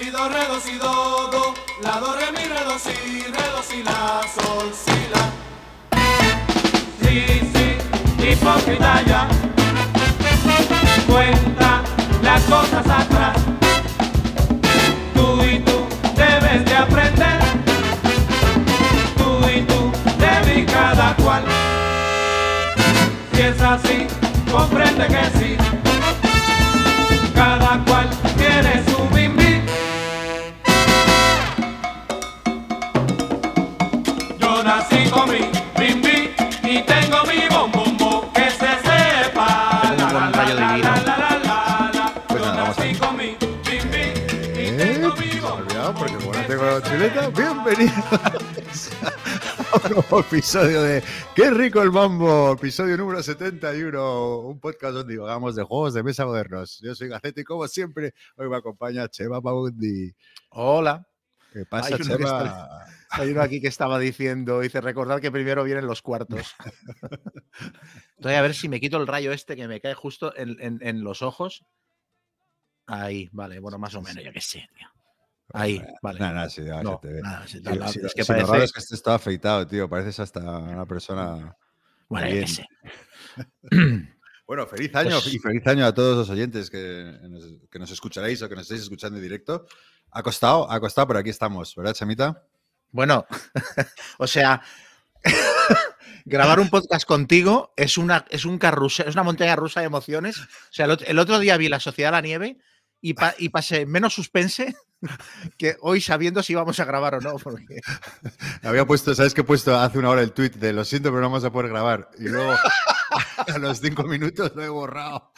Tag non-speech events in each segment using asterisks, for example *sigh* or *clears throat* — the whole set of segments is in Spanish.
si, do, re, do, si, do, do, la, do, re, mi, re, do, si, re, do, si, la, sol, si, la. Sí, sí, hipócrita ya, cuenta las cosas atrás. Tú y tú debes de aprender, tú y tú de cada cual. Si es así, comprende que sí. Cada cual chuleta, bienvenidos *laughs* a un nuevo episodio de Qué rico el mambo, episodio número 71, un podcast donde divagamos de juegos de mesa modernos. Yo soy Gacete y como siempre, hoy me acompaña Chema Paundi. Hola. ¿Qué pasa, Hay uno Chema? Hay uno aquí que estaba diciendo, dice, recordar que primero vienen los cuartos. *laughs* Entonces, a ver si me quito el rayo este que me cae justo en, en- en los ojos. Ahí, vale, bueno, más o menos, yo qué sé, tío. Ahí, vale. Nada, nada, sí, No, se te ve. nada, sí, es que lo parece- raro es que todo afeitado, tío. Pareces hasta una persona. bueno, yo bien. qué sé. *clears throat* Bueno, feliz año Pues- y feliz año a todos los oyentes que nos, que nos escucharéis o que nos estéis escuchando en directo. Ha costado, ha costado, pero aquí estamos, ¿verdad, Chamita? Bueno, *laughs* o sea, grabar un podcast contigo es una, es un carrusel, es una montaña rusa de emociones. O sea, el, ot- el otro día vi La Sociedad de la Nieve y, pa- y pasé menos suspense que hoy sabiendo si íbamos a grabar o no. Porque... *laughs* Había puesto, ¿sabes qué he puesto hace una hora el tweet de lo siento, pero no vamos a poder grabar? Y luego *laughs* *laughs* a los cinco minutos lo he borrado.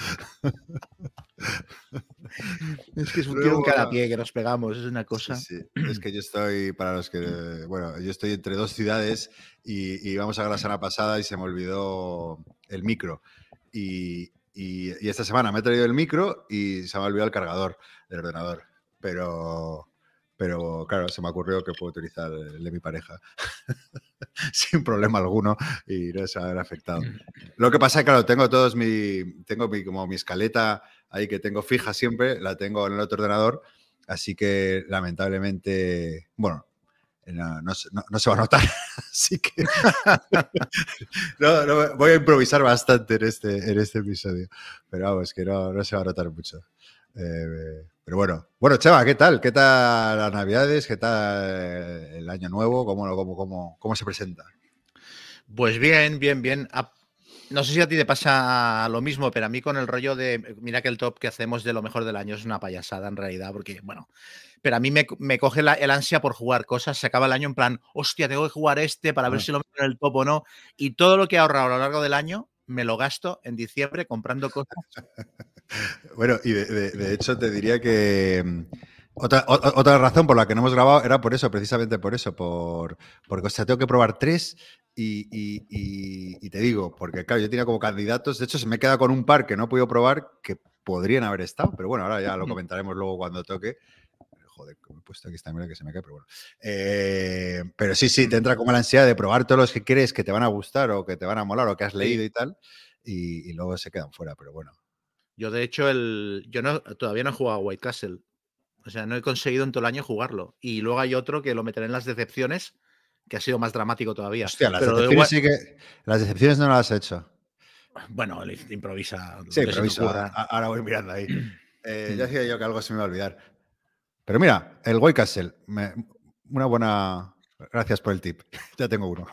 Es que es un tiro en cada pie que nos pegamos, es una cosa. Sí, sí. Es que yo estoy, para los que, bueno, yo estoy entre dos ciudades y, y vamos a ver la semana pasada y se me olvidó el micro. Y, y- y esta semana me he traído el micro y se me ha olvidado el cargador del ordenador. Pero, pero claro, se me ocurrió que puedo utilizar el de mi pareja *laughs* sin problema alguno y no se va a ver afectado. Lo que pasa es que, claro, tengo todos mi, tengo mi, como mi escaleta ahí que tengo fija siempre, la tengo en el otro ordenador, así que lamentablemente, bueno, no, no no- se va a notar, *laughs* así que *laughs* no, voy a improvisar bastante en este, en este episodio, pero vamos, que no se va a notar mucho. Eh, pero bueno, bueno, Chema, ¿qué tal? ¿Qué tal las navidades? ¿Qué tal el año nuevo? ¿Cómo, cómo, cómo, cómo se presenta? Pues bien, bien, bien. No sé si a ti te pasa lo mismo, pero a mí con el rollo de, mira que el top que hacemos de lo mejor del año es una payasada en realidad, porque bueno, pero a mí me, me coge la- el ansia por jugar cosas, se acaba el año en plan, hostia, tengo que jugar este para ver Ah. si lo meto en el top o no, y todo lo que he ahorrado a lo largo del año me lo gasto en diciembre comprando cosas. *laughs* Bueno, y de, de- de hecho te diría que mm, otra, o- otra razón por la que no hemos grabado era por eso, precisamente por eso, por, porque o sea, tengo que probar tres y, y- y- y te digo, porque claro, yo tenía como candidatos, de hecho se me queda con un par que no he podido probar que podrían haber estado, pero bueno, ahora ya lo comentaremos luego cuando toque. Joder, como he puesto aquí esta mierda que se me cae, pero bueno. Eh, pero sí, sí, te entra como la ansiedad de probar todos los que crees que te van a gustar o que te van a molar o que has leído y tal, y luego se quedan fuera, pero bueno. Yo de hecho, el, yo no, todavía no he jugado a White Castle, o sea, no he conseguido en todo el año jugarlo, y luego hay otro que lo meteré en las decepciones, que ha sido más dramático todavía. Hostia, las Pero decepciones igual- sí que. Las decepciones no las has hecho. Bueno, improvisa. Sí, que se pero te aviso, ocurra. a- ahora voy mirando ahí. *clears throat* Eh, ya decía yo que algo se me iba a olvidar. Pero mira, el White Castle. me- una buena. Gracias por el tip. *laughs* Ya tengo uno.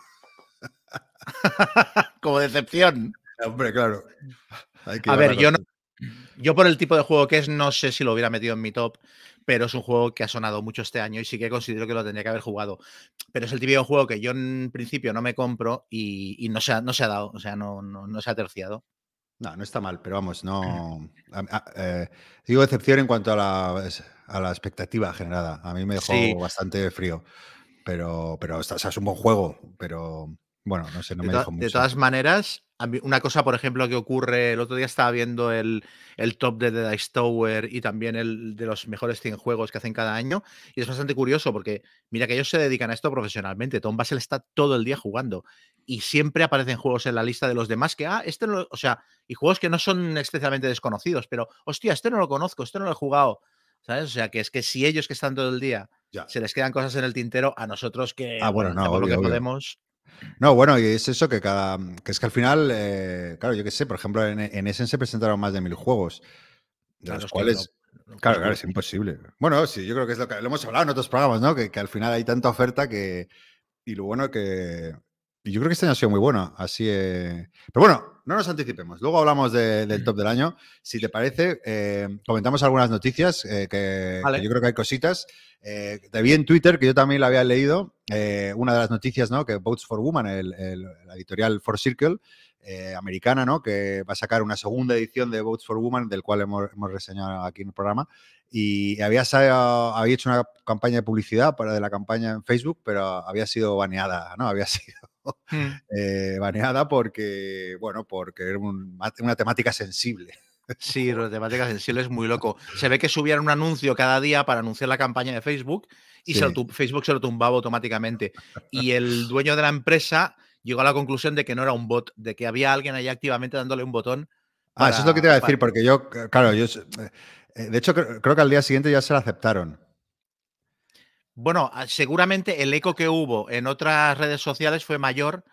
*laughs* Como decepción. Hombre, claro. *laughs* Hay que A ver, yo no- Yo por el tipo de juego que es, no sé si lo hubiera metido en mi top, pero es un juego que ha sonado mucho este año y sí que considero que lo tendría que haber jugado. Pero es el típico juego que yo en principio no me compro y, y no, se ha, no se ha dado, o sea, no, no, no se ha terciado. No, no está mal, pero vamos, no. eh, digo decepción en cuanto a la, a la expectativa generada. A mí me dejó Sí. bastante frío. Pero, pero está- o sea, es un buen juego. Pero bueno, no sé, no de, me de mucho. todas maneras, una cosa, por ejemplo, que ocurre, el otro día estaba viendo el, el top de The Dice Tower y también el de los mejores 100 juegos que hacen cada año, y es bastante curioso porque mira que ellos se dedican a esto profesionalmente. Tom Basel está todo el día jugando y siempre aparecen juegos en la lista de los demás que, ah, este no, lo- o sea, y juegos que no son especialmente desconocidos, pero, hostia, este no lo conozco, este no lo he jugado. ¿Sabes? O sea, que es que si ellos que están todo el día Ya. se les quedan cosas en el tintero, a nosotros que Ah, bueno, no, hacemos lo obvio, que obvio. podemos. No, bueno, y es eso que cada. que es que al final, eh, claro, yo qué sé, por ejemplo, en, en Essen se presentaron más de mil juegos. De Claro, los cuales. no- no Claro, claro, es imposible. Bueno, sí, yo creo que es lo que lo hemos hablado en otros programas, ¿no? Que, que al final hay tanta oferta que. Y lo bueno que. Yo creo que este año ha sido muy bueno. Así. eh, Pero bueno, no nos anticipemos. Luego hablamos de- del top del año. Si te parece, eh, comentamos algunas noticias eh, que, que Vale. yo creo que hay cositas. Eh, te vi en Twitter, que yo también la había leído, eh, una de las noticias, ¿no? Que Votes for Woman, el, el- la editorial For Circle, eh, americana, ¿no? Que va a sacar una segunda edición de Votes for Woman, del cual hemos, hemos reseñado aquí en el programa. Y había, había hecho una campaña de publicidad para de la campaña en Facebook, pero había sido baneada, ¿no? Había *laughs* sido *laughs* Mm. eh, baneada porque, bueno, porque era un- una temática sensible. Sí, *laughs* de temática sensible es muy loco. Se ve que subían un anuncio cada día para anunciar la campaña de Facebook y se lo Facebook se lo tumbaba automáticamente. *laughs* Y el dueño de la empresa llegó a la conclusión de que no era un bot, de que había alguien ahí activamente dándole un botón. Ah, eso es lo que te iba a para- decir, porque yo, claro, yo, eh, de hecho, cre- creo que al día siguiente ya se la aceptaron. Bueno, ah, seguramente el eco que hubo en otras redes sociales fue mayor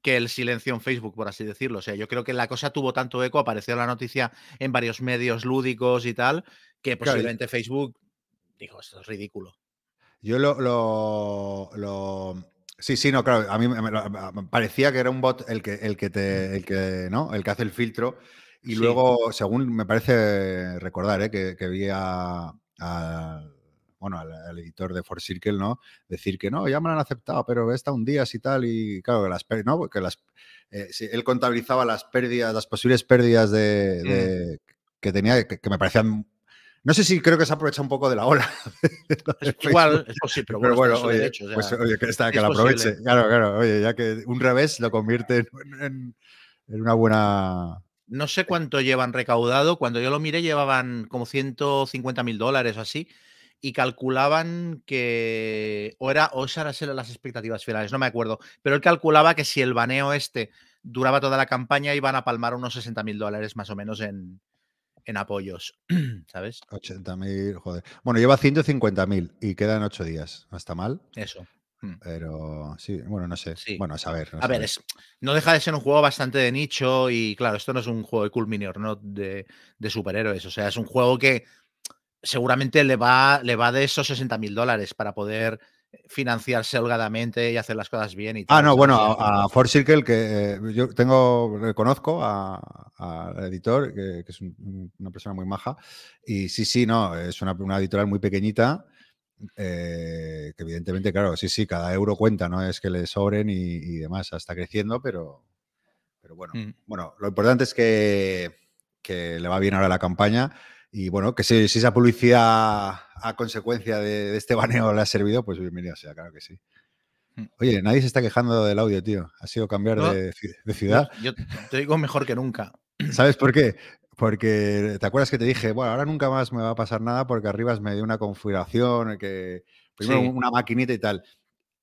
que el silencio en Facebook, por así decirlo. O sea, yo creo que la cosa tuvo tanto eco, apareció la noticia en varios medios lúdicos y tal, que Claro, posiblemente Facebook dijo, esto es ridículo. Yo lo, lo, lo- Sí, sí, no, claro. A mí me, parecía que era un bot el que, el que te, el que, ¿no? El que hace el filtro. Y Sí. luego, según me parece recordar, ¿eh? que, que vi a, a- bueno, al, al editor de For Circle, ¿no? Decir que no, ya me lo han aceptado, pero está un día y tal. Y claro, que las pér- ¿no? Que las, eh, sí, él contabilizaba las pérdidas, las posibles pérdidas de, Mm. que tenía, que, que me parecían. No sé si creo que se aprovecha un poco de la ola. *laughs* Es- igual, es posible, pero Pero bueno, bueno, en su oye, derecho, o sea, pues, oye, que, está, que es lo aproveche. posible. Claro, claro, oye, ya que un revés lo convierte en, en- en una buena. no sé cuánto llevan recaudado. Cuando yo lo miré, llevaban como 150 mil dólares o así. Y calculaban que. O era, o esas eran las expectativas finales, no me acuerdo. Pero él calculaba que si el baneo este duraba toda la campaña, iban a palmar unos 60 mil dólares más o menos en, en apoyos. *clears throat* ¿Sabes? 80.000, joder. Bueno, lleva 150.000 y quedan 8 días. No está mal, Eso. pero sí, bueno, no sé. Sí. Bueno, a saber. no A ver, saber. es, no deja de ser un juego bastante de nicho y claro, esto no es un juego de Cool Not de, de superhéroes, o sea, es un juego que seguramente le va, le va de esos 60 mil dólares para poder financiarse holgadamente y hacer las cosas bien y tal. Ah, no, bueno, a, a For Circle, que eh, yo tengo, le conozco a- al editor, que, que es un- una persona muy maja. Y sí, sí, no, es una, una editorial muy pequeñita, eh, que evidentemente, claro, sí, sí, cada euro cuenta, no es que le sobren y, y demás, está creciendo, pero, pero bueno. Mm. Bueno, lo importante es que, que le va bien ahora la campaña. Y bueno, que si, si esa publicidad a consecuencia de, de este baneo le ha servido, pues bienvenido sea, claro que sí. Mm. Oye, nadie se está quejando del audio, tío. Ha sido cambiar No. de, ci- de ciudad. Yo te digo mejor que nunca. *clears throat* ¿Sabes por qué? Porque te acuerdas que te dije, bueno, ahora nunca más me va a pasar nada porque arriba me dio una configuración, que primero Sí. una maquinita y tal.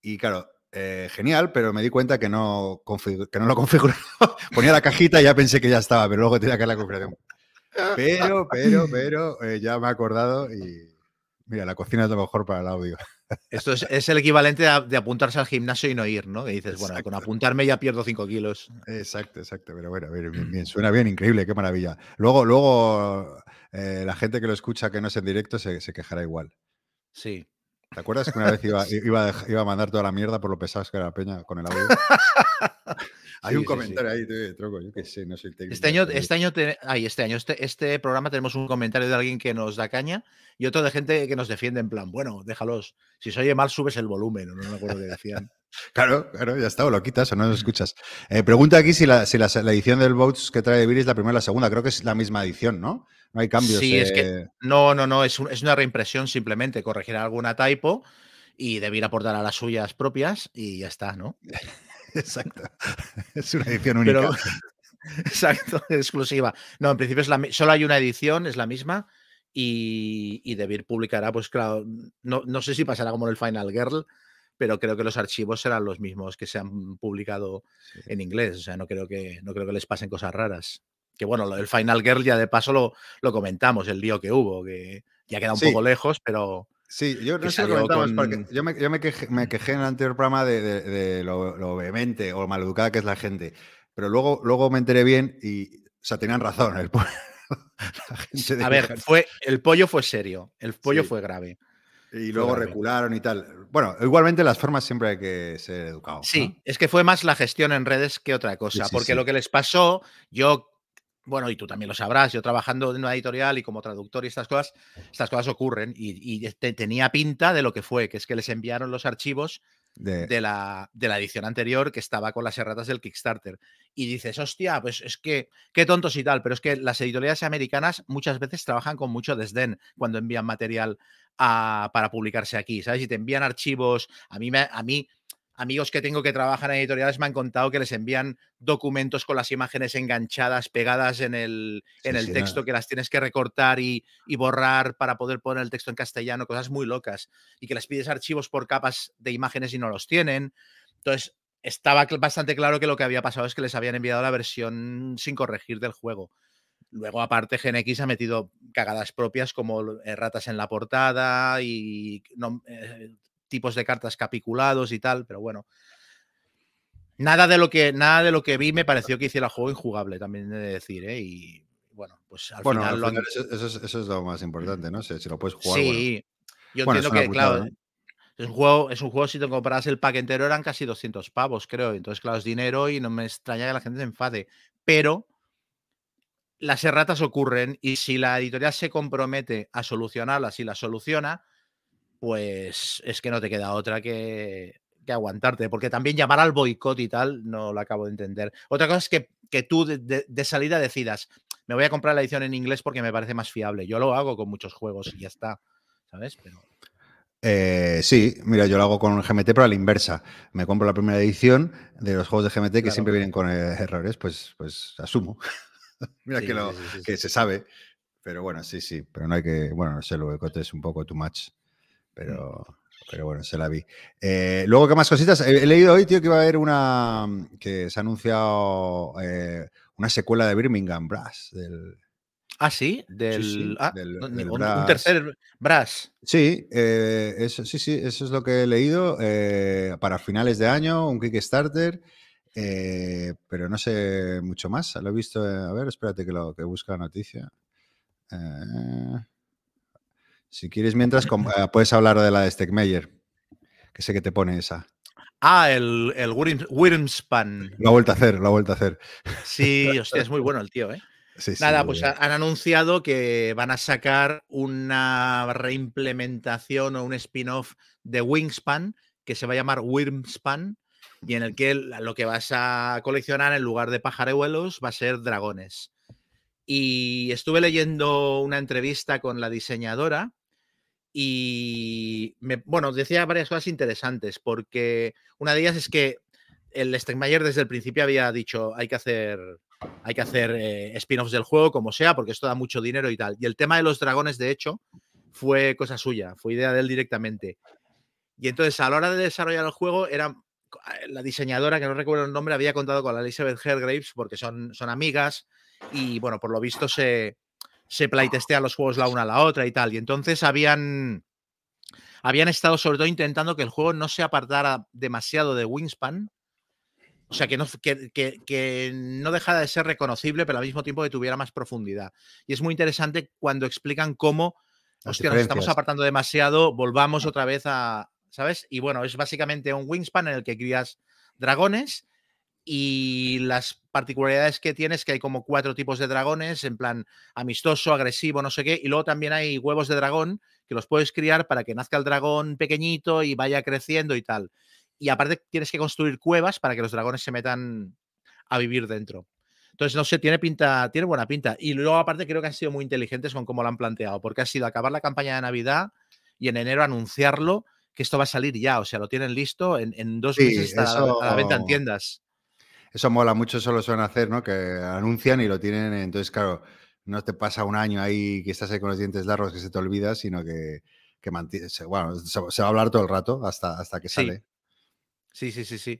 Y claro, eh, genial, pero me di cuenta que no, que no lo *laughs* configuraba. Ponía la cajita y ya pensé que ya estaba, pero luego tenía que la configuración. Pero, pero, pero, eh, ya me he acordado y mira, la cocina es lo mejor para el audio. *laughs* Esto es, es el equivalente a- de apuntarse al gimnasio y no ir, ¿no? Que dices, bueno, con apuntarme ya pierdo 5 kilos. Exacto, exacto. Pero bueno, bien, bien, bien, suena bien, increíble, qué maravilla. Luego, luego eh, la gente que lo escucha que no es en directo se, se quejará igual. Sí. ¿Te acuerdas que una vez iba, iba a mandar toda la mierda por lo pesados que era la peña con el audio? *laughs* *laughs* Hay Sí, un sí, comentario ahí, tío, troco, yo qué sé, no soy técnico. Este año, este año, te- ay, este año, este, este programa tenemos un comentario de alguien que nos da caña y otro de gente que nos defiende en plan, bueno, déjalos. Si se oye mal, subes el volumen, no me acuerdo qué decían. *laughs* Claro, claro, ya está, o lo quitas o no lo escuchas. Eh, pregunta aquí si, la, si la, la edición del Votes que trae Viri es la primera o la segunda. Creo que es la misma edición, ¿no? No hay cambios. Sí, es que- eh, No, no, no, es, un- es una reimpresión simplemente, corregir alguna typo y debir aportar a las suyas propias y ya está, ¿no? *laughs* *laughs* Exacto. Es una edición única. Pero, *laughs* exacto, exclusiva. No, en principio es la, solo hay una edición, es la misma. Y, y Debir publicará, pues claro, no, no sé si pasará como en el Final Girl, pero creo que los archivos serán los mismos que se han publicado Sí. en inglés. O sea, no creo que, no creo que les pasen cosas raras. Que bueno, lo del Final Girl ya de paso lo, lo comentamos, el lío que hubo, que Ya queda un Sí. poco lejos, pero Sí, yo no sé lo con- porque yo, me, yo me quejé, me quejé en el anterior programa de, de- de lo, lo vehemente o maleducada que es la gente, pero luego, luego me enteré bien y, o sea, tenían razón. El, *laughs* la gente a ver, fue, el pollo fue serio, el pollo Sí. fue grave. y luego grave. recularon y tal. Bueno, igualmente las formas siempre hay que ser educados. ¿no? Sí, es que fue más la gestión en redes que otra cosa, sí, porque lo que les pasó, yo, bueno, y tú también lo sabrás, yo trabajando en una editorial y como traductor y estas cosas, estas cosas ocurren y, y te- tenía pinta de lo que fue, que es que les enviaron los archivos De- de la, de la edición anterior que estaba con las erratas del Kickstarter. Y dices, hostia, pues es que, qué tontos y tal, pero es que las editoriales americanas muchas veces trabajan con mucho desdén cuando envían material a- para publicarse aquí, ¿sabes? Y te envían archivos, a mí, me, a mí, amigos que tengo que trabajan en editoriales me han contado que les envían documentos con las imágenes enganchadas, pegadas en el, en Sí, el sí, no. texto, que las tienes que recortar y, y borrar para poder poner el texto en castellano, cosas muy locas y que les pides archivos por capas de imágenes y no los tienen. Entonces, estaba bastante claro que lo que había pasado es que les habían enviado la versión sin corregir del juego. Luego, aparte, GNX ha metido cagadas propias como lo- erratas en la portada y nom- eh, tipos de cartas capiculados y tal, pero bueno. Nada de lo que, nada de lo que vi me pareció que hiciera el juego injugable, también he de decir, ¿eh? Y bueno, pues al Bueno, final al lo han- final eso, eso es, eso es lo más importante, ¿no? Si, si lo puedes jugar. bueno. Sí, yo Bueno, entiendo que, putada, claro, es un juego, es un juego, si te compras el pack entero, eran casi 200 pavos, creo. Entonces, claro, es dinero y no me extraña que la gente se enfade. Pero las erratas ocurren y si la editorial se compromete a solucionarlas y las soluciona, pues es que no te queda otra que, que aguantarte. Porque también llamar al boicot y tal, no lo acabo de entender. Otra cosa es que, que tú de, de- de salida decidas, me voy a comprar la edición en inglés porque me parece más fiable. Yo lo hago con muchos juegos y ya está. ¿Sabes? Pero. Eh, sí, mira, yo lo hago con GMT, pero a la inversa. Me compro la primera edición de los juegos de GMT que Claro. siempre vienen con eh, errores, pues, pues asumo. *laughs* mira Sí, que, lo, sí, sí, que se sabe. Pero bueno, sí, sí. Pero no hay que. Bueno, no sé, lo boicote es un poco too much. Mm. Pero, pero bueno, se la vi. Eh, luego, ¿qué más cositas? He, leído hoy, tío, que iba a haber una. que se ha anunciado eh, una secuela de Birmingham Brass. Del, Ah, sí, del. sí, ah, del- un, tercer Brass. Sí, eh, eso, sí, sí, eso es lo que he leído. para finales de año, un Kickstarter. pero no sé mucho más. Lo he visto. a ver, espérate que, lo, que busque la noticia. Eh, si quieres, mientras eh, puedes hablar de la de Steckmeyer, que sé que te pone esa. Ah, el, el Wyrmspan. Lo ha vuelto a hacer, lo ha vuelto a hacer. Sí, hostia, es muy bueno el tío, ¿eh? *laughs* Sí, Nada, pues bien. han anunciado que van a sacar una reimplementación o un spin-off de Wingspan que se va a llamar Wyrmspan y en el que lo que vas a coleccionar en lugar de pajarehuelos va a ser dragones. Y estuve leyendo una entrevista con la diseñadora y, me, bueno, decía varias cosas interesantes porque una de ellas es que el Stegmayer desde el principio había dicho hay que hacer hay que hacer eh, spin-offs del juego como sea porque esto da mucho dinero y tal. Y el tema de los dragones, de hecho, fue cosa suya, fue idea de él directamente. Y entonces a la hora de desarrollar el juego era la diseñadora, que no recuerdo el nombre, había contado con la Elizabeth Hergraves porque son, son amigas y bueno, por lo visto se, se playtestean los juegos la una a la otra y tal. Y entonces habían, habían estado sobre todo intentando que el juego no se apartara demasiado de Wingspan. O sea, que no, que, que, que no dejara de ser reconocible, pero al mismo tiempo que tuviera más profundidad. Y es muy interesante cuando explican cómo, Las hostia, nos estamos apartando demasiado, volvamos otra vez a, ¿sabes? Y bueno, es básicamente un Wingspan en el que crías dragones y las particularidades que tienes que hay como cuatro tipos de dragones, en plan amistoso, agresivo, no sé qué, y luego también hay huevos de dragón que los puedes criar para que nazca el dragón pequeñito y vaya creciendo y tal. Y aparte tienes que construir cuevas para que los dragones se metan a vivir dentro. Entonces, no sé, tiene pinta, tiene buena pinta. Y luego, aparte, creo que han sido muy inteligentes con cómo lo han planteado, porque ha sido acabar la campaña de Navidad y en enero anunciarlo que esto va a salir ya. O sea, lo tienen listo, en, en dos Sí, meses está a la- a la venta en tiendas. Eso mola mucho, eso lo suelen hacer, ¿no? Que anuncian y lo tienen. Entonces, claro, no te pasa un año ahí que estás ahí con los dientes largos que se te olvida, sino que, que Bueno, se, se va a hablar todo el rato hasta, hasta que Sí. sale. Sí, sí, sí, sí.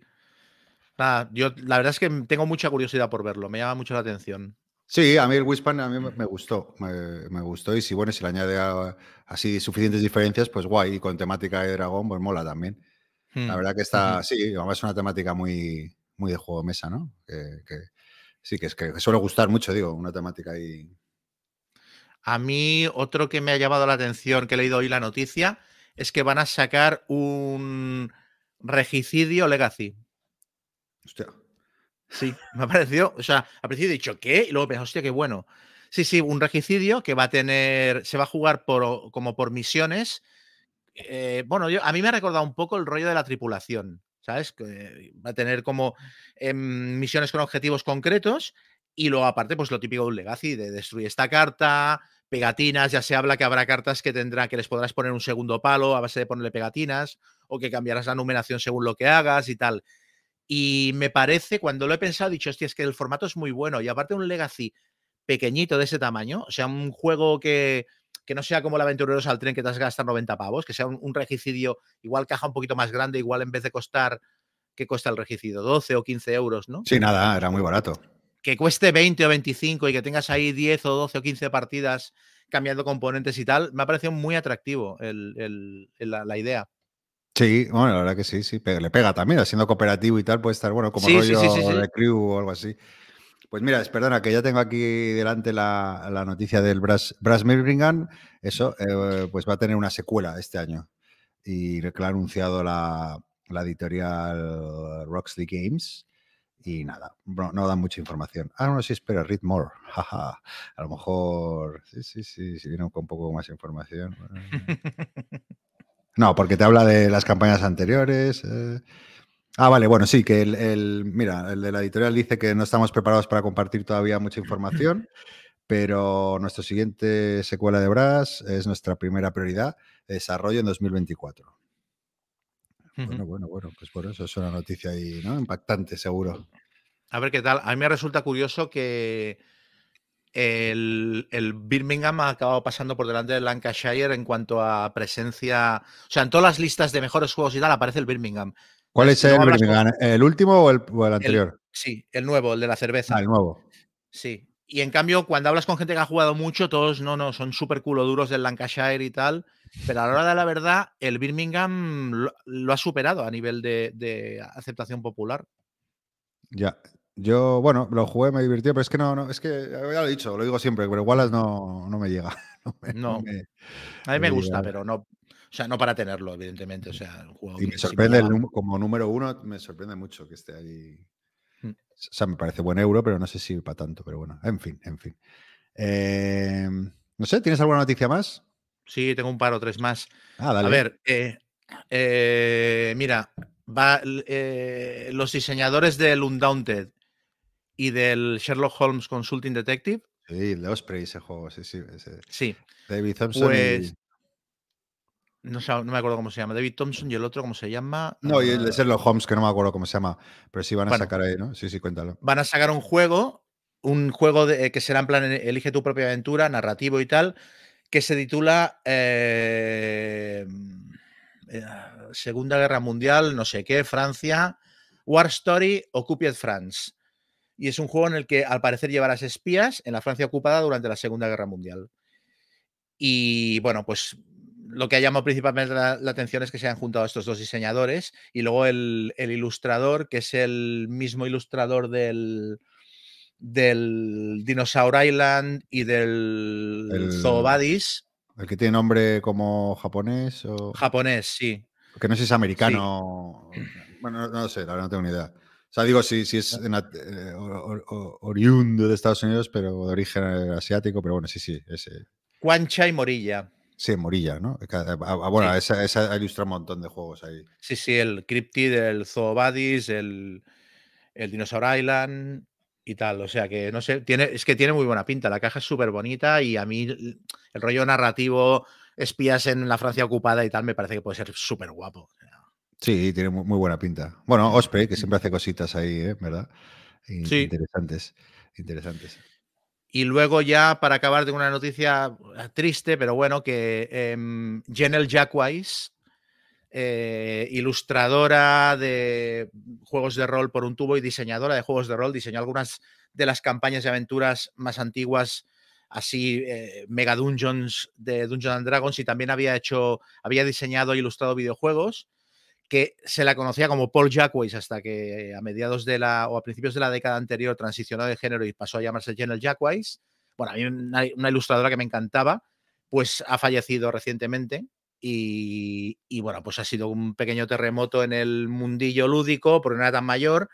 Nada, yo la verdad es que tengo mucha curiosidad por verlo, me llama mucho la atención. Sí, a mí el Wispan a mí me, gustó, me, me gustó y si bueno, si le añade a- así suficientes diferencias, pues guay, y con temática de dragón, pues mola también. La Hmm. verdad que está, sí, además es una temática muy, muy de juego de mesa, ¿no? Que, que- sí, que es que suele gustar mucho, digo, una temática ahí. A mí, otro que me ha llamado la atención, que he leído hoy la noticia, es que van a sacar un regicidio Legacy. Hostia. Sí, me ha parecido, o sea, al principio he dicho, ¿qué? Y luego pensado, hostia, qué bueno. Sí, sí, un regicidio que va a tener, se va a jugar por, como por misiones. Eh, bueno, yo, a mí me ha recordado un poco el rollo de la tripulación, ¿sabes? Va a tener como em, misiones con objetivos concretos y luego aparte, pues lo típico de un legacy, de destruir esta carta, pegatinas, ya se habla que habrá cartas que tendrá, que les podrás poner un segundo palo a base de ponerle pegatinas o que cambiarás la numeración según lo que hagas y tal. Y me parece, cuando lo he pensado, he dicho, hostia, es que el formato es muy bueno. Y aparte un Legacy pequeñito de ese tamaño, o sea, un juego que, que no sea como el Aventureros al tren que te has gastado 90 pavos, que sea un, un regicidio, igual caja un poquito más grande, igual en vez de costar, ¿qué cuesta el regicidio? 12 o 15 euros, ¿no? Sí, nada, era muy barato. Que cueste 20 o 25 y que tengas ahí 10 o 12 o 15 partidas cambiando componentes y tal, me ha parecido muy atractivo el- el- el- la, la idea. Sí, bueno, la verdad que sí, sí, le pega también, siendo cooperativo y tal, puede estar, bueno, como Sí, rollo sí, sí. de crew o algo así. Pues mira, perdona, que ya tengo aquí delante la, la noticia del Brass, Brass. Eso, eh, pues va a tener una secuela este año. Y que lo ha anunciado la, la editorial Roxley Games. Y nada, no, no dan mucha información. Ah, no, sí, espera, read more. *laughs* Jaja. A lo mejor, sí, sí, sí, si viene con un poco más información. *laughs* No, porque te habla de las campañas anteriores. eh. Ah, vale, bueno, sí, que el, el- mira, el de la editorial dice que no estamos preparados para compartir todavía mucha *laughs* información, pero nuestra siguiente secuela de Brass es nuestra primera prioridad de desarrollo en 2024. Bueno, bueno, bueno, pues por eso es una noticia ahí, ¿no? Impactante, seguro. A ver qué tal. A mí me resulta curioso que el, el Birmingham ha acabado pasando por delante del Lancashire en cuanto a presencia. O sea, en todas las listas de mejores juegos y tal aparece el Birmingham. ¿Cuál Entonces, es el Birmingham? ¿El último o el, o el El- anterior? sí, el nuevo, el de la cerveza. Ah, el nuevo. Sí. Y en cambio, cuando hablas con gente que ha jugado mucho, todos no, no, son súper culo duros del Lancashire y tal. Pero a la hora de la verdad, el Birmingham lo, lo ha superado a nivel de, de aceptación popular. Ya. Yo, bueno, lo jugué, me divirtió, pero es que no, no, es que ya lo he dicho, lo digo siempre, pero Wallace no, no me llega. *laughs* No me- no me- A mí me gusta, pero no. O sea, no para tenerlo, evidentemente. O sea, juego Y me sorprende, el como número uno, me sorprende mucho que esté ahí. Mm. O sea, me parece buen euro, pero no sé si para tanto, pero bueno, en fin, en fin. Eh, no sé, ¿tienes alguna noticia más? Sí, tengo un par o tres más. Ah, dale. A ver, eh, eh, mira, va, eh, los diseñadores del Undaunted y del Sherlock Holmes Consulting Detective, Sí, el de Osprey, ese juego, sí, sí. ese. sí, David Thompson. y- pues no, sé- no me acuerdo cómo se llama, David Thompson y el otro, ¿cómo se llama? No, y el de Ah, Sherlock Holmes, que no me acuerdo cómo se llama, pero sí van a Bueno. sacar ahí, ¿no? Sí, sí, cuéntalo. van a sacar un juego, un juego de- que será en plan elige tu propia aventura, narrativo y tal, que se titula eh, eh, Segunda Guerra Mundial, no sé qué, Francia, War Story, Occupied France. Y es un juego en el que al parecer llevarás espías en la Francia ocupada durante la Segunda Guerra Mundial. Y bueno, pues lo que ha llamado principalmente la, la atención es que se han juntado estos dos diseñadores y luego el, el ilustrador, que es el mismo ilustrador del, del Dinosaur Island y del El- Zoo Buddies, El que tiene nombre como japonés o. japonés, sí. Que no sé si es americano. Bueno, no, no sé, la verdad no tengo ni idea. O sea, digo si, si es en at- eh, or- or- oriundo de Estados Unidos, pero de origen asiático, pero bueno, sí, sí, ese. Quancha y Morilla. Sí, Morilla, ¿no? Cada- ah, ah, Bueno, Sí. esa, esa ilustra un montón de juegos ahí. Sí, sí, el Cryptid, el Zoo Buddies, el, el Dinosaur Island y tal. O sea que no sé, tiene, es que tiene muy buena pinta. La caja es súper bonita y a mí el, rollo narrativo, espías en la Francia ocupada y tal, me parece que puede ser súper guapo. Sí, tiene muy, muy buena pinta. Bueno, Osprey, que siempre hace cositas ahí, ¿eh? ¿verdad? Sí. Interesantes. Interesantes. Y luego ya para acabar de una noticia triste, pero bueno, que em, Genel Jackwise eh, ilustradora de juegos de rol por un tubo y diseñadora de juegos de rol. Diseñó algunas de las campañas de aventuras más antiguas, así eh, Mega Dungeons de Dungeons and Dragons, y también había hecho, había diseñado e ilustrado videojuegos que se la conocía como Paul Jackweiss hasta que a mediados de la o a principios de la década anterior transicionó de género y pasó a llamarse General Jackweiss. Bueno, a mí una, una ilustradora que me encantaba, pues ha fallecido recientemente y, y, bueno, pues ha sido un pequeño terremoto en el mundillo lúdico, porque no era tan mayor,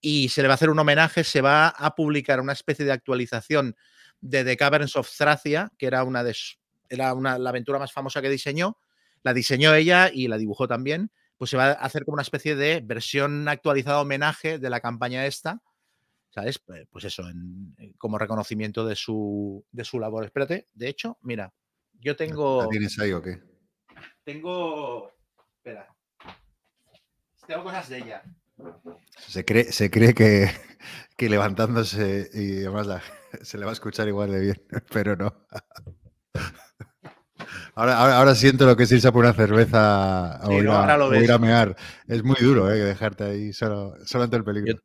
y se le va a hacer un homenaje, se va a publicar una especie de actualización de The Caverns of Thracia, que era una de era una, la aventura más famosa que diseñó, la diseñó ella y la dibujó también, pues se va a hacer como una especie de versión actualizada homenaje de la campaña esta, ¿sabes? Pues eso, en, como reconocimiento de su, de su labor. Espérate, de hecho, mira, yo tengo... ¿La tienes ahí o qué? Tengo... Espera. Tengo cosas de ella. Se cree, se cree que, que levantándose y además la, *laughs* se le va a escuchar igual de bien, *laughs* pero no. Ahora, ahora, ahora, siento lo que es irse a por una cerveza o, sí, ir, a, o ir, a, mear. Es muy duro, ¿eh? Dejarte ahí solo, solo ante el peligro. Yo,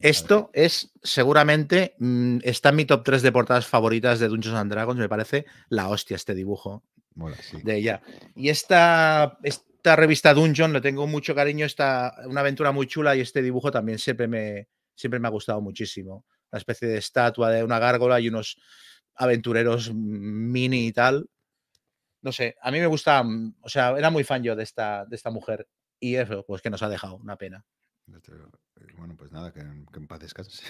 esto es seguramente, mmm, está en mi top 3 de portadas favoritas de Dungeons and Dragons. Me parece la hostia este dibujo Mola, sí. de ella. Y esta, esta revista Dungeon le tengo mucho cariño. Está una aventura muy chula y este dibujo también siempre me, siempre me ha gustado muchísimo. Una especie de estatua de una gárgola y unos aventureros mini y tal no sé, a mí me gusta, o sea, era muy fan yo de esta, de esta mujer y eso, pues que nos ha dejado, una pena. Bueno, pues nada, que, que en paz descanse.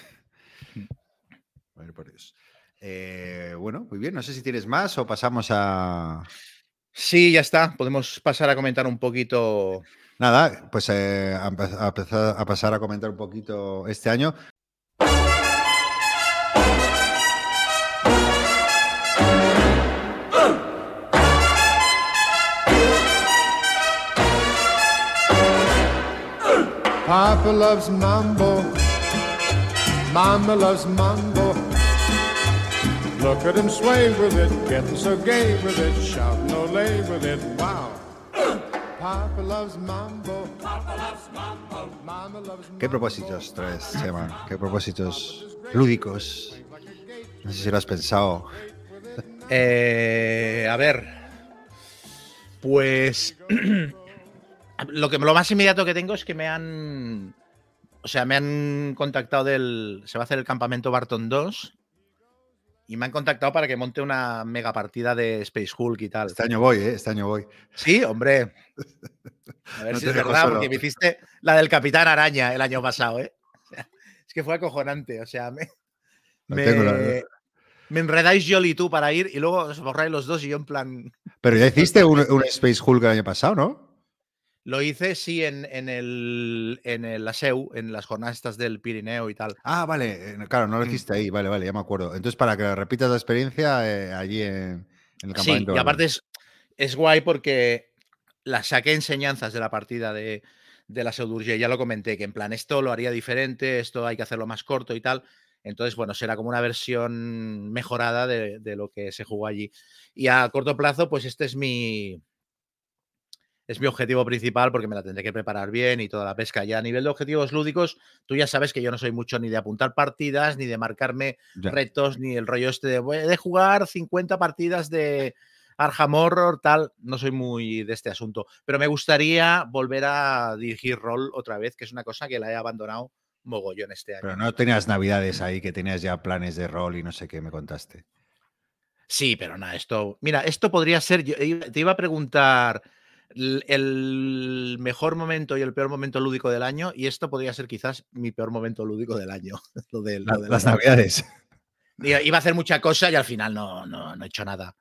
Bueno, *laughs* por Dios. Eh, bueno, muy bien, no sé si tienes más o pasamos a... Sí, ya está, podemos pasar a comentar un poquito... Nada, pues eh, a, a, a pasar a comentar un poquito este año. Papa loves mambo. Mama loves mambo. Look at him sway with it, getting so gay with it, shouting olay with it. Wow. Papa loves mambo. Papa loves mambo. Mama loves mambo. ¿Qué propósitos traes, Chema? ¿Qué propósitos lúdicos? No sé si lo has pensado. Eh, a ver. Pues *clears throat* lo, que, lo más inmediato que tengo es que me han. O sea, me han contactado del. Se va a hacer el campamento Barton 2. Y me han contactado para que monte una mega partida de Space Hulk y tal. Este año voy, ¿eh? Este año voy. Sí, hombre. A ver no si es verdad, solo. porque me hiciste la del Capitán Araña el año pasado, ¿eh? O sea, es que fue acojonante. O sea, me. Me, la... me, enredáis yo y tú para ir y luego os borráis los dos y yo en plan. Pero ya *laughs* hiciste un, un Space Hulk el año pasado, ¿no? Lo hice, sí, en, en, el, en el ASEU, en las jornadas estas del Pirineo y tal. Ah, vale, claro, no lo hiciste ahí, vale, vale, ya me acuerdo. Entonces, para que repitas la experiencia eh, allí en, en, el campamento. Sí, y aparte es, es, guay porque la saqué enseñanzas de la partida de, de la Seudurge, ya lo comenté, que en plan, esto lo haría diferente, esto hay que hacerlo más corto y tal. Entonces, bueno, será como una versión mejorada de, de lo que se jugó allí. Y a corto plazo, pues este es mi, es mi objetivo principal porque me la tendré que preparar bien y toda la pesca. Ya a nivel de objetivos lúdicos, tú ya sabes que yo no soy mucho ni de apuntar partidas, ni de marcarme ya. retos, ni el rollo este de, de jugar 50 partidas de Arkham Horror, tal. No soy muy de este asunto. Pero me gustaría volver a dirigir rol otra vez, que es una cosa que la he abandonado mogollón este año. Pero no tenías navidades ahí, que tenías ya planes de rol y no sé qué me contaste. Sí, pero nada, esto. Mira, esto podría ser. Yo te iba a preguntar el mejor momento y el peor momento lúdico del año, y esto podría ser quizás mi peor momento lúdico del año. *laughs* lo de, lo de las navidades. Iba a hacer mucha cosa y al final no, no, no he hecho nada.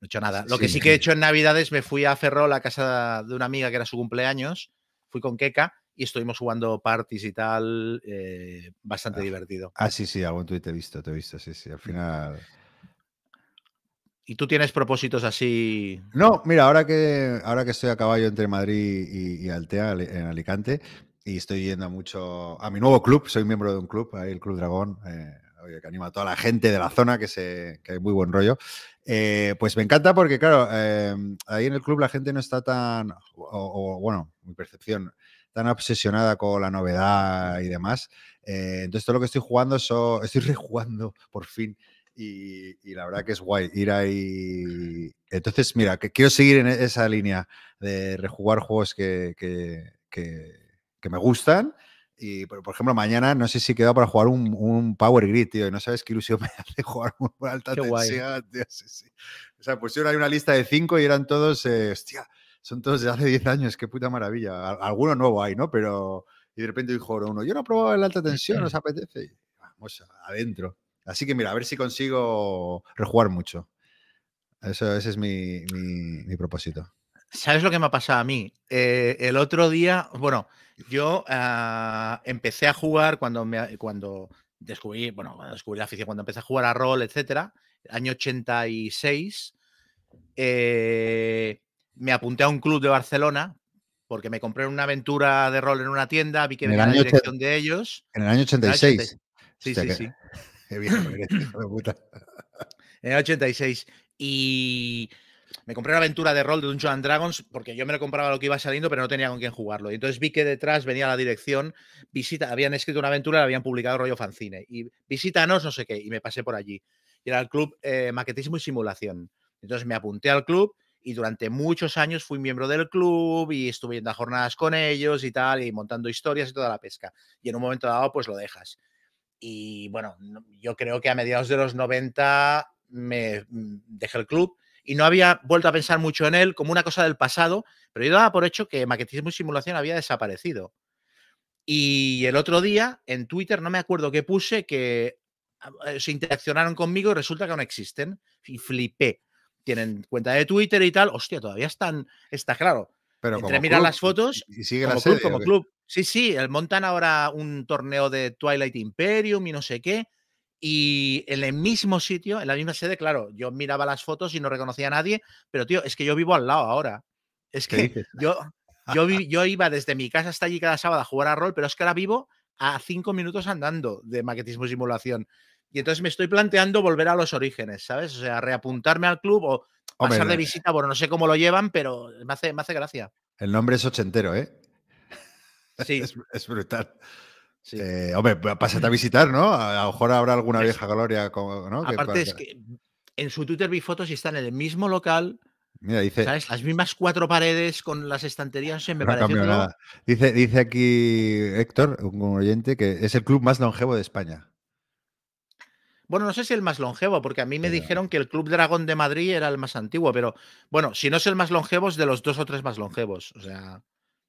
No he hecho nada. Lo sí, que sí que he hecho en Navidades, me fui a Ferrol, a casa de una amiga que era su cumpleaños, fui con Keka y estuvimos jugando parties y tal, eh, bastante ah, divertido. Ah, sí, sí, algún tuit te he visto, te he visto, sí, sí, al final... ¿Y tú tienes propósitos así? No, mira, ahora que, ahora que estoy a caballo entre Madrid y, Altea, en Alicante, y estoy yendo mucho a mi nuevo club, soy miembro de un club, el Club Dragón, eh, que anima a toda la gente de la zona, que, se, hay muy buen rollo. Eh, pues me encanta porque, claro, eh, ahí en el club la gente no está tan, o, bueno, mi percepción, tan obsesionada con la novedad y demás. Eh, entonces, todo lo que estoy jugando, so, estoy *laughs* rejugando por fin. Y, y, la verdad que es guay ir ahí. Entonces, mira, que quiero seguir en esa línea de rejugar juegos que, que, que, que me gustan. Y, por, por, ejemplo, mañana no sé si queda para jugar un, un, Power Grid, tío. Y no sabes qué ilusión *laughs* me hace jugar un alta Qué tensión, tío. Sí, sí. O sea, pusieron ahí una lista de cinco y eran todos, eh, hostia, son todos de hace 10 años, qué puta maravilla. Alguno nuevo hay, ¿no? Pero, y de repente dijo uno, yo no he probado el alta tensión, ¿os apetece? Y vamos adentro. Así que mira, a ver si consigo rejugar mucho. Eso, ese es mi, mi, mi propósito. ¿Sabes lo que me ha pasado a mí? Eh, el otro día, bueno, yo uh, empecé a jugar cuando, me, cuando descubrí, bueno, cuando descubrí la afición, cuando empecé a jugar a rol, etcétera, año 86, eh, me apunté a un club de Barcelona porque me compré una aventura de rol en una tienda, vi que venía la dirección de ellos. En el año 86. En el 86. Sí, sí, que, sí. *laughs* En el 86. Y me compré una aventura de rol de Dungeons and Dragons porque yo me lo compraba lo que iba saliendo, pero no tenía con quién jugarlo. Y entonces vi que detrás venía la dirección, visita, habían escrito una aventura, la habían publicado rollo fanzine. Y visítanos, no sé qué, y me pasé por allí. Y era el club eh, Maquetismo y Simulación. Entonces me apunté al club y durante muchos años fui miembro del club y estuve yendo a jornadas con ellos y tal, y montando historias y toda la pesca. Y en un momento dado, pues lo dejas. Y bueno, yo creo que a mediados de los 90 me mm, dejé el club y no había vuelto a pensar mucho en él como una cosa del pasado, pero yo daba por hecho que maquetismo y simulación había desaparecido. Y el otro día en Twitter, no me acuerdo qué puse, que eh, se interaccionaron conmigo y resulta que no existen. Y flipé. Tienen cuenta de Twitter y tal. Hostia, todavía están. Está claro. Pero Entre mirar las fotos. Y sigue como la club, serie, como club. Sí, sí, montan ahora un torneo de Twilight Imperium y no sé qué. Y en el mismo sitio, en la misma sede, claro, yo miraba las fotos y no reconocía a nadie, pero tío, es que yo vivo al lado ahora. Es que yo, yo, *laughs* yo iba desde mi casa hasta allí cada sábado a jugar a rol, pero es que ahora vivo a cinco minutos andando de maquetismo y simulación. Y entonces me estoy planteando volver a los orígenes, ¿sabes? O sea, reapuntarme al club o pasar de visita, bueno, no sé cómo lo llevan, pero me hace, me hace gracia. El nombre es ochentero, ¿eh? *laughs* Sí, Es, es brutal. sí. Eh, hombre, pásate a *laughs* visitar, ¿no? A lo mejor habrá alguna vieja gloria, ¿no? Aparte es que en su Twitter vi fotos y están en el mismo local, Mira, dice, ¿sabes? Las mismas cuatro paredes con las estanterías, no sé, me no pareció nada. Dice, dice aquí Héctor, un oyente, que es el club más longevo de España. Bueno, no sé si el más longevo, porque a mí me Pero- dijeron que el Club Dragón de Madrid era el más antiguo, pero bueno, si no es el más longevo, es de los dos o tres más longevos. O sea,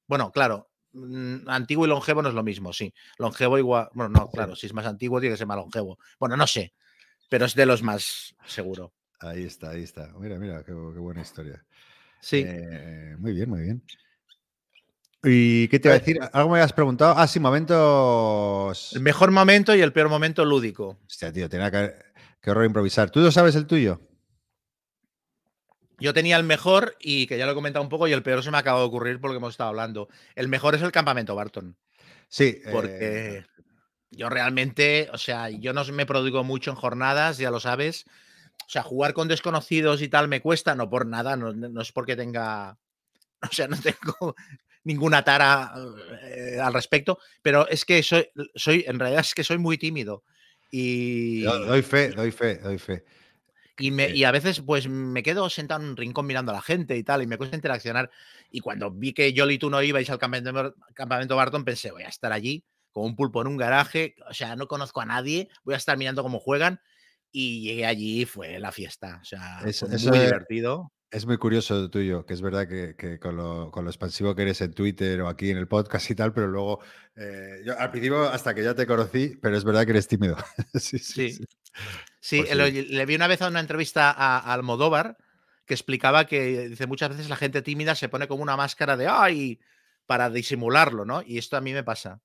bueno, claro, mm, antiguo y longevo no es lo mismo, sí. Longevo igual, bueno, no, claro, si es más antiguo tiene que ser más longevo. Bueno, no sé, pero es de los más seguro. Ahí está, ahí está. Mira, mira, qué buena historia. Sí. Eh, muy bien, muy bien. ¿Y qué te iba a Eh, decir? ¿Algo me habías preguntado? Ah, sí, momentos. El mejor momento y el peor momento lúdico. Hostia, tío, tenía que. Qué horror improvisar. ¿Tú no sabes el tuyo? Yo tenía el mejor y que ya lo he comentado un poco y el peor se me acaba de ocurrir porque hemos estado hablando. El mejor es el campamento Barton. Sí. eh, porque yo realmente, o sea, yo no me prodigo mucho en jornadas, ya lo sabes. O sea, jugar con desconocidos y tal me cuesta, no por nada, no, no es porque tenga, *laughs* o sea, no tengo ninguna tara eh, al respecto, pero es que soy, soy, en realidad es que soy muy tímido. Y, do- doy fe, doy fe, doy fe. y, me- eh, y a veces pues me quedo sentado en un rincón mirando a la gente y tal, y me cuesta interaccionar. Y cuando vi que yo y tú no ibais al campamento, campamento Barton, pensé, voy a estar allí como un pulpo en un garaje, o sea, no conozco a nadie, voy a estar mirando cómo juegan. Y llegué allí y fue la fiesta. O sea, Eso- fue eso muy es- divertido. Es muy curioso lo tuyo, que es verdad que, que con, lo, con lo expansivo que eres en Twitter o aquí en el podcast y tal, pero luego, eh, yo al principio hasta que ya te conocí, pero es verdad que eres tímido. *laughs* sí, sí, Sí. sí. Sí, Pues lo- le vi una vez a una entrevista a, a Almodóvar que explicaba que dice muchas veces la gente tímida se pone como una máscara de ay para disimularlo, ¿no? Y esto a mí me pasa.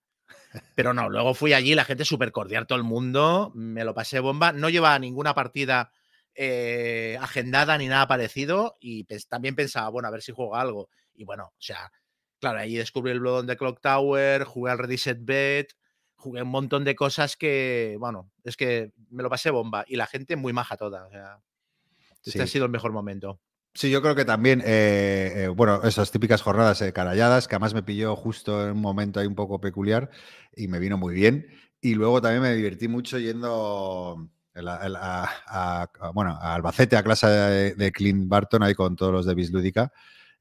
Pero no, luego fui allí, la gente súper cordial, todo el mundo, me lo pasé bomba, no llevaba ninguna partida eh, agendada ni nada parecido y también pensaba, bueno, a ver si juego algo. Y bueno, o sea, claro, ahí descubrí el Blood on the Clock Tower, jugué al Ready Set Bet, jugué un montón de cosas que, bueno, es que me lo pasé bomba y la gente muy maja toda. O sea, este Sí. ha sido el mejor momento. Sí, yo creo que también, eh, eh, bueno, esas típicas jornadas eh, caralladas, que además me pilló justo en un momento ahí un poco peculiar y me vino muy bien. Y luego también me divertí mucho yendo el- a, bueno, Albacete, a clase de, Clint Barton, ahí con todos los de Bislúdica.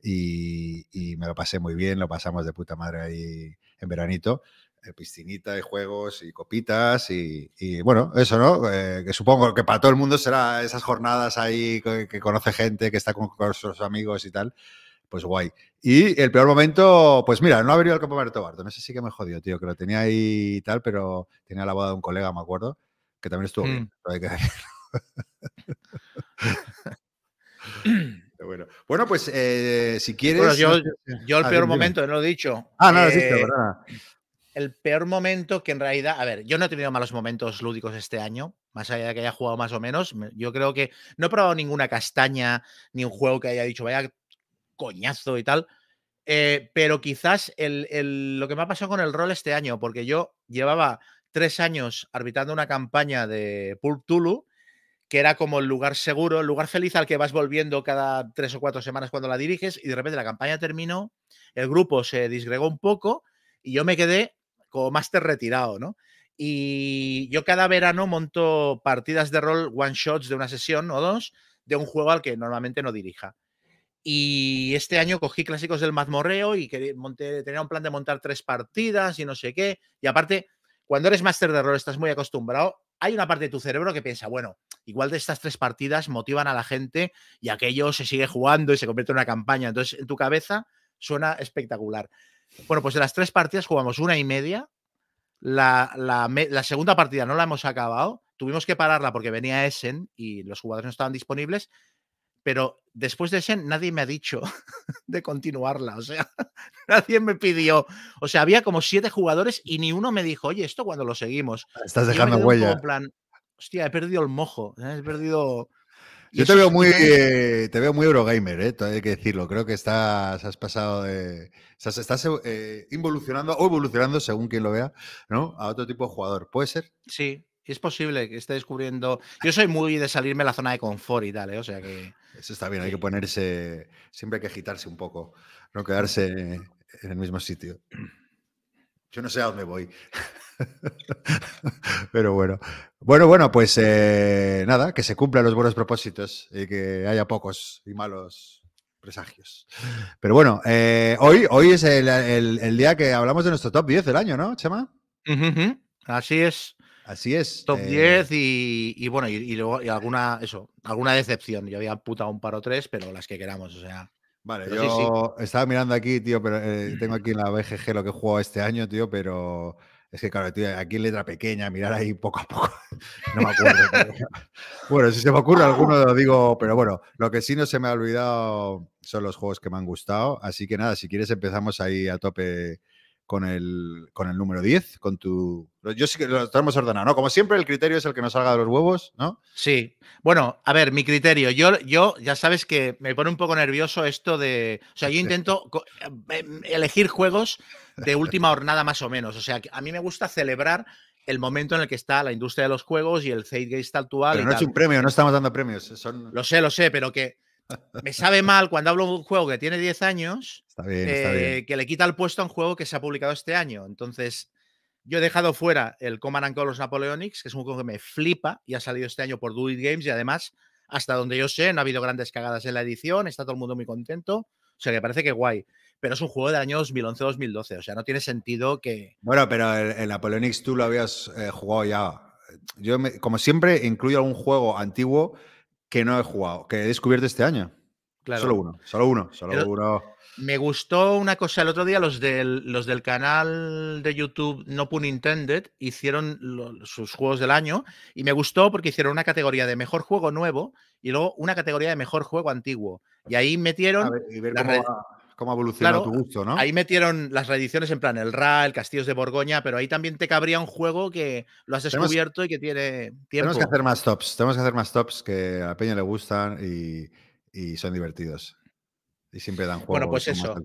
Y, y me lo pasé muy bien, lo pasamos de puta madre ahí en veranito. eh, piscinita y juegos y copitas y, bueno, eso, ¿no? Eh, que supongo que para todo el mundo será esas jornadas ahí que, conoce gente, que está con, con sus amigos y tal. Pues guay. Y el peor momento, pues mira, no ha venido el campamento Barton. Ese sí que me jodió, tío, que lo tenía ahí y tal, pero tenía la boda de un colega, me acuerdo, que también estuvo bien. Mm. hay que *laughs* *laughs* bueno. bueno, pues eh, si quieres. Bueno, yo, el Ah, peor momento, no lo he dicho. Ah, no, eh, ¿verdad? el peor momento que en realidad, a ver, yo no he tenido malos momentos lúdicos este año, más allá de que haya jugado más o menos. me- Yo creo que no he probado ninguna castaña ni un juego que haya dicho vaya coñazo y tal. eh, pero quizás el- el- lo que me ha pasado con el rol este año, porque yo llevaba tres años arbitrando una campaña de Pulp Tulu, que era como el lugar seguro, el lugar feliz al que vas volviendo cada tres o cuatro semanas cuando la diriges, y de repente la campaña terminó, el grupo se disgregó un poco y yo me quedé como máster retirado, ¿no? Y yo cada verano monto partidas de rol one shots de una sesión o dos de un juego al que normalmente no dirija. Y este año cogí clásicos del mazmorreo y monté, tenía un plan de montar tres partidas y no sé qué. Y aparte, cuando eres máster de rol, estás muy acostumbrado. Hay una parte de tu cerebro que piensa, bueno, igual de estas tres partidas motivan a la gente y aquello se sigue jugando y se convierte en una campaña. Entonces, en tu cabeza suena espectacular. Bueno, pues de las tres partidas jugamos una y media. La, la segunda partida no la hemos acabado. Tuvimos que pararla porque venía Essen y los jugadores no estaban disponibles. Pero después de Essen nadie me ha dicho *laughs* de continuarla. O sea, *laughs* nadie me pidió. O sea, había como siete jugadores y ni uno me dijo, oye, ¿esto cuando lo seguimos? Estás yo me dejando huella. En plan, hostia, he perdido el mojo. ¿eh? He perdido. Yo te veo muy, eh, te veo muy Eurogamer, ¿eh? Hay que decirlo. Creo que estás, has pasado de. Estás, estás eh, involucionando o evolucionando, según quien lo vea, ¿no? A otro tipo de jugador. ¿Puede ser? Sí, es posible que esté descubriendo. Yo soy muy de salirme de la zona de confort y tal, ¿eh? O sea que. Eso está bien, hay que ponerse. Siempre hay que agitarse un poco, no quedarse en el mismo sitio. Yo no sé a dónde voy. *laughs* Pero bueno. Bueno, bueno, pues eh, nada, que se cumplan los buenos propósitos y que haya pocos y malos presagios. Pero bueno, eh, hoy, hoy es el, el- el día que hablamos de nuestro top 10 del año, ¿no, Chema? Así es. Así es. Top eh, 10 y, y bueno, y, y luego y alguna, eso, alguna decepción. Yo había putado un par o tres, pero las que queramos, o sea. Vale, Pero sí, yo estaba mirando aquí, tío, pero eh, tengo aquí en la BGG lo que he jugado este año, tío, pero es que, claro, tío, aquí en letra pequeña, mirar ahí poco a poco, *laughs* no me acuerdo. tío. bueno, si se me ocurre alguno lo digo, pero bueno, lo que sí no se me ha olvidado son los juegos que me han gustado, así que nada, si quieres empezamos ahí a tope con el, con el número 10, con tu... Yo sí que lo tenemos ordenado, ¿no? Como siempre, el criterio es el que nos salga de los huevos, ¿no? Sí. Bueno, a ver, mi criterio. Yo, yo ya sabes que me pone un poco nervioso esto de. O sea, yo intento co- em, elegir juegos de última *laughs* jornada más o menos. O sea, a mí me gusta celebrar el momento en el que está la industria de los juegos y el zeitgeist actual. Pero y no es tal. un premio, no estamos dando premios, son... Lo sé, lo sé, pero que me sabe mal cuando hablo de un juego que tiene 10 años Está bien, está bien. eh, que le quita el puesto a un juego que se ha publicado este año. Entonces, yo he dejado fuera el Command and Colors Napoleonics, que es un juego que me flipa y ha salido este año por Do It Games y además, hasta donde yo sé, no ha habido grandes cagadas en la edición, está todo el mundo muy contento. O sea, que parece que guay. Pero es un juego del año 2011-2012, o sea, no tiene sentido que... Bueno, pero el, el Napoleonics tú lo habías eh, jugado ya. Yo, me- como siempre, incluyo algún juego antiguo que no he jugado, que he descubierto este año. Claro, Solo uno, solo uno, solo uno. Me gustó una cosa el otro día, los del, los del canal de YouTube No Pun Intended hicieron sus juegos del año y me gustó porque hicieron una categoría de mejor juego nuevo y luego una categoría de mejor juego antiguo. Y ahí metieron, A ver, y cómo, cómo ha evolucionado Claro, tu gusto, ¿no? ahí metieron las reediciones en plan el Ra, el Castillos de Borgoña, pero ahí también te cabría un juego que lo has Tenemos- descubierto y que tiene tiempo. Tenemos que hacer más tops, tenemos que hacer más tops que a peña le gustan y, y son divertidos. Y siempre dan juegos Bueno, pues eso.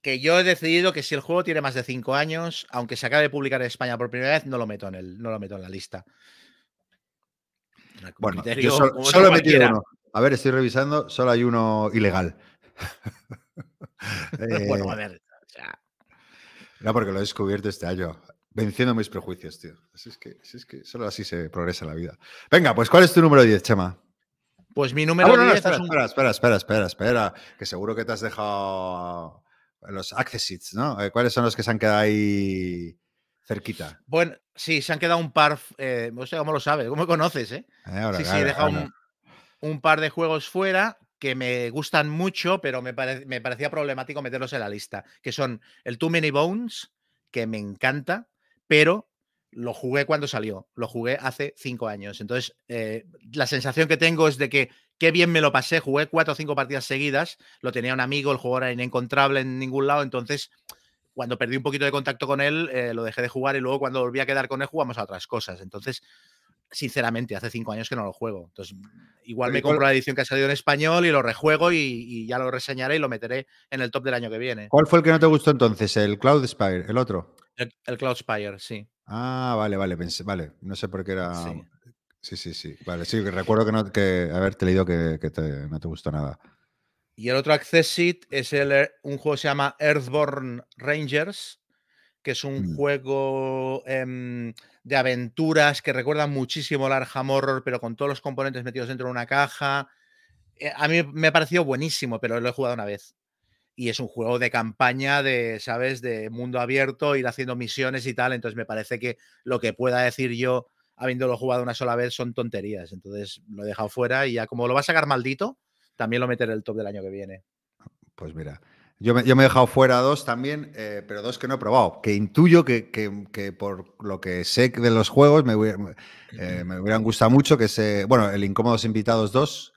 que yo he decidido que si el juego tiene más de 5 años, aunque se acabe de publicar en España por primera vez, no lo meto en, el, no lo meto en la lista. Bueno, criterio yo solo, solo he metido uno. A ver, estoy revisando, solo hay uno ilegal. *laughs* *laughs* Bueno, Eh, a ver. o sea, No, porque lo he descubierto este año. Venciendo mis prejuicios, tío. Así es que, así es que solo así se progresa la vida. Venga, pues ¿cuál es tu número 10, Chema? pues mi Ah, número bueno, no, 10 espera, es un espera, espera, espera, espera, espera. Que seguro que te has dejado los accessits, ¿no? Eh, ¿Cuáles son los que se han quedado ahí cerquita? Bueno, sí, se han quedado un par. eh, no sé cómo lo sabes, ¿cómo me conoces, eh? Eh, ahora, sí, sí, he dejado un par de juegos fuera que me gustan mucho, pero me, pare- me parecía problemático meterlos en la lista, que son el Too Many Bones, que me encanta, pero lo jugué cuando salió, lo jugué hace cinco años. Entonces, eh, la sensación que tengo es de que qué bien me lo pasé, jugué cuatro o cinco partidas seguidas, lo tenía un amigo, el juego era inencontrable en ningún lado, entonces cuando perdí un poquito de contacto con él, eh, lo dejé de jugar y luego cuando volví a quedar con él jugamos a otras cosas. Entonces, sinceramente, hace cinco años que no lo juego. Entonces, igual me compro la edición que ha salido en español y lo rejuego y, y ya lo reseñaré y lo meteré en el top del año que viene. ¿Cuál fue el que no te gustó entonces? ¿El Cloud Spire? ¿El otro? El, el Cloud Spire, sí. Ah, vale, vale, pensé- vale. No sé por qué era. Sí. Sí, sí, sí. Vale, sí, recuerdo que, no, que haberte leído que, que te- no te gustó nada. Y el otro Accessit es el, eh, un juego que se llama Earthborn Rangers, que es un Mm. juego em, de aventuras que recuerda muchísimo al Arkham Horror, pero con todos los componentes metidos dentro de una caja. Eh, a mí me pareció buenísimo, pero lo he jugado una vez. Y es un juego de campaña, de, ¿sabes? De mundo abierto, ir haciendo misiones y tal. Entonces me parece que lo que pueda decir yo, habiéndolo jugado una sola vez, son tonterías. Entonces lo he dejado fuera y ya como lo va a sacar maldito, también lo meteré en el top del año que viene. Pues mira, yo me, yo me he dejado fuera dos también, eh, pero dos que no he probado. Que intuyo que, que- que por lo que sé de los juegos me, hubiera- eh, me hubieran gustado mucho. Que se, bueno, el Incómodos Invitados 2,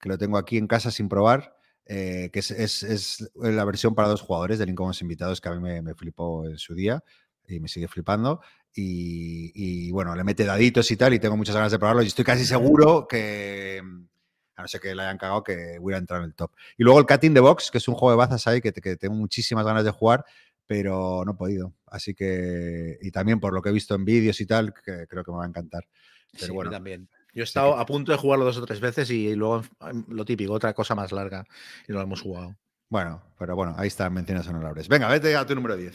que lo tengo aquí en casa sin probar. eh, que es, es- es la versión para dos jugadores del Incómodos Invitados que a mí me, me flipó en su día y me sigue flipando. Y, y, bueno, le mete daditos y tal, y tengo muchas ganas de probarlo. Y estoy casi seguro que, a no ser que le hayan cagado, que hubiera entrado en el top. Y luego el Cat in the Box, que es un juego de bazas ahí que, que tengo muchísimas ganas de jugar, pero no he podido. Así que, y también por lo que he visto en vídeos y tal, que creo que me va a encantar. Pero Sí, bueno, también. Yo he estado a punto de jugarlo dos o tres veces y luego em, lo típico, otra cosa más larga y no lo hemos jugado. bueno, pero bueno, ahí están menciones honorables. Venga, vete a tu número 10.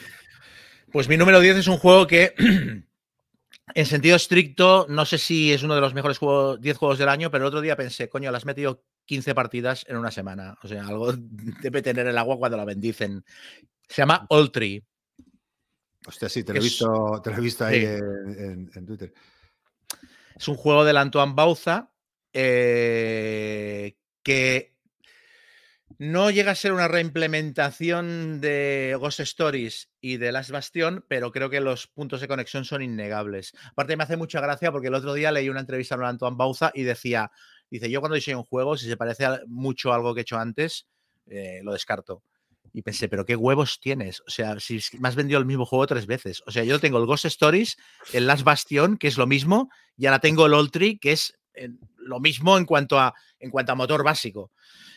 Pues mi número 10 es un juego que, *clears throat* en sentido estricto, no sé si es uno de los mejores juegos, 10 juegos del año, pero el otro día pensé, coño, le has metido 15 partidas en una semana. O sea, algo *laughs* debe tener el agua cuando la bendicen. Se llama All Tree. Hostia, sí, te lo he es- visto, te lo he visto ahí Sí. en, en- en Twitter. Es un juego del Antoine Bauza eh, que no llega a ser una reimplementación de Ghost Stories y de Last Bastion, pero creo que los puntos de conexión son innegables. Aparte me hace mucha gracia porque el otro día leí una entrevista a Antoine Bauza y decía, dice, yo cuando diseño un juego, si se parece mucho a algo que he hecho antes, eh, lo descarto. Y pensé, pero qué huevos tienes. O sea, si me has vendido el mismo juego tres veces. O sea, yo tengo el Ghost Stories, el Last Bastion, que es lo mismo, y ahora tengo el Old Tree, que es eh, lo mismo en cuanto, a, en cuanto a motor básico.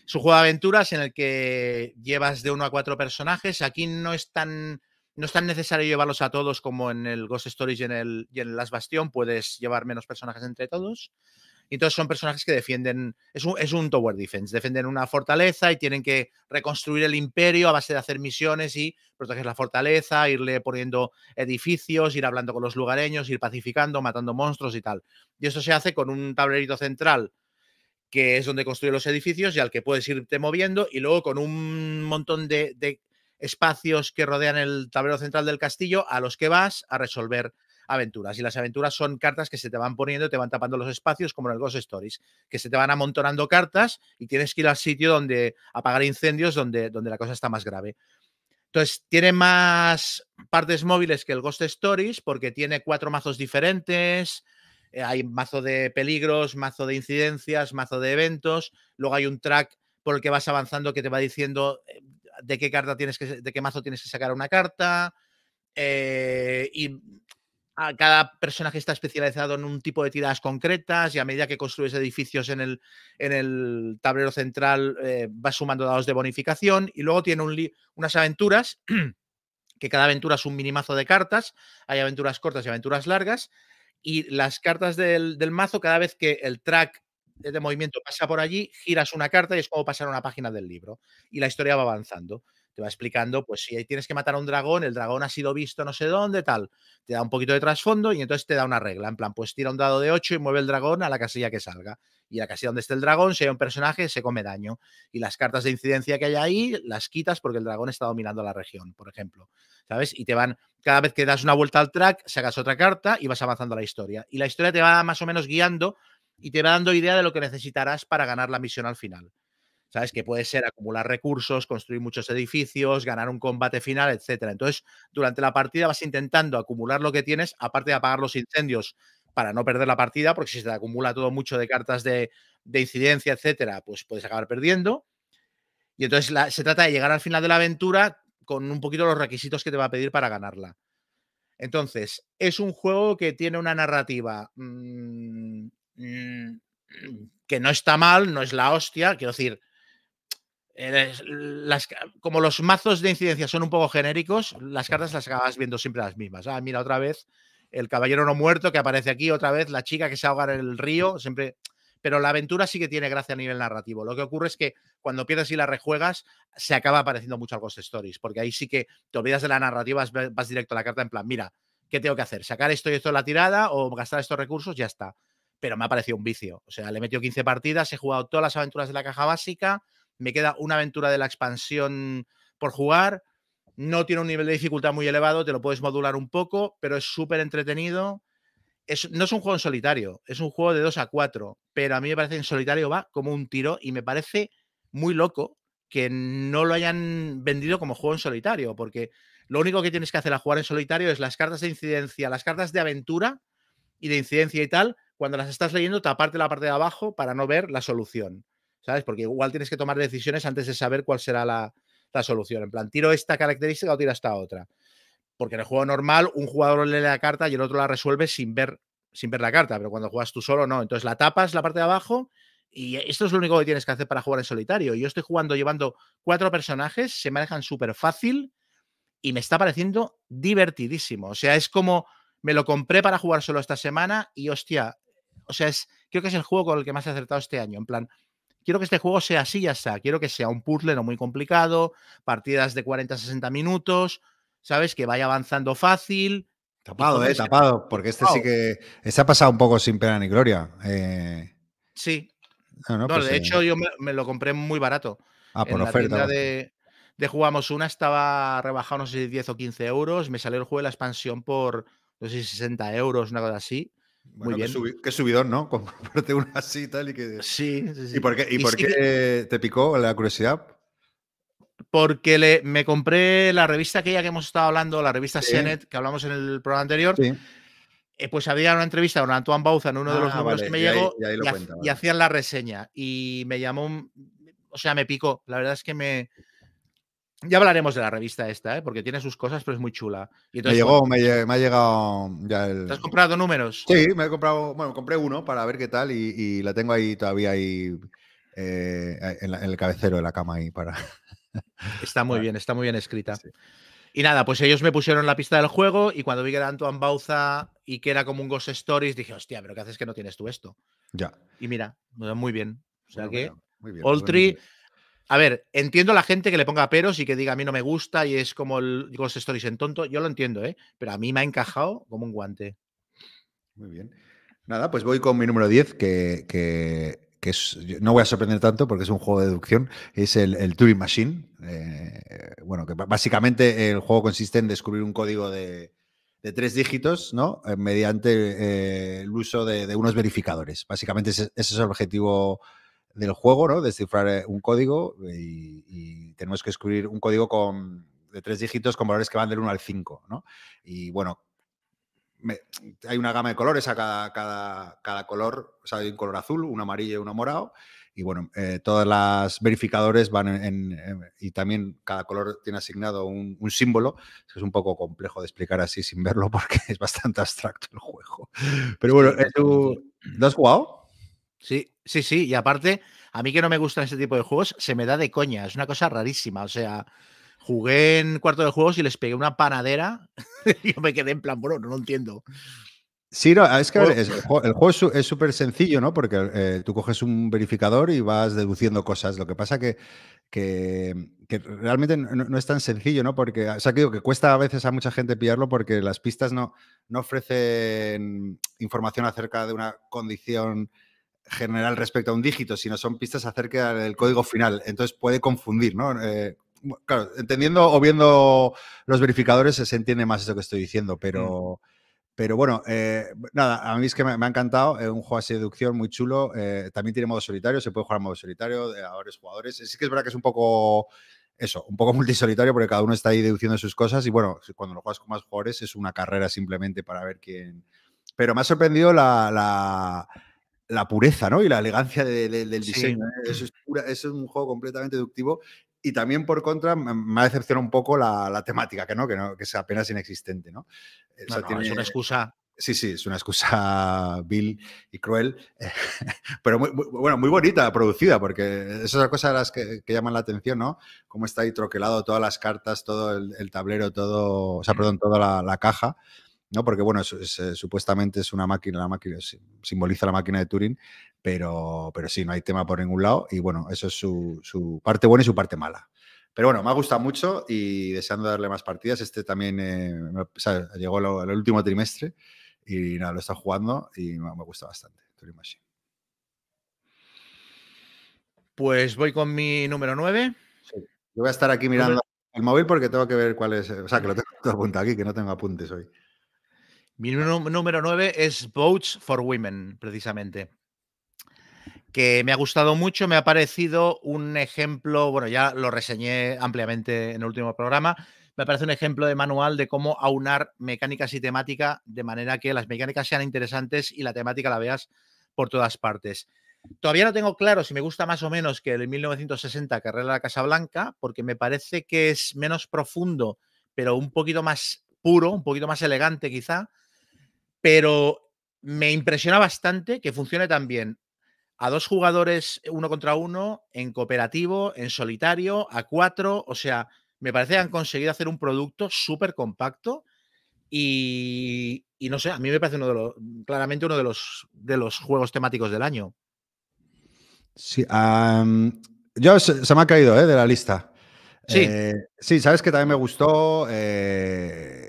Es un juego de aventuras en el que llevas de uno a cuatro personajes. Aquí no es tan, no es tan necesario llevarlos a todos como en el Ghost Stories y en el, y en el Last Bastion. Puedes llevar menos personajes entre todos. Entonces son personajes que defienden, es un, es un tower defense, defienden una fortaleza y tienen que reconstruir el imperio a base de hacer misiones y proteger la fortaleza, irle poniendo edificios, ir hablando con los lugareños, ir pacificando, matando monstruos y tal. Y esto se hace con un tablerito central que es donde construye los edificios y al que puedes irte moviendo y luego con un montón de, espacios que rodean el tablero central del castillo a los que vas a resolver aventuras. Y las aventuras son cartas que se te van poniendo te van tapando los espacios, como en el Ghost Stories, que se te van amontonando cartas y tienes que ir al sitio donde apagar incendios, donde, donde la cosa está más grave. Entonces, tiene más partes móviles que el Ghost Stories, porque tiene cuatro mazos diferentes. Eh, hay mazo de peligros, mazo de incidencias, mazo de eventos. Luego hay un track por el que vas avanzando que te va diciendo eh, de qué carta tienes que, de qué mazo tienes que sacar una carta. eh, y a cada personaje está especializado en un tipo de tiradas concretas y a medida que construyes edificios en el, en el tablero central vas sumando dados de bonificación y luego tiene un unas aventuras *clears throat* que cada aventura es un minimazo de cartas, hay aventuras cortas y aventuras largas y las cartas del, mazo cada vez que el track de movimiento pasa por allí, giras una carta y es como pasar una página del libro y la historia va avanzando. Te va explicando, pues si tienes que matar a un dragón, el dragón ha sido visto no sé dónde, tal. Te da un poquito de trasfondo y entonces te da una regla. En plan, pues tira un dado de 8 y mueve el dragón a la casilla que salga. Y la casilla donde esté el dragón, si hay un personaje, se come daño. Y las cartas de incidencia que hay ahí, las quitas porque el dragón está dominando la región, por ejemplo. ¿Sabes? Y te van, cada vez que das una vuelta al track, sacas otra carta y vas avanzando la historia. Y la historia te va más o menos guiando y te va dando idea de lo que necesitarás para ganar la misión al final. ¿Sabes? Que puede ser acumular recursos, construir muchos edificios, ganar un combate final, etcétera. Entonces, durante la partida vas intentando acumular lo que tienes, aparte de apagar los incendios para no perder la partida, porque si se te acumula todo mucho de cartas de, de incidencia, etcétera, pues puedes acabar perdiendo. Y entonces se trata de llegar al final de la aventura con un poquito los requisitos que te va a pedir para ganarla. Entonces, es un juego que tiene una narrativa mm, mm, que no está mal, no es la hostia, quiero decir, eres- las, como los mazos de incidencia son un poco genéricos, las cartas las acabas viendo siempre las mismas. Ah, mira, otra vez el caballero no muerto que aparece aquí, otra vez la chica que se ahoga en el río, siempre. Pero la aventura sí que tiene gracia a nivel narrativo. Lo que ocurre es que cuando pierdes y la rejuegas, se acaba apareciendo mucho al Ghost Stories, porque ahí sí que te olvidas de la narrativa, vas, vas directo a la carta en plan, mira, ¿qué tengo que hacer? ¿Sacar esto y esto de la tirada o gastar estos recursos? Ya está. Pero me ha parecido un vicio. O sea, le he metido 15 partidas, he jugado todas las aventuras de la caja básica, me queda una aventura de la expansión por jugar. No tiene un nivel de dificultad muy elevado, te lo puedes modular un poco, pero es súper entretenido. Es, no es un juego en solitario, es un juego de 2 a 4, pero a mí me parece en solitario va como un tiro y me parece muy loco que no lo hayan vendido como juego en solitario, porque lo único que tienes que hacer a jugar en solitario es las cartas de incidencia, las cartas de aventura y de incidencia y tal, cuando las estás leyendo, taparte la parte de abajo para no ver la solución, ¿sabes? Porque igual tienes que tomar decisiones antes de saber cuál será la, la solución. En plan, tiro esta característica o tiro esta otra. Porque en el juego normal, un jugador lee la carta y el otro la resuelve sin ver, sin ver la carta, pero cuando juegas tú solo, no. Entonces la tapas la parte de abajo y esto es lo único que tienes que hacer para jugar en solitario. Yo estoy jugando llevando cuatro personajes, se manejan súper fácil y me está pareciendo divertidísimo. O sea, es como me lo compré para jugar solo esta semana y hostia, o sea, es, creo que es el juego con el que más he acertado este año. En plan, quiero que este juego sea así, ya está. Quiero que sea un puzzle no muy complicado, partidas de 40-60 minutos, ¿sabes? Que vaya avanzando fácil. Tapado, eh, tapado, porque este sí que. Este ha pasado un poco sin pena ni gloria. Eh, Sí, no, no, no, pues, de eh, hecho yo me, me lo compré muy barato. ah, por en la oferta. tienda vale. de, de Jugamos Una estaba rebajado, no sé si 10 o 15 euros. Me salió el juego de la expansión por, no sé si 60 euros, una cosa así. Bueno, muy qué bien. subi- Qué subidón, ¿no? *laughs* Comprarte una así y tal. Y, que... Sí, sí, sí. ¿Y por qué, y Y por sí qué que- te picó la curiosidad? Porque le, me compré la revista aquella que hemos estado hablando, la revista Sí. Senet, que hablamos en el programa anterior. Sí. eh, pues había una entrevista con Antoine Bauza en uno de los Ah, números vale, que me y ahí- llegó y ha- hacían la reseña. Y me llamó, un- o sea, me picó. La verdad es que me. Ya hablaremos de la revista esta, ¿eh? porque tiene sus cosas, pero es muy chula. Y Me llegó, bueno, me, ha llegado ya el. ¿Te has comprado números? Sí, me he comprado, bueno, compré uno para ver qué tal y, y la tengo ahí todavía ahí eh, en, la- en el cabecero de la cama ahí para. *laughs* Está muy bien, está muy bien escrita. Sí. Y nada, pues ellos me pusieron la pista del juego y cuando vi que era Antoine Bauza y que era como un Ghost Stories, dije, hostia, pero ¿qué haces que no tienes tú esto? Ya. Y mira, muy bien. O sea Bueno, que, bueno, muy bien. A ver, entiendo a la gente que le ponga peros y que diga a mí no me gusta y es como el Ghost Stories en tonto, yo lo entiendo, ¿eh? Pero a mí me ha encajado como un guante. Muy bien. Nada, pues voy con mi número 10, que, que- es, no voy a sorprender tanto porque es un juego de deducción, es el, Turing Machine. Eh, bueno, que básicamente el juego consiste en descubrir un código de, tres dígitos, ¿no? Eh, mediante eh, el uso de, unos verificadores. Básicamente ese es el objetivo del juego, ¿no? Descifrar eh, un código y, y tenemos que descubrir un código con, de tres dígitos con valores que van del 1 al 5, ¿no? Y bueno, me- *tsk* hay una gama de colores a cada, cada, cada color, o sea, hay un color azul, un amarillo y uno morado, y bueno, eh, todas las verificadores van en, en- y también cada color tiene asignado un, un símbolo. Es un poco complejo de explicar así sin verlo *laughs* porque es bastante abstracto el juego. Pero bueno, eh, ¿tú lo has jugado? Sí, sí, sí. Y aparte, a mí que no me gustan ese tipo de juegos, se me da de coña. Es una cosa rarísima. O sea, jugué en cuarto de juegos y les pegué una panadera *laughs* y yo me quedé en plan, bueno, no lo entiendo. Sí, no, es que ver, es- el juego, el juego es súper sencillo, ¿no? Porque eh, tú coges un verificador y vas deduciendo cosas. Lo que pasa que, que, que realmente no, no es tan sencillo, ¿no? Porque, o sea, que digo que cuesta a veces a mucha gente pillarlo porque las pistas no, no ofrecen información acerca de una condición general respecto a un dígito, sino son pistas acerca del código final. Entonces puede confundir, ¿no? Eh, claro, entendiendo o viendo los verificadores se entiende más eso que estoy diciendo, pero... Pero bueno, eh, nada, a mí es que me, me ha encantado. Es un juego de deducción muy chulo. eh, también tiene modo solitario, se puede jugar en modo solitario de a varios jugadores. Sí que es verdad que es un poco eso, un poco *laughs* multisolitario porque cada uno está ahí deduciendo sus cosas y bueno, cuando lo juegas con más jugadores es una carrera simplemente para ver quién. Pero me ha sorprendido la, la- la pureza ¿no? y la elegancia de- de- del diseño. ¿eh? Eso es, pura- es un juego completamente deductivo y también por contra me, ha decepcionado un poco la, la temática, que no, que no, que es apenas inexistente, ¿no? O No, sea, no, tiene- Es una excusa. Sí, sí, es una excusa vil y cruel, *laughs* pero muy, muy- bueno, muy bonita, producida, porque es la cosa de las que, que llaman la atención, ¿no? Cómo está ahí troquelado todas las cartas, todo el, el tablero, todo, o sea, perdón, toda la, la caja, ¿no? Porque, bueno, es- es, eh, supuestamente es una máquina, la máquina simboliza la máquina de Turing, pero, pero sí, no hay tema por ningún lado y, bueno, eso es su, su parte buena y su parte mala. Pero bueno, me ha gustado mucho y deseando darle más partidas. Este también eh, llegó el último trimestre y nada, lo estado jugando y me, me gusta bastante. Turing Machine. Pues voy con mi número 9. Yo voy a estar aquí mirando el móvil porque tengo que ver cuál es. O sea, que lo tengo todo apuntado aquí, que no tengo apuntes hoy. Mi número 9 es Votes for Women, precisamente. Que me ha gustado mucho, me ha parecido un ejemplo, bueno, ya lo reseñé ampliamente en el último programa, me parece un ejemplo de manual de cómo aunar mecánicas y temática de manera que las mecánicas sean interesantes y la temática la veas por todas partes. Todavía no tengo claro si me gusta más o menos que el 1960 Carrera de la Casa Blanca, porque me parece que es menos profundo, pero un poquito más puro, un poquito más elegante quizá, pero me impresiona bastante que funcione tan bien a dos jugadores uno contra uno, en cooperativo, en solitario, a cuatro, o sea, me parece que han conseguido hacer un producto súper compacto y, y no sé, a mí me parece uno de los, claramente uno de los, de los juegos temáticos del año. Sí, yo se, se me ha caído ¿eh? de la lista. Sí. Eh, sí, sabes que también me gustó eh,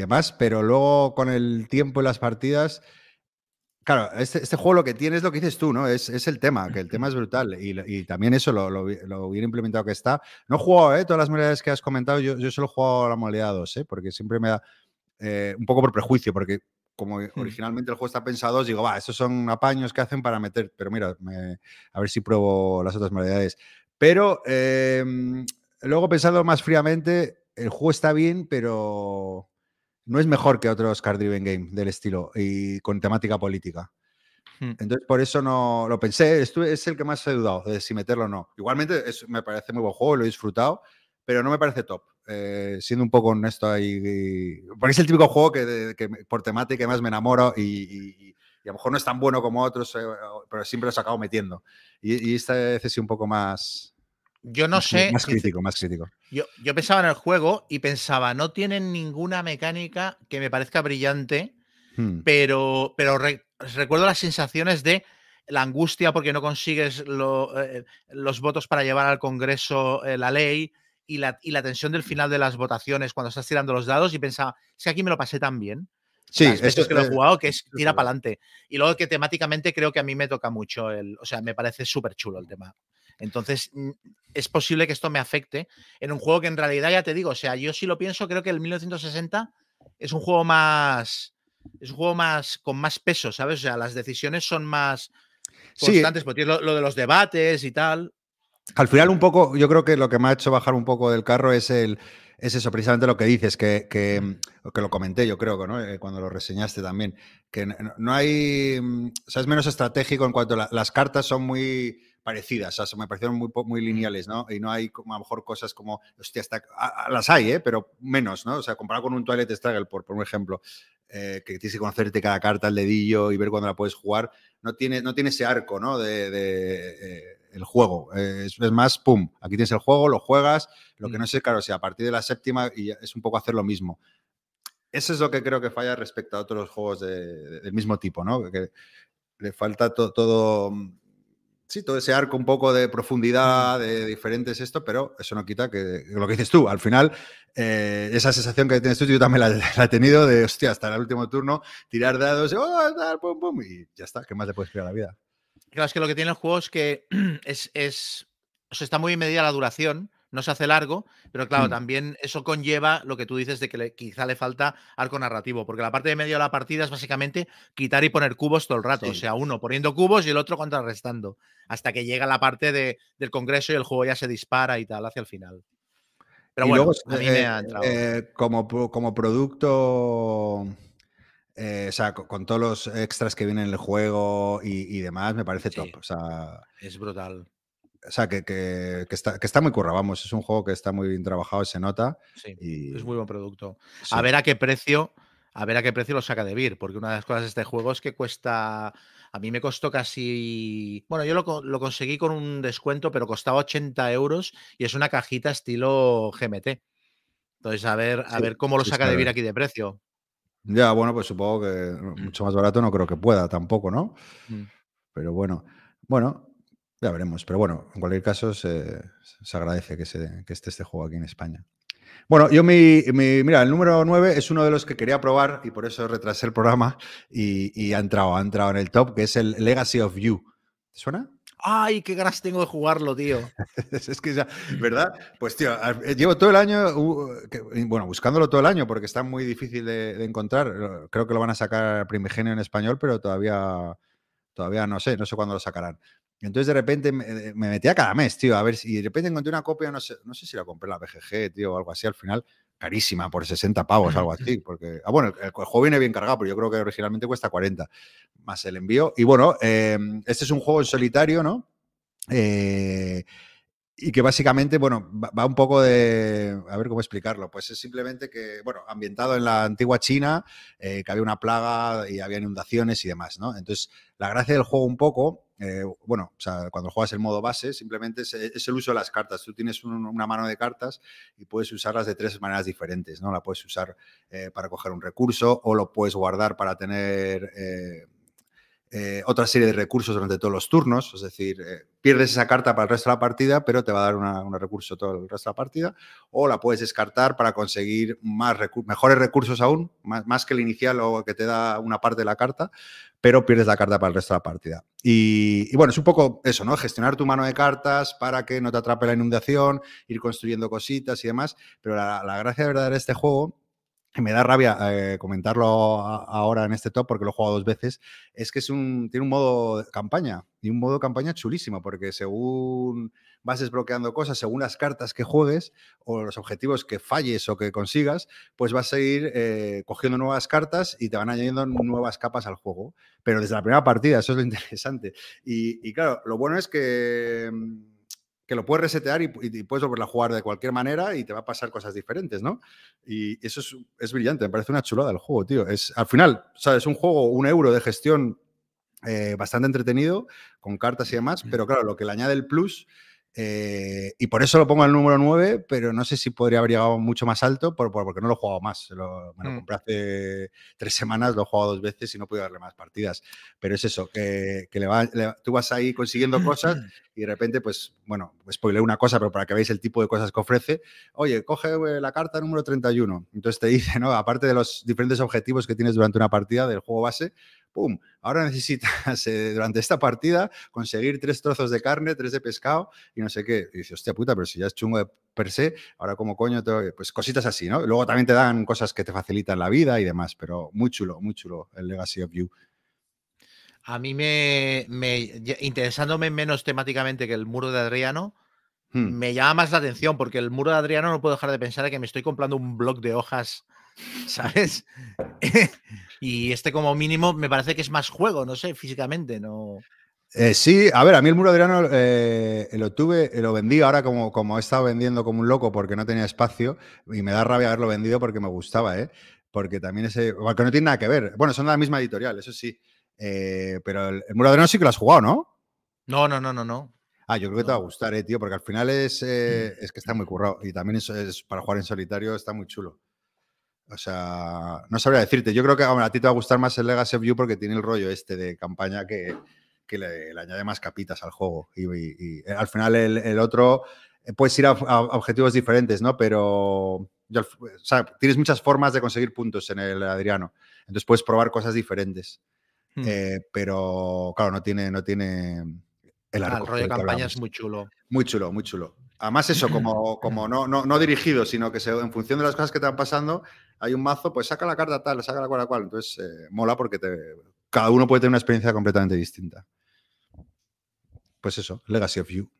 demás, pero luego con el tiempo y las partidas. Claro, este, este juego lo que tiene es lo que dices tú, ¿no? Es, es el tema, que el tema es brutal y, y también eso lo, lo, lo bien implementado que está. No he jugado, ¿eh? Todas las modalidades que has comentado, yo, yo solo he jugado la modalidad 2, ¿eh? Porque siempre me da eh, un poco por prejuicio, porque como originalmente el juego está pensado, digo, va, estos son apaños que hacen para meter, pero mira, me- a ver si pruebo las otras modalidades. Pero eh, luego pensando más fríamente, el juego está bien, pero no es mejor que otros card driven game del estilo y con temática política. Hmm. Entonces, por eso no lo pensé. Esto es el que más he dudado de si meterlo o no. Igualmente, es- me parece muy buen juego, lo he disfrutado, pero no me parece top. Eh, siendo un poco honesto ahí. y- porque es el típico juego que, de- que me- por temática más me enamoro y, y- y a lo mejor no es tan bueno como otros, eh, pero siempre los acabo metiendo. Y, y esta vez es un poco más. Yo no más, sé, Más crítico, más crítico. Yo, yo pensaba en el juego y pensaba, no tienen ninguna mecánica que me parezca brillante, Hmm. pero, pero re- recuerdo las sensaciones de la angustia porque no consigues lo- eh, los votos para llevar al Congreso eh, la ley y la, y la tensión del final de las votaciones cuando estás tirando los dados y pensaba, si aquí me lo pasé tan bien. Sí, las veces eso- que lo he eh, jugado, que es es tira para adelante. Y luego que temáticamente creo que a mí me toca mucho el. O sea, me parece súper chulo el tema. Entonces, mm, es posible que esto me afecte en un juego que en realidad ya te digo, o sea, yo sí lo pienso, creo que el 1960 es un juego más. Es un juego más con más peso, ¿sabes? O sea, las decisiones son más Sí, constantes, porque tienes lo, lo de los debates y tal. Al final, un poco, yo creo que lo que me ha hecho bajar un poco del carro es el. Es eso, precisamente lo que dices, que, que, que lo comenté yo creo, ¿no? Eh, cuando lo reseñaste también, que no, no hay, mm, o sea, es menos estratégico en cuanto a la- las cartas son muy, parecidas, o sea, me parecieron muy, muy lineales, ¿no? Y no hay como, a lo mejor cosas como, hostia, está, a- a- las hay, ¿eh? Pero menos, ¿no? O sea, comparado con un Twilight Struggle, por, por un ejemplo, eh, que tienes que conocerte cada carta al dedillo y ver cuándo la puedes jugar, no tiene, no tiene ese arco, ¿no? De, de, eh, el juego. Eh, es, es más, pum, aquí tienes el juego, lo juegas, lo que Mm. no sé, claro, si a partir de la séptima y es un poco hacer lo mismo. Eso es lo que creo que falla respecto a otros juegos de- de- del mismo tipo, ¿no? Que le falta to- todo, mm, sí, todo ese arco un poco de profundidad, de diferentes esto, pero eso no quita que, que lo que dices tú, al final, eh, esa sensación que tienes tú, yo también la, la he tenido de, hostia, hasta el último turno, tirar dados, ¡oh, tal, pum, pum! Y ya está, ¿qué más le puedes pedir a la vida? Claro, es que lo que tiene el juego es que *clears throat* es, es o sea, está muy medida la duración, no se hace largo, pero claro, Mm. también eso conlleva lo que tú dices de que le- quizá le falta arco narrativo, porque la parte de medio de la partida es básicamente quitar y poner cubos todo el rato, o sea, uno poniendo cubos y el otro contrarrestando, hasta que llega la parte de- del congreso y el juego ya se dispara y tal hacia el final. Pero Y bueno, luego, a mí eh, me ha entrado. eh, como, como producto, eh, o sea, co- con, todos los extras que vienen en el juego y, y demás, me parece Sí. top. O sea, es brutal. O sea que, que- que está, que está muy currado, vamos. Es un juego que está muy bien trabajado, se nota. Sí, Y, es muy buen producto. sí. A ver a qué precio, a ver a qué precio lo saca de Vir, porque una de las cosas de este juego es que cuesta, a mí me costó casi, bueno, yo lo, lo conseguí con un descuento, pero costaba 80 euros y es una cajita estilo GMT. Entonces, a ver, a Sí, ver cómo lo saca de Vir aquí de precio. Ya, bueno, pues supongo que mucho más barato no creo que pueda tampoco, ¿no? Mm. Pero bueno, bueno, ya veremos. Pero bueno, en cualquier caso se, se agradece que, se, que esté este juego aquí en España. Bueno, yo mi, mi- mira, el número 9 es uno de los que quería probar y por eso retrasé el programa y, y ha entrado, ha entrado en el top, que es el Legacy of You. ¿Te suena? ¡Ay, qué ganas tengo de jugarlo, tío! *laughs* es que ya, ¿verdad? Pues tío, eh, llevo todo el año, uh, bueno, buscándolo todo el año porque está muy difícil de, de encontrar. Creo que lo van a sacar primigenio en español, pero todavía, todavía no sé, no sé cuándo lo sacarán. Entonces de repente me, eh, me metía cada mes, tío, a ver si de repente encontré una copia, no sé, no sé si la compré en la BGG, tío, o algo así al final. Carísima, por 60 pavos, algo así. Porque, ah, bueno, el, el juego viene bien cargado, pero yo creo que originalmente cuesta 40 más el envío. Y bueno, eh, este es un juego en solitario, ¿no? Eh, y que básicamente, bueno, va, un poco de. A ver cómo explicarlo. Pues es simplemente que, bueno, ambientado en la antigua China, eh, que había una plaga y había inundaciones y demás, ¿no? Entonces, la gracia del juego un poco, eh, bueno, o sea, cuando juegas el modo base, simplemente es, el uso de las cartas. Tú tienes un- una mano de cartas y puedes usarlas de tres maneras diferentes, ¿no? La puedes usar eh, para coger un recurso o lo puedes guardar para tener. Eh, otra serie de recursos durante todos los turnos, es decir, eh, pierdes esa carta para el resto de la partida, pero te va a dar un recurso todo el resto de la partida, o la puedes descartar para conseguir más recu- mejores recursos aún, más, que el inicial o que te da una parte de la carta, pero pierdes la carta para el resto de la partida. Y, y bueno, es un poco eso, ¿no? Gestionar tu mano de cartas para que no te atrape la inundación, ir construyendo cositas y demás, pero la, la gracia de verdad de este juego y me da rabia eh, comentarlo ahora en este top porque lo he jugado dos veces, es que es un, tiene un modo de campaña y un modo de campaña chulísimo porque según vas desbloqueando cosas, según las cartas que juegues o los objetivos que falles o que consigas, pues vas a ir eh, cogiendo nuevas cartas y te van añadiendo nuevas capas al juego. Pero desde la primera partida, eso es lo *laughs* interesante. Y, y claro, lo bueno es que... que lo puedes resetear y, puedes volverlo a jugar de cualquier manera y te va a pasar cosas diferentes, ¿no? Y eso es, es brillante, me parece una chulada el juego, tío. Es, al final, ¿sabes? Un juego, un euro de gestión eh, bastante entretenido, con cartas y demás, pero claro, lo que le añade el plus, eh, y por eso lo pongo al número 9, pero no sé si podría haber llegado mucho más alto, por, por- porque no lo he jugado más. Lo- me lo Mm. compré hace tres semanas, lo he jugado dos veces y no pude darle más partidas. Pero es eso, que, que le va- le- tú vas ahí consiguiendo cosas *clears throat* y de repente, pues, bueno, spoilé una cosa, pero para que veáis el tipo de cosas que ofrece, oye, coge la carta número 31. Entonces te *laughs* dice, ¿no? Aparte de los diferentes objetivos que tienes durante una partida del juego base, ¡pum! Ahora necesitas *laughs* eh, durante esta partida conseguir tres trozos de carne, tres de pescado y no sé qué. Y dices, hostia puta, pero si ya es chungo de per se, ahora como coño, te- pues cositas así, ¿no? Luego también te dan cosas que te facilitan la vida y demás, pero muy chulo, muy chulo el Legacy of You. A mí me, interesándome menos temáticamente que el muro de Adriano, Hmm. me llama más la atención porque el muro de Adriano no puedo dejar de pensar que me estoy comprando un bloc de hojas, *laughs* ¿sabes? *laughs* y este como mínimo me parece que es más juego, no sé, físicamente, no. Eh, sí, a ver, a mí el muro Adriano eh, lo tuve, lo vendí ahora como, como he estado vendiendo como un loco porque no tenía espacio y me da rabia haberlo vendido porque me gustaba, ¿eh? Porque también ese, porque no tiene nada que ver. Bueno, son de la misma editorial, eso sí. Eh, pero el, el muro Adriano sí que lo has jugado, ¿no? No, no, no, no, no. Ah, yo creo que te va a gustar, eh, tío, porque al final es, eh, Mm. es que está muy currado y también es, es para jugar en solitario, está muy chulo. O sea, no sabría decirte. Yo creo que a ti te va a gustar más el Legacy of You porque tiene el rollo este de campaña que, que le, le añade más capitas al juego. Y, y- y, al final el, el otro eh, puedes ir a, a objetivos diferentes, ¿no? Pero yo o sea, tienes muchas formas de conseguir puntos en el Adriano. Entonces puedes probar cosas diferentes. Mm. Eh, pero claro, no tiene, no tiene el Ah, el rollo de campaña hablamos. es muy chulo. Muy chulo, muy chulo. Además, eso, *clears throat* como, como no, no, no dirigido, sino que se- en función de las cosas que te van pasando, hay un mazo, pues saca la carta tal, saca la cual, la cual. Entonces, eh, mola porque te, cada uno puede tener una experiencia completamente distinta. Pues eso, Legacy of You.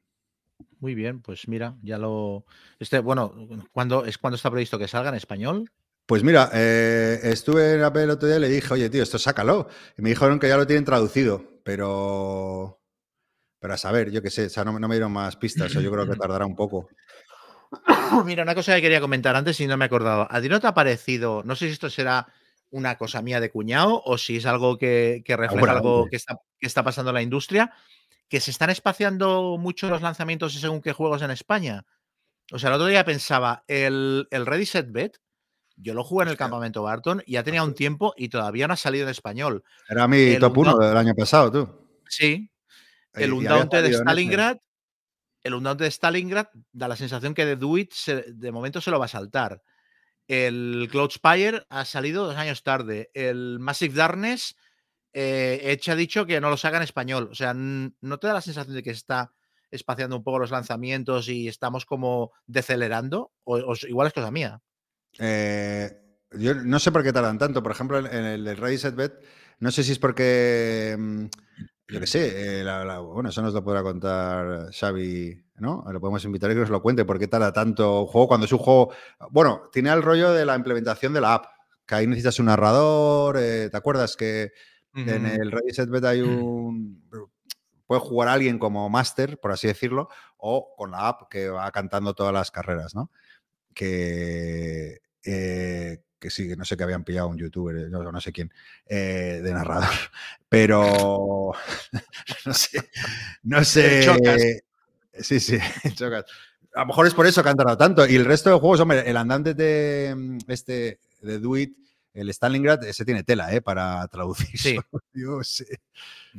Muy bien, pues mira, ya lo. Este, bueno, ¿cuándo, ¿es cuando está previsto que salga en español? Pues mira, eh, estuve en Apple el otro día y le dije, oye, tío, esto sácalo. Y me dijeron que ya lo tienen traducido, pero. Pero a saber, yo qué sé, o sea, no, no me dieron más pistas, o yo creo que tardará un poco. *coughs* Mira, una cosa que quería comentar antes y no me he acordado. ¿A ti no te ha parecido? No sé si esto será una cosa mía de cuñado o si es algo que, que refleja algo que está, que está pasando en la industria, que se están espaciando mucho los lanzamientos y según qué juegos en España. O sea, el otro día pensaba, el, el Ready Set Bet, yo lo jugué en el campamento Barton y ya tenía un tiempo y todavía no ha salido en español. Era mi El top 1 Undaunted- del año pasado, tú. Sí, el Undaunted de. Stalingrad, el de Stalingrad da la sensación que de se- de momento se lo va a saltar. El Cloudspire ha salido dos años tarde. El Massive Darkness, eh, Edge ha dicho que no lo saca en español. O sea, ¿no te da la sensación de que está espaciando un poco los lanzamientos y estamos como decelerando? O, igual es cosa mía. Eh, yo no sé por qué tardan tanto. Por ejemplo, en, el de Ready Set Bet, no sé si es porque, mm, yo qué sé, eh, la- la- bueno, eso nos lo podrá contar Xavi, ¿no? Lo podemos invitar y que nos lo cuente. ¿Por qué tarda tanto un juego cuando es un juego... Bueno, tiene el rollo de la implementación de la app, que ahí necesitas un narrador. eh, ¿Te acuerdas que en el Ready Set Bet hay un... Puede jugar alguien como máster, por así decirlo, o con la app que va cantando todas las carreras, ¿no? que, eh, que sí, que no sé que habían pillado un youtuber, eh, no, no sé quién, eh, de narrador, *laughs* pero *laughs* no sé, no *laughs* sé. Chocas. Sí, sí, chocas. A lo mejor es por eso que han tardado tanto. Y el resto de juegos, hombre, el andante de mm, este de Do It, el Stalingrad, ese tiene tela, ¿eh? Para traducir. Sí. Dios,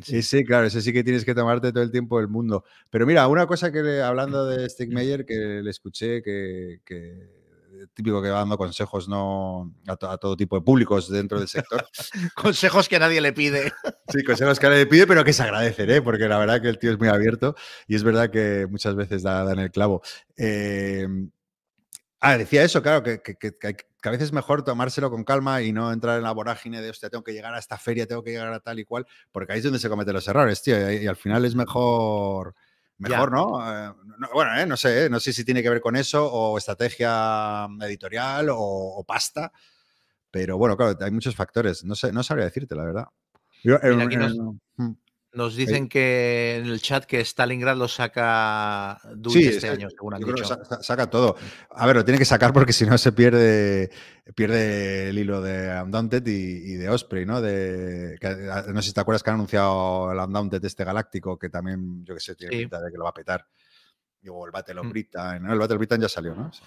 sí. Sí. Claro, ese sí que tienes que tomarte todo el tiempo del mundo. Pero mira, una cosa que hablando de Stigmeyer, que le escuché que, que típico que va dando consejos no a, to- a todo tipo de públicos dentro del sector. *laughs* Consejos que nadie le pide. Sí, consejos que le pide, pero que se agradecen, ¿eh? porque la verdad que el tío es muy abierto y es verdad que muchas veces da, da en el clavo. Eh, ah, decía eso, claro, que, que- que- a veces es mejor tomárselo con calma y no entrar en la vorágine de, hostia, tengo que llegar a esta feria, tengo que llegar a tal y cual, porque ahí es donde se cometen los errores, tío, y, y al final es mejor... Mejor. Eh, no- Bueno, eh, no sé, eh, no sé si tiene que ver con eso o estrategia editorial o, o pasta, pero bueno, claro, hay muchos factores. No sé, no sabría decirte, la verdad. Yo, Mira, en- aquí nos- en- mm. Nos dicen que en el chat que Stalingrad lo saca Duit Sí, este es- año, según han dicho. sa- sa- saca todo. A ver, lo tiene que sacar porque si no se pierde, pierde el hilo de Undaunted y, y de Osprey, ¿no? De, que, no sé si te acuerdas que han anunciado el Undaunted este galáctico, que también, yo que sé, tiene Sí. pinta de que lo va a petar. Y luego el Battle of Mm. Britain. ¿no? El Battle of Britain ya salió, ¿no? Sí.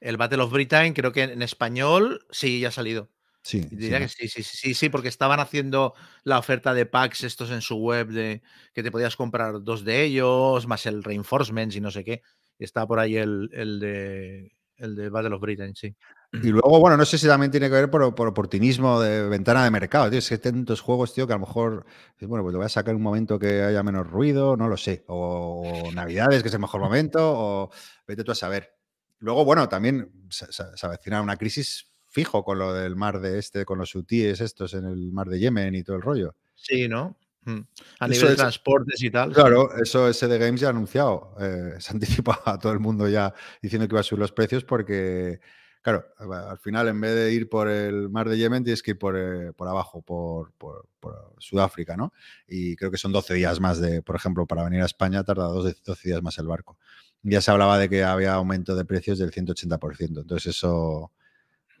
El Battle of Britain, creo que en español sí ya ha salido. Sí, diría sí, que sí, sí, sí, sí, porque estaban haciendo la oferta de packs estos en su web de que te podías comprar dos de ellos, más el reinforcements y no sé qué. Y estaba por ahí el, el de el de Battle of Britain, sí. Y luego, bueno, no sé si también tiene que ver por, por oportunismo de ventana de mercado, tío. Es que tantos juegos, tío, que a lo mejor, bueno, pues le voy a sacar un momento que haya menos ruido, no lo sé. O, Navidades, que es el mejor momento, o vete tú a saber. Luego, bueno, también se, se- se avecina una crisis fijo con lo del mar de este, con los hutíes estos en el mar de Yemen y todo el rollo. Sí, ¿no? Mm. A Eso nivel de es- transportes y tal. Claro, eso SD Games ya ha anunciado. eh, se ha *laughs* anticipado a todo el mundo ya diciendo que iba a subir los precios porque, claro, Claro, al final en vez de ir por el mar de Yemen tienes que ir por, eh, por abajo, por, por- por Sudáfrica, ¿no? Y creo que son 12 días más de, por ejemplo, para venir a España tarda 12, 12 días más el barco. Ya se hablaba de que había aumento de precios del 180%, entonces eso...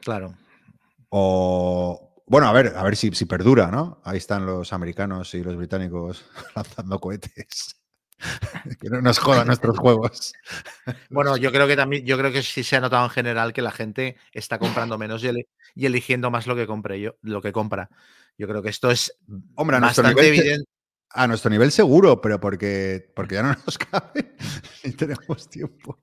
Claro. O, bueno, a ver, a ver si, si perdura, ¿no? Ahí están los americanos y los británicos *laughs* lanzando cohetes. *laughs* que no nos jodan nuestros juegos. Bueno, yo creo que también, yo creo que sí se ha notado en general que la gente está comprando menos y, eli- y eligiendo más lo que compre yo, lo que compra. Yo creo que esto es Hombre, a nuestro bastante nivel evidente. A nuestro nivel seguro, pero porque, porque ya no nos *laughs* cabe y tenemos tiempo.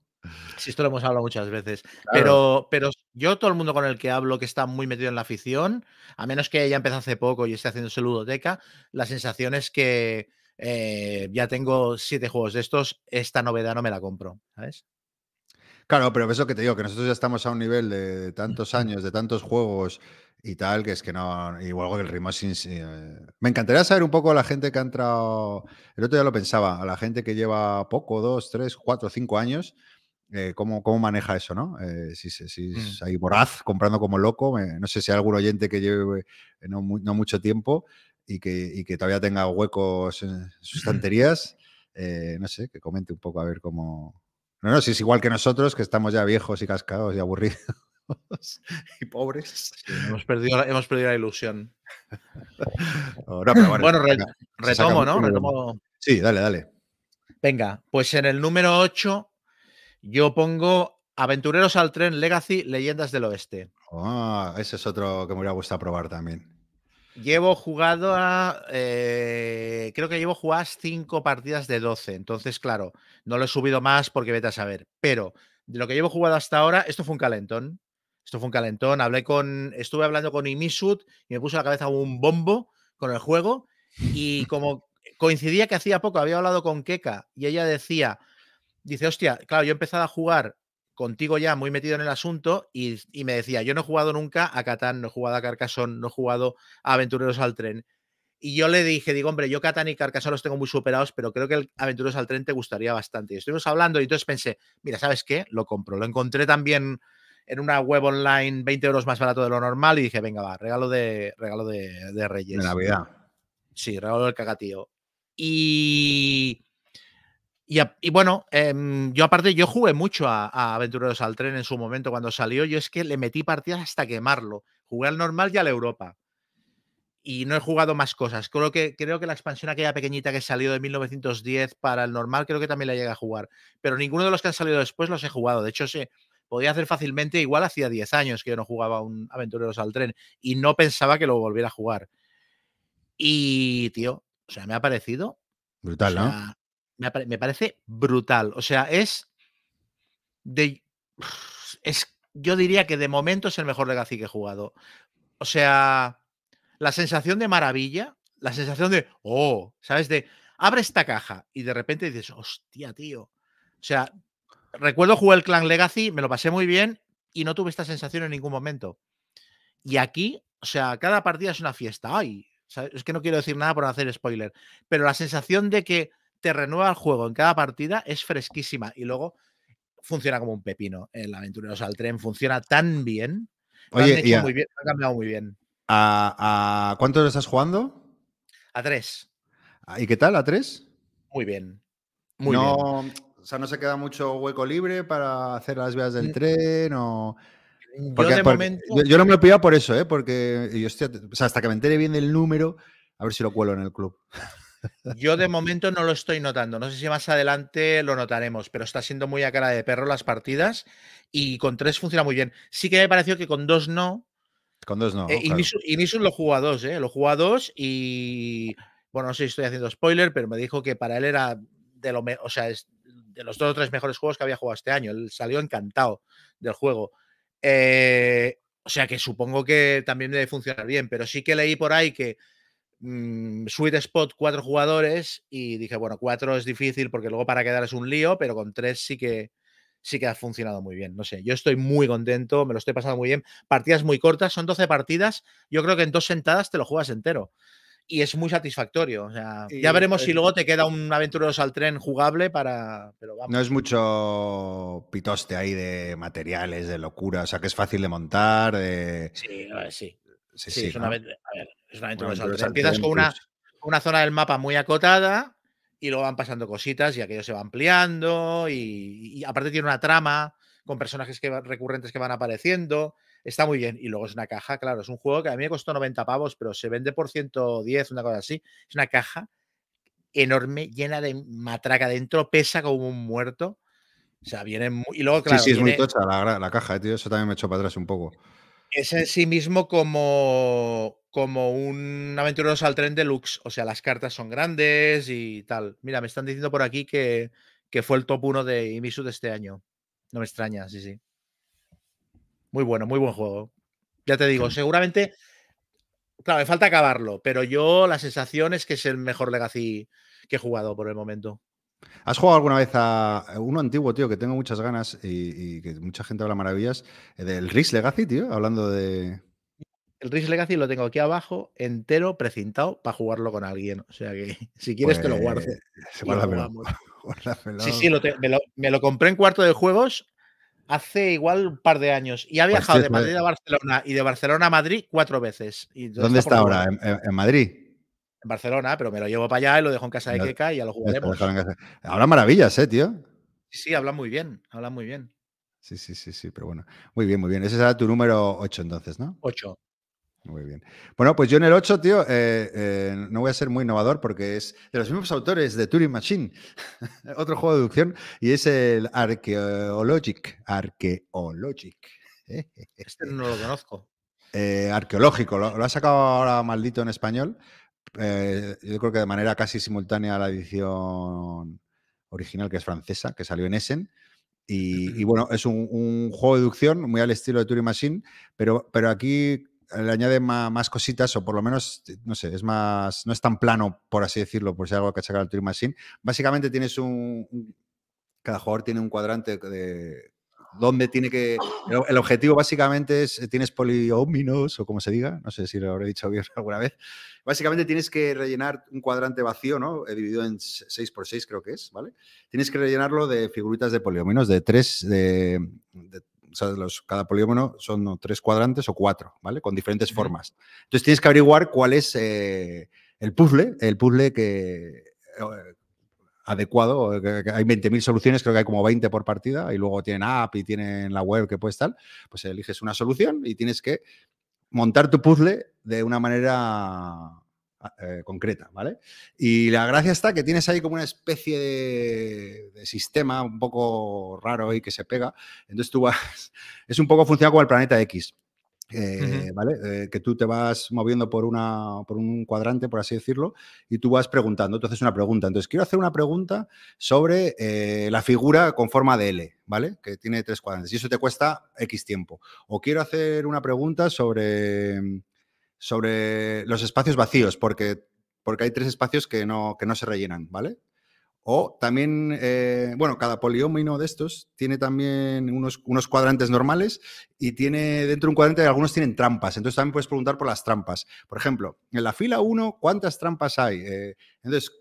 Sí, esto lo hemos hablado muchas veces. Claro. Pero, pero yo, todo el mundo con el que hablo que está muy metido en la afición, a menos que haya empezado hace poco y esté haciendo ludoteca, la sensación es que eh, ya tengo siete juegos de estos, esta novedad no me la compro, ¿sabes? Claro, pero eso que te digo, que nosotros ya estamos a un nivel de, de tantos años, de tantos juegos y tal, que es que no, igual que el Rimosing. sí, eh. Me encantaría saber un poco a la gente que ha entrado, el otro día lo pensaba, a la gente que lleva poco, dos, tres, cuatro, cinco años, eh, cómo, cómo maneja eso, ¿no? Eh, si, si- si es ahí voraz, comprando como loco, me- no sé si hay algún oyente que lleve eh, no, no mucho tiempo y que, y que todavía tenga huecos en sus *clears throat* estanterías, eh, no sé, que comente un poco a ver cómo... No, no, si es igual que nosotros, que estamos ya viejos y cascados y aburridos *laughs* y pobres. Hemos perdido, la- hemos perdido la ilusión. No, pero Bueno, re- retomo, ¿no? Retomo. Sí, dale, dale. Venga, pues en el número 8 yo pongo Aventureros al tren Legacy Leyendas del Oeste. Ah, ese es otro que me hubiera gustado probar también. Llevo jugado a. eh, creo que llevo jugadas 5 partidas de 12. Entonces, claro, no lo he subido más porque vete a saber. Pero de lo que llevo jugado hasta ahora, esto fue un calentón. Esto fue un calentón. Hablé con. Estuve hablando con Imisud y me puso la cabeza un bombo con el juego. Y como coincidía que hacía poco había hablado con Keka y ella decía. Dice, hostia, claro, yo he empezado a jugar contigo ya muy metido en el asunto y, y me decía, yo no he jugado nunca a Catán, no he jugado a Carcassonne, no he jugado a Aventureros al Tren. Y yo le dije, digo, hombre, yo Catán y Carcassonne los tengo muy superados, pero creo que el Aventureros al Tren te gustaría bastante. Y estuvimos hablando y entonces pensé, mira, ¿sabes qué? Lo compro. Lo encontré también en una web online 20 euros más barato de lo normal y dije, venga, va, regalo de, regalo de, de Reyes. De Navidad. Sí, regalo del cagatío. Y, y, a- y bueno, em, yo aparte, yo jugué mucho a, a Aventureros al Tren en su momento cuando salió. Yo es que le metí partidas hasta quemarlo. Jugué al normal y a la Europa. Y no he jugado más cosas. Creo que, creo que la expansión aquella pequeñita que salió de 1910 para el normal, creo que también la llegué a jugar. Pero ninguno de los que han salido después los he jugado. De hecho, se podía hacer fácilmente. Igual hacía 10 años que yo no jugaba un Aventureros al Tren. Y no pensaba que lo volviera a jugar. Y, tío, o sea, me ha parecido Brutal, o ¿no? Me, parece brutal. O sea, es de. *sighs* Es, yo diría que de momento es el mejor Legacy que he jugado. O sea, la sensación de maravilla, la sensación de, oh, ¿sabes? De, abre esta caja y de repente dices, hostia, tío. O sea, recuerdo jugar el Clan Legacy, me lo pasé muy bien y no tuve esta sensación en ningún momento. Y aquí, o sea, cada partida es una fiesta. Ay, ¿sabes? es que no quiero decir nada por hacer spoiler, pero la sensación de que te renueva el juego en cada partida es fresquísima y luego funciona como un pepino. El Aventureros al Tren funciona tan bien. Lo han Oye, hecho a, muy bien, lo han cambiado muy bien. a- a- ¿cuántos estás jugando? A tres, ¿Y qué tal? ¿A tres? muy bien. Muy bien. no, O sea, no se queda mucho hueco libre para hacer las vías del Mm. tren o... Yo Porque- de porque momento. yo, yo no me lo he pillado por eso, ¿eh? Porque y, hostia, te- o sea, hasta que me entere bien del número, a ver si lo cuelo en el club. Yo de momento no lo estoy notando. No sé si más adelante lo notaremos, pero está siendo muy a cara de perro las partidas y con tres funciona muy bien. Sí que me pareció que con dos no. Con dos no. Eh, claro. Inisu- Inisu lo jugó a dos, ¿eh? Lo jugó a dos y. Bueno, no sé si estoy haciendo spoiler, pero me dijo que para él era de lo me- o sea, es de los dos o tres mejores juegos que había jugado este año. Él salió encantado del juego. Eh, o sea que supongo que también debe funcionar bien, pero sí que leí por ahí que mm, Sweet Spot cuatro jugadores y dije, bueno, cuatro es difícil porque luego para quedar es un lío, pero con tres sí que sí que ha funcionado muy bien. No sé, yo estoy muy contento, me lo estoy pasando muy bien. Partidas muy cortas, son 12 partidas, yo creo que en dos sentadas te lo juegas entero. y es muy satisfactorio. O sea, Y ya veremos si luego te queda un aventureros al tren jugable para. Pero vamos. No es mucho pitoste ahí de materiales, de locura, o sea que es fácil de montar. de- Sí, sí. Sí, Sí, sí, es, ¿no? una, a ver, es Empiezas con una, una zona del mapa muy acotada y luego van pasando cositas y aquello se va ampliando y, y aparte tiene una trama con personajes que, va- recurrentes que van apareciendo. Está muy bien. Y luego es una caja, claro, es un juego que a mí me costó 90 pavos, pero se vende por 110, una cosa así. Es una caja enorme, llena de matraca dentro, pesa como un muerto. O sea, viene muy... Y luego, claro, sí, sí, es muy tocha la, la caja, eh, tío. Eso también me echó para atrás un poco. Es en sí mismo como, como un aventureros al tren deluxe. O sea, las cartas son grandes y tal. Mira, me están diciendo por aquí que, que fue el top 1 de Imisu de este año. No me extraña, sí, sí. Muy bueno, muy buen juego. Ya te digo, seguramente. Claro, me falta acabarlo, pero yo la sensación es que es el mejor Legacy que he jugado por el momento. ¿Has jugado alguna vez a uno antiguo, tío, que tengo muchas ganas y, y que mucha gente habla maravillas? eh, Del Risk Legacy, tío, hablando de. El Risk Legacy lo tengo aquí abajo, entero, precintado, para jugarlo con alguien. O sea que *laughs* si quieres te lo guardo. Pues, lo guárdamelo, jugamos. *laughs* guárdamelo. Sí, sí, lo te- me, lo, me lo compré en cuarto de juegos hace igual un par de años. Y ha Pues, viajado de. Madrid a Barcelona y de Barcelona a Madrid cuatro veces. Y ¿Dónde está ahora? bueno. ¿En, en- en Madrid? En Barcelona, pero me lo llevo para allá y lo dejo en casa de Keka y ya lo jugaremos. déjalo en casa. Habla maravillas, eh, tío. Sí, sí, habla muy bien, habla muy bien. Sí, sí, sí, sí, pero bueno. Muy bien, muy bien. Ese será tu número 8 entonces, ¿no? Ocho. Muy bien. Bueno, pues yo en el 8, tío, eh, eh, no voy a ser muy innovador porque es de los mismos autores de Turing Machine, *laughs* otro juego de deducción, y es el Archaeologic. Archaeologic. *laughs* Este no lo conozco. Eh, arqueológico, lo, lo ha sacado ahora maldito en español. Eh, yo creo que de manera casi simultánea a la edición original, que es francesa, que salió en Essen. Y, y bueno, es un, un juego de deducción muy al estilo de Turing Machine, pero, pero aquí le añade más, cositas, o por lo menos, no sé, es más, no es tan plano, por así decirlo, por si hay algo que sacar al Turing Machine. Básicamente tienes un, un- cada jugador tiene un cuadrante de dónde tiene que, el, el objetivo básicamente es, eh, tienes polióminos, o como se diga, no sé si lo habré dicho bien *laughs* alguna vez, básicamente tienes que rellenar un cuadrante vacío, ¿no? Eh, Dividido en 6 por 6 creo que es, ¿vale? Tienes que rellenarlo de figuritas de polióminos, de tres, de, de- o sea, los, cada poliómino son ¿no? tres cuadrantes o cuatro, ¿vale? Con diferentes formas. Entonces tienes que averiguar cuál es eh, el puzzle, el puzzle que eh, adecuado. que Hay 20.000 soluciones, creo que hay como 20 por partida, y luego tienen app y tienen la web que puedes tal. Pues eliges una solución y tienes que montar tu puzzle de una manera eh, concreta, ¿vale? Y la gracia está que tienes ahí como una especie de, de sistema un poco raro y que se pega. Entonces tú vas, *laughs* es un poco funciona como el planeta X. eh, ¿Vale? Eh, que tú te vas moviendo por, una, por un cuadrante, por así decirlo, y tú vas preguntando. Haces una pregunta. Entonces, quiero hacer una pregunta sobre eh, la figura con forma de L, ¿vale? Que tiene tres cuadrantes. Y eso te cuesta X tiempo. O quiero hacer una pregunta sobre, sobre los espacios vacíos, porque, porque hay tres espacios que no, que no se rellenan, ¿vale? O también, eh, bueno, cada poliómino de estos tiene también unos, unos cuadrantes normales y tiene dentro de un cuadrante algunos tienen trampas. Entonces también puedes preguntar por las trampas. Por ejemplo, en la fila 1, ¿cuántas trampas hay? Eh, entonces,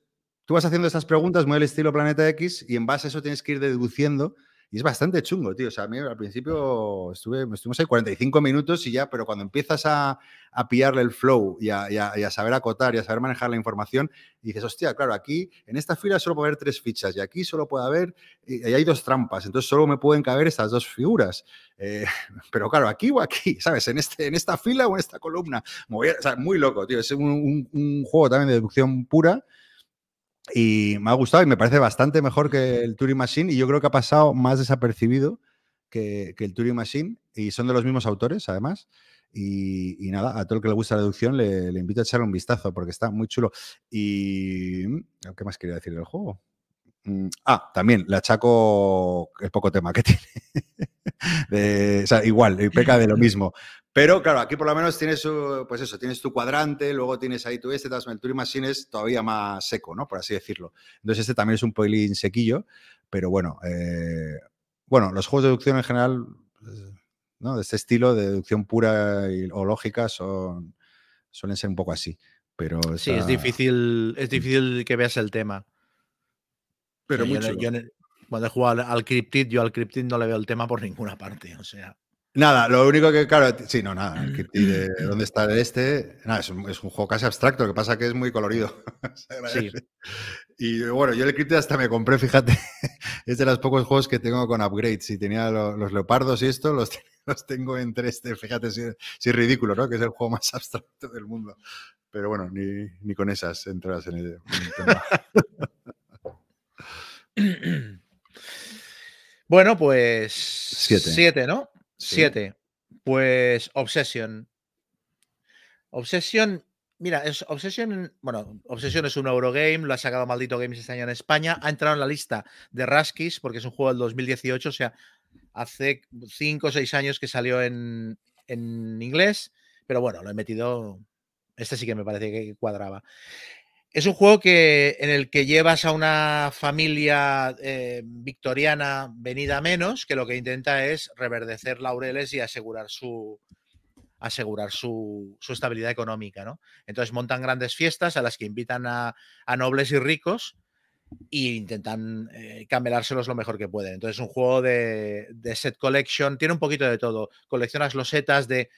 tú vas haciendo estas preguntas muy al estilo Planeta X y en base a eso tienes que ir deduciendo. Y es bastante chungo, tío. O sea, a mí al principio estuve, estuvimos ahí 45 minutos y ya, pero cuando empiezas a, a pillarle el flow y a, a- saber acotar y a saber manejar la información, dices, hostia, claro, aquí en esta fila solo puede haber tres fichas y aquí solo puede haber, y, hay dos trampas, entonces solo me pueden caber estas dos figuras. Eh, *laughs* pero claro, aquí o aquí, ¿sabes? En, este, en esta fila o en esta columna. A- o sea, muy loco, tío. Es un, un- un juego también de deducción pura. Y me ha gustado y me parece bastante mejor que el Turing Machine. Y yo creo que ha pasado más desapercibido que, que el Turing Machine. Y son de los mismos autores, además. Y, y nada, a todo el que le gusta la deducción le, le invito a echarle un vistazo porque está muy chulo. Y. mm, ¿Qué más quería decir del juego? Mm, Ah, también le achaco el poco tema que *laughs* tiene. De- o sea, igual, peca de lo mismo. Pero claro, aquí por lo menos tienes, pues eso, tienes tu cuadrante, luego tienes ahí tu este, el Turing Machine es todavía más seco, ¿no? Por así decirlo. Entonces este también es un pelín sequillo, pero bueno, eh, bueno, los juegos de deducción en general, ¿no? De este estilo, de deducción pura y- o lógica, son, suelen ser un poco así. Pero Sí, es difícil, es difícil que veas el tema. Pero O sea, yo muy no- yo chulo. no- cuando he jugado al, al Cryptid, yo al Cryptid no le veo el tema por ninguna parte. O sea, Nada, lo único que, claro, sí, no, nada. el *clears throat* de dónde está el este. Nada, es un, es un juego casi abstracto, lo que pasa que es muy colorido. *laughs* Agradece. Y bueno, yo el Cryptid hasta me compré, fíjate, *laughs* es de los pocos juegos que tengo con upgrades. Y tenía lo- los leopardos y esto, los, *laughs* los tengo en 3D. Fíjate si, si es ridículo, ¿no? Que es el juego más abstracto del mundo. Pero bueno, ni, ni con esas entras en el, en el tema. *clears throat* bueno, pues. Siete. Siete, ¿no? Sí. Siete. Pues Obsession. Obsession. Mira, es Obsession. Bueno, Obsession es un Eurogame, lo ha sacado Maldito Games este año en España. Ha entrado en la lista de Raskis porque es un juego del 2018, o sea, hace cinco o seis años que salió en, en inglés. Pero bueno, lo he metido. Este sí que me parece que cuadraba. Es un juego que, en el que llevas a una familia eh, victoriana venida menos, que lo que intenta es reverdecer laureles y asegurar su asegurar su, estabilidad económica, ¿no? Entonces montan grandes fiestas a las que invitan a, a nobles y ricos e intentan eh, camelárselos lo mejor que pueden. Entonces es un juego de, de set collection, tiene un poquito de todo. Coleccionas losetas de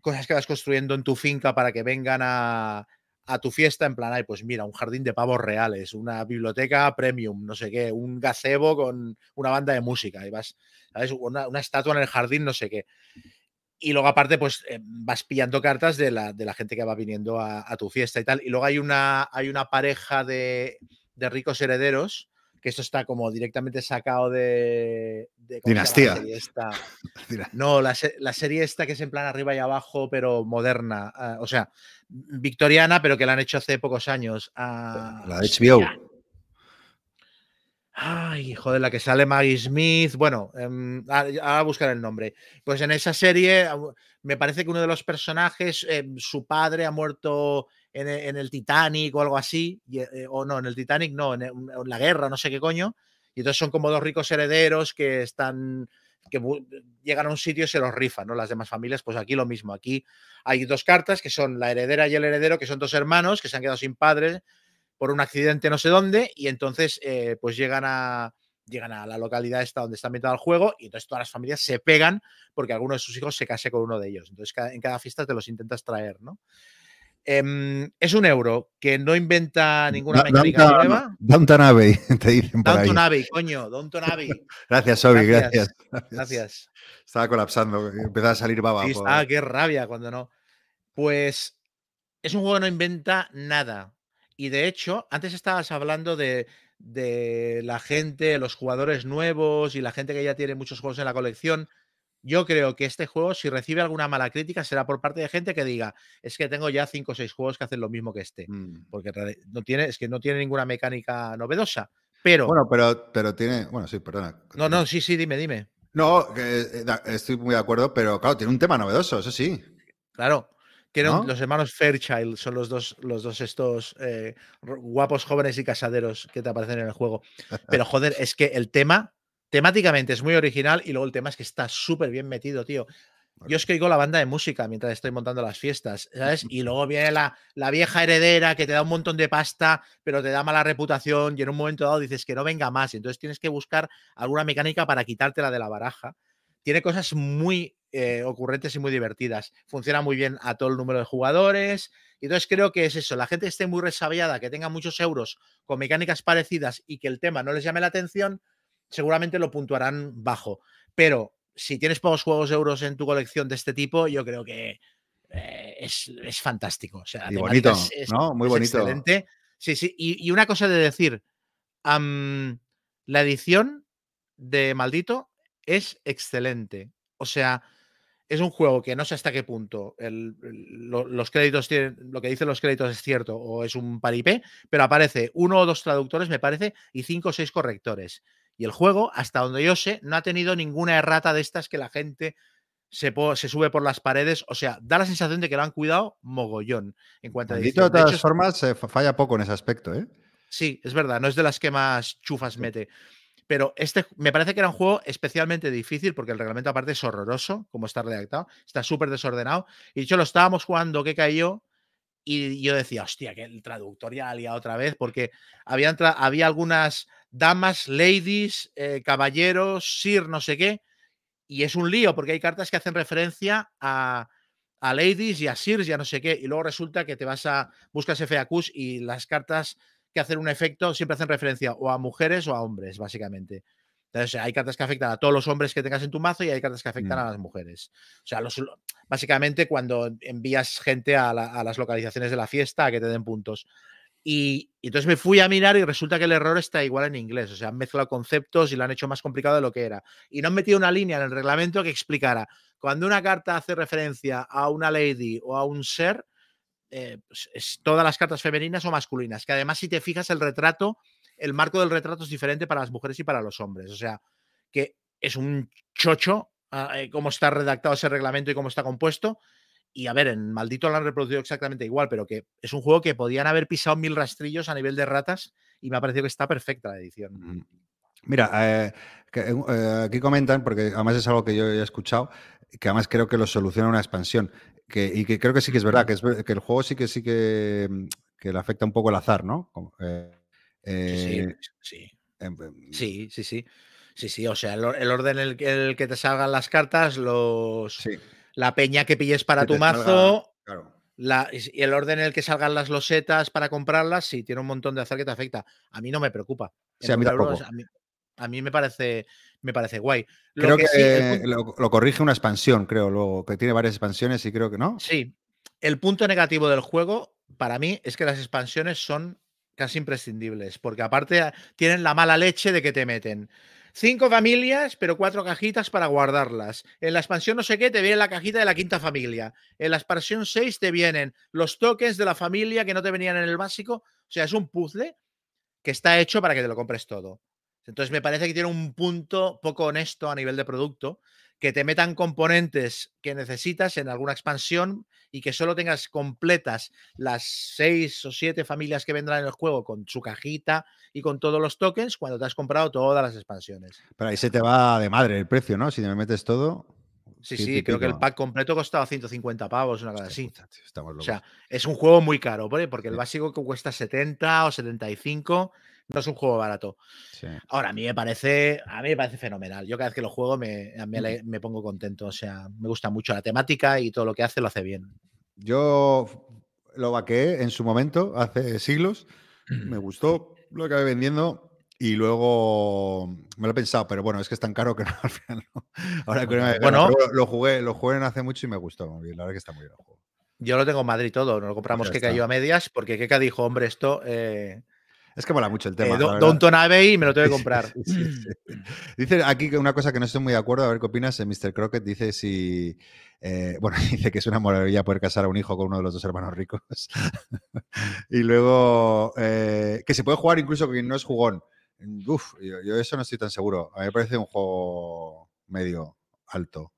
cosas que vas construyendo en tu finca para que vengan a, a tu fiesta en plan, ay, pues mira, un jardín de pavos reales, una biblioteca premium, no sé qué, un gazebo con una banda de música, y vas, ¿sabes? Una, una estatua en el jardín, no sé qué. Y luego aparte, pues eh, vas pillando cartas de la, de la gente que va viniendo a, a, tu fiesta y tal. Y luego hay una, hay una pareja de, de ricos herederos, que esto está como directamente sacado de... de Dinastía. Esta? *laughs* No, la, la, serie esta que es en plan arriba y abajo, pero moderna. Uh, o sea, victoriana, pero que la han hecho hace pocos años. Uh, la HBO. Ay, joder, la que sale Maggie Smith. Bueno, um, ahora buscar el nombre. Pues en esa serie me parece que uno de los personajes, eh, su padre ha muerto en el, en el, Titanic o algo así. Y, eh, o no, en el Titanic no, en, en, la guerra, no sé qué coño. Y entonces son como dos ricos herederos que están que llegan a un sitio y se los rifan, ¿no? Las demás familias, pues aquí lo mismo. Aquí hay dos cartas que son la heredera y el heredero, que son dos hermanos que se han quedado sin padres por un accidente no sé dónde, y entonces eh, pues llegan a, llegan a la localidad esta donde está ambientado el juego, y entonces todas las familias se pegan porque alguno de sus hijos se case con uno de ellos. Entonces en cada fiesta te los intentas traer, ¿no? Eh, es un euro que no inventa ninguna mecánica nueva. Downton Abbey, *laughs* te dicen por Downton ahí. Abbey, coño, Downton Abbey. *laughs* Gracias, Obi, gracias. Gracias. gracias. Estaba colapsando, empezaba a salir baba. Sí, está, qué rabia cuando no. Pues es un juego que no inventa nada. Y de hecho, antes estabas hablando de, de, la gente, los jugadores nuevos y la gente que ya tiene muchos juegos en la colección. Yo creo que este juego, si recibe alguna mala crítica, será por parte de gente que diga, es que tengo ya cinco o seis juegos que hacen lo mismo que este. Mm. Porque no tiene, es que no tiene ninguna mecánica novedosa. Pero. Bueno, pero, pero tiene. Bueno, sí, perdona. No, no, sí, sí, dime, dime. No, que, eh, estoy muy de acuerdo, pero claro, tiene un tema novedoso, eso sí. Claro. ¿No? los hermanos Fairchild, son los dos, los dos estos eh, guapos jóvenes y casaderos que te aparecen en el juego. *laughs* Pero joder, es que el tema, temáticamente es muy original y luego el tema es que está súper bien metido, tío. Yo es que oigo la banda de música mientras estoy montando las fiestas, ¿sabes? Y *laughs* luego viene la, la, vieja heredera que te da un montón de pasta, pero te da mala reputación y en un momento dado dices que no venga más. Entonces tienes que buscar alguna mecánica para quitártela de la baraja. Tiene cosas muy eh, ocurrentes y muy divertidas. Funciona muy bien a todo el número de jugadores. Y entonces creo que es eso. La gente esté muy resabiada, que tenga muchos euros con mecánicas parecidas y que el tema no les llame la atención, seguramente lo puntuarán bajo. Pero si tienes pocos juegos de euros en tu colección de este tipo, yo creo que eh, es, es, fantástico. O sea, y bonito, es, es, ¿no? Muy bonito. Excelente. Sí, sí. Y, y, una cosa de decir, um, la edición de Maldito es excelente. O sea, es un juego que no sé hasta qué punto el, el, lo, los créditos tienen, lo que dicen los créditos es cierto o es un paripé, pero aparece uno o dos traductores, me parece, y cinco o seis correctores. Y el juego, hasta donde yo sé, no ha tenido ninguna errata de estas que la gente se, se sube por las paredes. O sea, da la sensación de que lo han cuidado mogollón en cuanto a de todas de hecho, formas, eh, falla poco en ese aspecto, ¿eh? Sí, es verdad, no es de las que más chufas mete. Pero este me parece que era un juego especialmente difícil porque el reglamento aparte es horroroso, como está redactado, está súper desordenado. Y de hecho lo estábamos jugando que cayó y yo decía, hostia, que el traductor ya liado otra vez, porque había, había algunas damas, ladies, eh, caballeros, sir, no sé qué, y es un lío, porque hay cartas que hacen referencia a, a ladies y a sirs y a no sé qué, y luego resulta que te vas a, buscas FAQs y las cartas que hacen un efecto siempre hacen referencia o a mujeres o a hombres, básicamente. Entonces, hay cartas que afectan a todos los hombres que tengas en tu mazo y hay cartas que afectan Mm. a las mujeres. O sea, los, básicamente cuando envías gente a, la- a las localizaciones de la fiesta a que te den puntos. Y, y entonces me fui a mirar y resulta que el error está igual en inglés. O sea, han mezclado conceptos y lo han hecho más complicado de lo que era. Y no han metido una línea en el reglamento que explicara cuando una carta hace referencia a una lady o a un ser, eh, pues, es todas las cartas femeninas o masculinas. Que además, si te fijas, el retrato, el marco del retrato es diferente para las mujeres y para los hombres. O sea, que es un chocho ah, eh, cómo está redactado ese reglamento y cómo está compuesto. Y a ver, en Maldito lo han reproducido exactamente igual, pero que es un juego que podían haber pisado mil rastrillos a nivel de ratas y me ha parecido que está perfecta la edición. Mm. Mira, eh, que, eh, aquí comentan, porque además es algo que yo he escuchado, que además creo que lo soluciona una expansión. Que, y que creo que sí que es verdad, que, es, que el juego sí que sí que, que le afecta un poco el azar, ¿no? Eh, eh, sí, sí. em, em, Sí, sí, sí. Sí, sí. O sea, el, or- el orden en el, que- en el que te salgan las cartas, los sí, la peña que pilles para que tu salga- mazo, claro. la- y el orden en el que salgan las losetas para comprarlas, sí, tiene un montón de azar que te afecta. A mí no me preocupa. Sí, a mí nueve euros, tampoco. a mí, a mí me parece me parece guay. Lo Creo que, sí, lo, lo corrige una expansión, creo, luego, que tiene varias expansiones y creo que no. Sí, el punto negativo del juego para mí es que las expansiones son casi imprescindibles, porque aparte tienen la mala leche de que te meten cinco familias, pero cuatro cajitas para guardarlas. En la expansión no sé qué te viene la cajita de la quinta familia. En la expansión 6 te vienen los tokens de la familia que no te venían en el básico. O sea, es un puzzle que está hecho para que te lo compres todo. Entonces me parece que tiene un punto poco honesto a nivel de producto, que te metan componentes que necesitas en alguna expansión y que solo tengas completas las seis o siete familias que vendrán en el juego con su cajita y con todos los tokens cuando te has comprado todas las expansiones. Pero ahí se te va de madre el precio, ¿no? Si me metes todo. Sí, sí, creo que el pack completo costaba 150 pavos, una cosa así. estamos O locos. sea, es un juego muy caro, ¿vale? porque el básico que cuesta 70 o 75 no es un juego barato. Sí. Ahora, a mí me parece, a mí me parece fenomenal. Yo cada vez que lo juego me, me, ale- me pongo contento. O sea, me gusta mucho la temática y todo lo que hace lo hace bien. Yo lo vaqueé en su momento, hace siglos. Me *clears throat* gustó, lo acabé vendiendo y luego me lo he pensado, pero bueno, es que es tan caro que *laughs* no, al final no. Ahora que no me- Bueno. pero lo jugué, lo jugué hace mucho y me gustó. muy bien, La verdad que está muy bien el juego. Yo lo tengo en Madrid todo. Nos lo compramos está. cayó a medias porque Keka dijo, hombre, esto eh, Es que mola mucho el eh, tema. Do- la verdad. Downton Abbey y me lo tengo que *laughs* comprar. sí, sí, sí. Dice aquí una cosa que no estoy muy de acuerdo, a ver qué opinas. eh, Mr. Crockett dice si. eh, bueno, *laughs* dice que es una maravilla poder casar a un hijo con uno de los dos hermanos ricos. *laughs* y luego eh, que se puede jugar incluso con quien no es jugón. Uf, yo, yo eso no estoy tan seguro. A mí me parece un juego medio alto.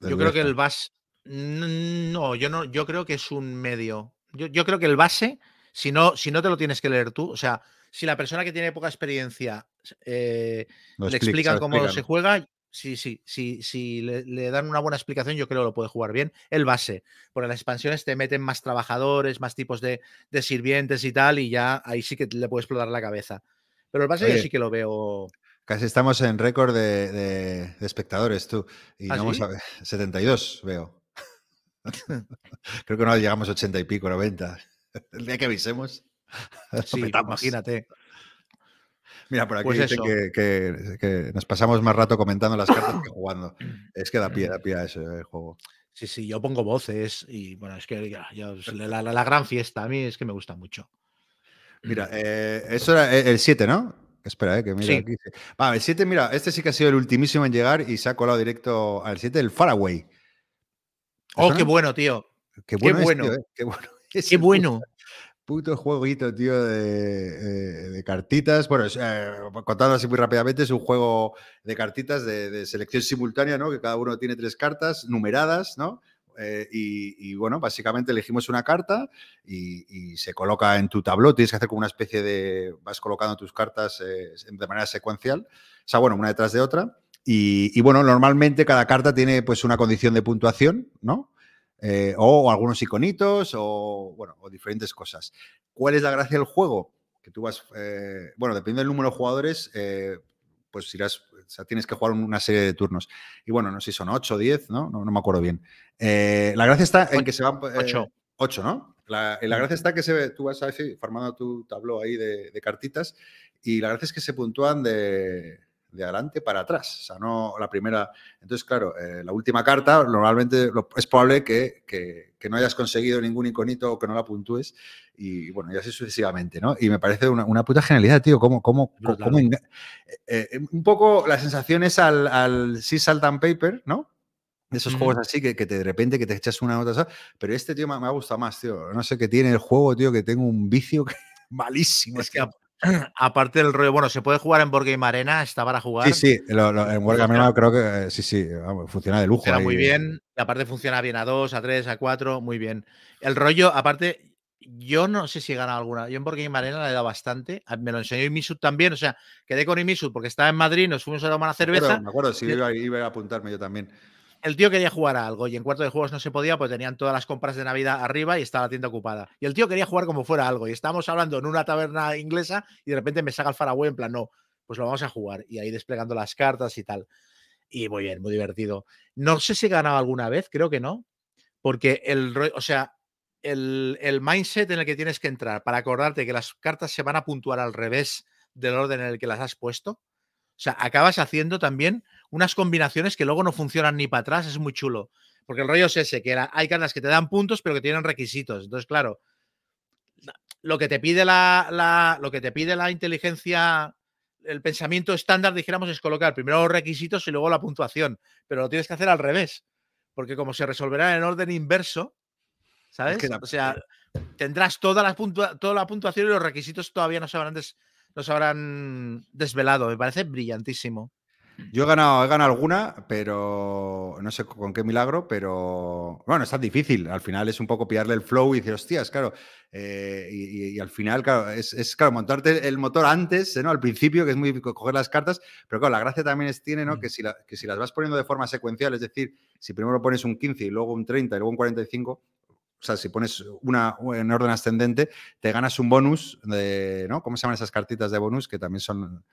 Yo creo que el base. No, yo no, yo creo que es un medio. Yo, yo creo que el base, si no, si no te lo tienes que leer tú, o sea, si la persona que tiene poca experiencia eh, le expli- se explican lo cómo explican. se juega, sí, sí, sí, si le, le dan una buena explicación, yo creo que lo puede jugar bien. El base, porque las expansiones te meten más trabajadores, más tipos de, de sirvientes y tal, y ya ahí sí que le puede explotar la cabeza. Pero el base yo sí que lo veo. Casi estamos en récord de, de- de espectadores, tú. Y ¿Ah, no vamos sí? a ver. 72, veo. *laughs* Creo que no llegamos a 80 y pico, 90. *laughs* El día que avisemos. *laughs* Sí, imagínate. Mira, por aquí Pues dicen que, que- que nos pasamos más rato comentando las cartas que jugando. *coughs* Es que da pie, da pie a eso el juego. Sí, sí, yo pongo voces y bueno, es que ya- ya os- la, la- la gran fiesta a mí es que me gusta mucho. Mira, eh, eso era el- el 7, ¿no? Espera, eh, que mira Sí. aquí. Va, el 7, mira, este sí que ha sido el ultimísimo en llegar y se ha colado directo al 7, el Faraway. ¿Te Oh, qué bueno, tío. Qué bueno, es, bueno. tío, eh, qué bueno. *laughs* Qué bueno. Puto jueguito, tío, de, eh, de cartitas. Bueno, eh, contando así muy rápidamente, es un juego de cartitas de, de selección simultánea, ¿no? Que cada uno tiene tres cartas numeradas, ¿no? Eh, y, y, bueno, básicamente elegimos una carta y, y se coloca en tu tabló. Tienes que hacer como una especie de. Vas colocando tus cartas eh, de manera secuencial. O sea, bueno, una detrás de otra. Y, y, bueno, normalmente cada carta tiene pues una condición de puntuación, ¿no? Eh, o, algunos iconitos o, bueno, o diferentes cosas. ¿Cuál es la gracia del juego? Que tú vas, eh, bueno, dependiendo del número de jugadores, eh, pues irás, o sea, tienes que jugar una serie de turnos. Y bueno, no sé si son 8 o 10, ¿no? ¿no? No, me acuerdo bien. la gracia está en que se van... 8. 8, ¿no? La, la, gracia está que se, tú vas a formando tu tabló ahí de, de cartitas y la gracia es que se puntúan de, de adelante para atrás, o sea, no la primera. Entonces, claro, eh, la última carta, normalmente lo, es probable que, que, que, no hayas conseguido ningún iconito o que no la puntúes, y bueno, y así sucesivamente, ¿no? Y me parece una, una puta genialidad, tío, cómo, cómo, cómo, cómo eh, eh, un poco la sensación es al, al Salt and Paper, ¿no? De esos mm. juegos así que, que te, de repente que te echas una nota, pero este tío me, me, ha gustado más, tío. No sé qué tiene el juego, tío, que tengo un vicio *laughs* malísimo. Es que *clears throat* Aparte del rollo, bueno, se puede jugar en Board Game Arena, está para jugar. Sí, sí, lo, lo, en Board Game Arena creo que eh, sí, sí, funciona de lujo. Funciona ahí. muy bien, y aparte funciona bien a 2, a 3, a 4, muy bien. El rollo, aparte, yo no sé si he ganado alguna. Yo en Board Game Arena le he dado bastante. Me lo enseñó Imisud también, o sea, quedé con Imisud porque estaba en Madrid, nos fuimos a tomar una cerveza. Me acuerdo, me acuerdo sí, iba, iba a apuntarme yo también el tío quería jugar a algo y en cuarto de juegos no se podía, pues tenían todas las compras de Navidad arriba y estaba la tienda ocupada. Y el tío quería jugar como fuera algo. Y estábamos hablando en una taberna inglesa y de repente me saca el Faraway en plan, no, pues lo vamos a jugar. Y ahí desplegando las cartas y tal. Y muy bien, muy divertido. No sé si he ganado alguna vez, creo que no. Porque el, o sea, el, el mindset en el que tienes que entrar para acordarte que las cartas se van a puntuar al revés del orden en el que las has puesto. O sea, acabas haciendo también unas combinaciones que luego no funcionan ni para atrás, es muy chulo. Porque el rollo es ese, que hay cartas que te dan puntos, pero que tienen requisitos. Entonces, claro, lo que te pide la, la, lo que te pide la inteligencia, el pensamiento estándar, dijéramos, es colocar primero los requisitos y luego la puntuación. Pero lo tienes que hacer al revés. Porque como se resolverá en orden inverso, ¿sabes? Es que la, o sea, tendrás toda la, puntua, toda la puntuación y los requisitos todavía no se habrán, des, no se habrán desvelado. Me parece brillantísimo. Yo he ganado, he ganado alguna, pero no sé con qué milagro, pero bueno, es tan difícil. Al final es un poco pillarle el flow y decir, hostias, claro. Eh, y, y, al final, claro, es, es, claro, montarte el motor antes, ¿no? Al principio, que es muy coger las cartas, pero claro, la gracia también es, tiene, ¿no? Mm. Que, si la, que si las vas poniendo de forma secuencial, es decir, si primero pones un 15 y luego un 30 y luego un 45, o sea, si pones una en orden ascendente, te ganas un bonus de, ¿no? ¿Cómo se llaman esas cartitas de bonus? Que también son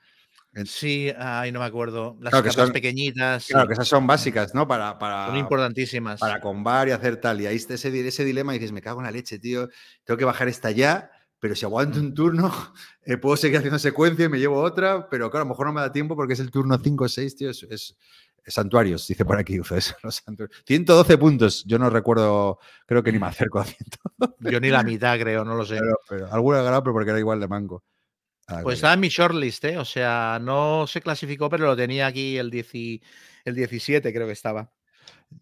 Sí, ay, no me acuerdo. Las claro, cartas pequeñitas. Claro, sí. que esas son básicas, ¿no? Para, para, son importantísimas. Para combar y hacer tal. Y ahí está ese, ese dilema y dices, me cago en la leche, tío. Tengo que bajar esta ya, pero si aguanto un turno, *laughs* eh, puedo seguir haciendo secuencia y me llevo otra, pero claro, a lo mejor no me da tiempo porque es el turno 5 o 6, tío. Es, santuarios, dice por aquí. *laughs* Ustedes, los 112 puntos. Yo no recuerdo, creo que ni me acerco a 100. Yo ni la mitad, creo, no lo sé. Pero, pero alguna ganado, pero porque era igual de mango. Ah, pues estaba en mi shortlist, ¿eh? o sea, no se clasificó, pero lo tenía aquí el, 10, el 17, creo que estaba.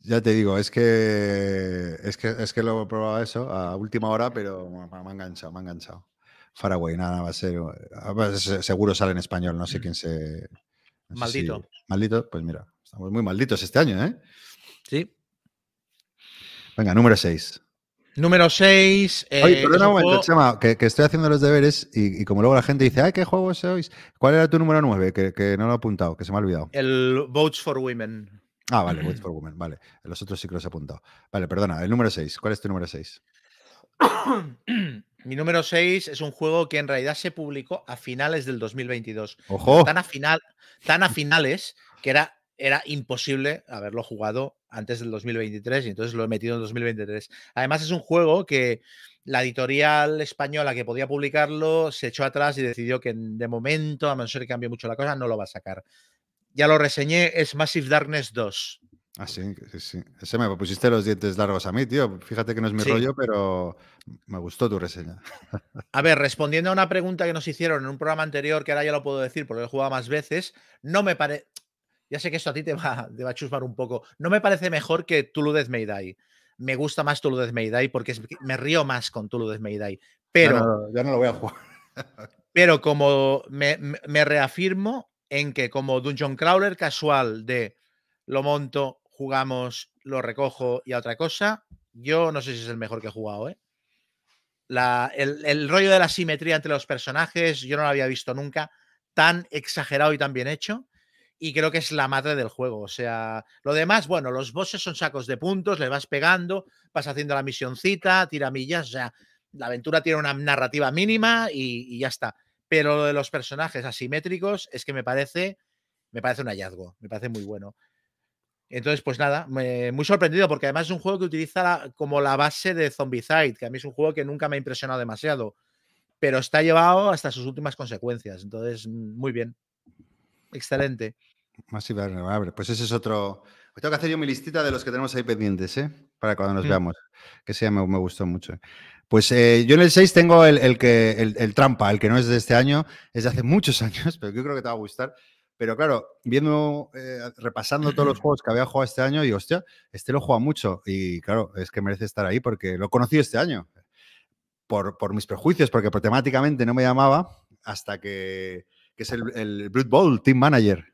Ya te digo, es que es que, es que lo he probado eso a última hora, pero me ha enganchado, me ha enganchado. Faraway, nada, va a ser. Seguro sale en español, no sé quién se. No maldito. Sé si, maldito, pues mira, estamos muy malditos este año, ¿eh? Sí. Venga, número 6. Número 6. Eh, Oye, perdona un momento, Chema, que, que, estoy haciendo los deberes y, y, como luego la gente dice, ay, ¿qué juego sois? ¿Cuál era tu número 9? Que, que, no lo he apuntado, que se me ha olvidado. El Votes for Women. Ah, vale, Votes for Women, vale. Los otros sí que los he apuntado. Vale, perdona, el número 6. ¿Cuál es tu número 6? *coughs* Mi número 6 es un juego que en realidad se publicó a finales del 2022. ¡Ojo! Tan a, final, tan a finales que era, era imposible haberlo jugado antes del 2023 y entonces lo he metido en 2023. Además es un juego que la editorial española que podía publicarlo se echó atrás y decidió que de momento, a no ser que cambie mucho la cosa, no lo va a sacar. Ya lo reseñé, es Massive Darkness 2. Ah, sí, sí, sí. Ese me pusiste los dientes largos a mí, tío. Fíjate que no es mi sí. rollo, pero me gustó tu reseña. A ver, respondiendo a una pregunta que nos hicieron en un programa anterior, que ahora ya lo puedo decir porque he jugado más veces, no me parece ya sé que esto a ti te va, te va a chusmar un poco. No me parece mejor que Tulu Death May Die. Me gusta más Tulu Death May Die porque es, me río más con Tulu Death May Die. Pero, ya no, ya no lo voy a jugar. *laughs* pero como me, me, reafirmo en que como Dungeon Crawler casual de lo monto, jugamos, lo recojo y a otra cosa, yo no sé si es el mejor que he jugado, ¿eh? La, el, el rollo de la simetría entre los personajes, yo no lo había visto nunca tan exagerado y tan bien hecho y creo que es la madre del juego. O sea, lo demás, bueno, los bosses son sacos de puntos, le vas pegando, vas haciendo la misioncita, tiramillas, o sea, la aventura tiene una narrativa mínima y, ya está. Pero lo de los personajes asimétricos es que me parece, me parece un hallazgo, me parece muy bueno. Entonces, pues nada, me- muy sorprendido porque además es un juego que utiliza como la base de Zombicide, que a mí es un juego que nunca me ha impresionado demasiado, pero está llevado hasta sus últimas consecuencias. Entonces, mm, muy bien. Excelente. Massive Reverberator. Pues ese es otro. Pues tengo que hacer yo mi listita de los que tenemos ahí pendientes, ¿eh? Para cuando nos Mm. veamos. Que ese me, me gustó mucho. Pues eh, yo en el 6 tengo el, el que, el, el trampa, el que no es de este año, es de hace muchos *laughs* años, pero yo creo que te va a gustar. Pero claro, viendo, eh, repasando todos los juegos que había jugado este año, digo, hostia, este lo juega mucho. Y claro, es que merece estar ahí porque lo he conocido este año. Por, por mis prejuicios, porque por temáticamente no me llamaba, hasta que, que es el, el Blood Bowl Team Manager.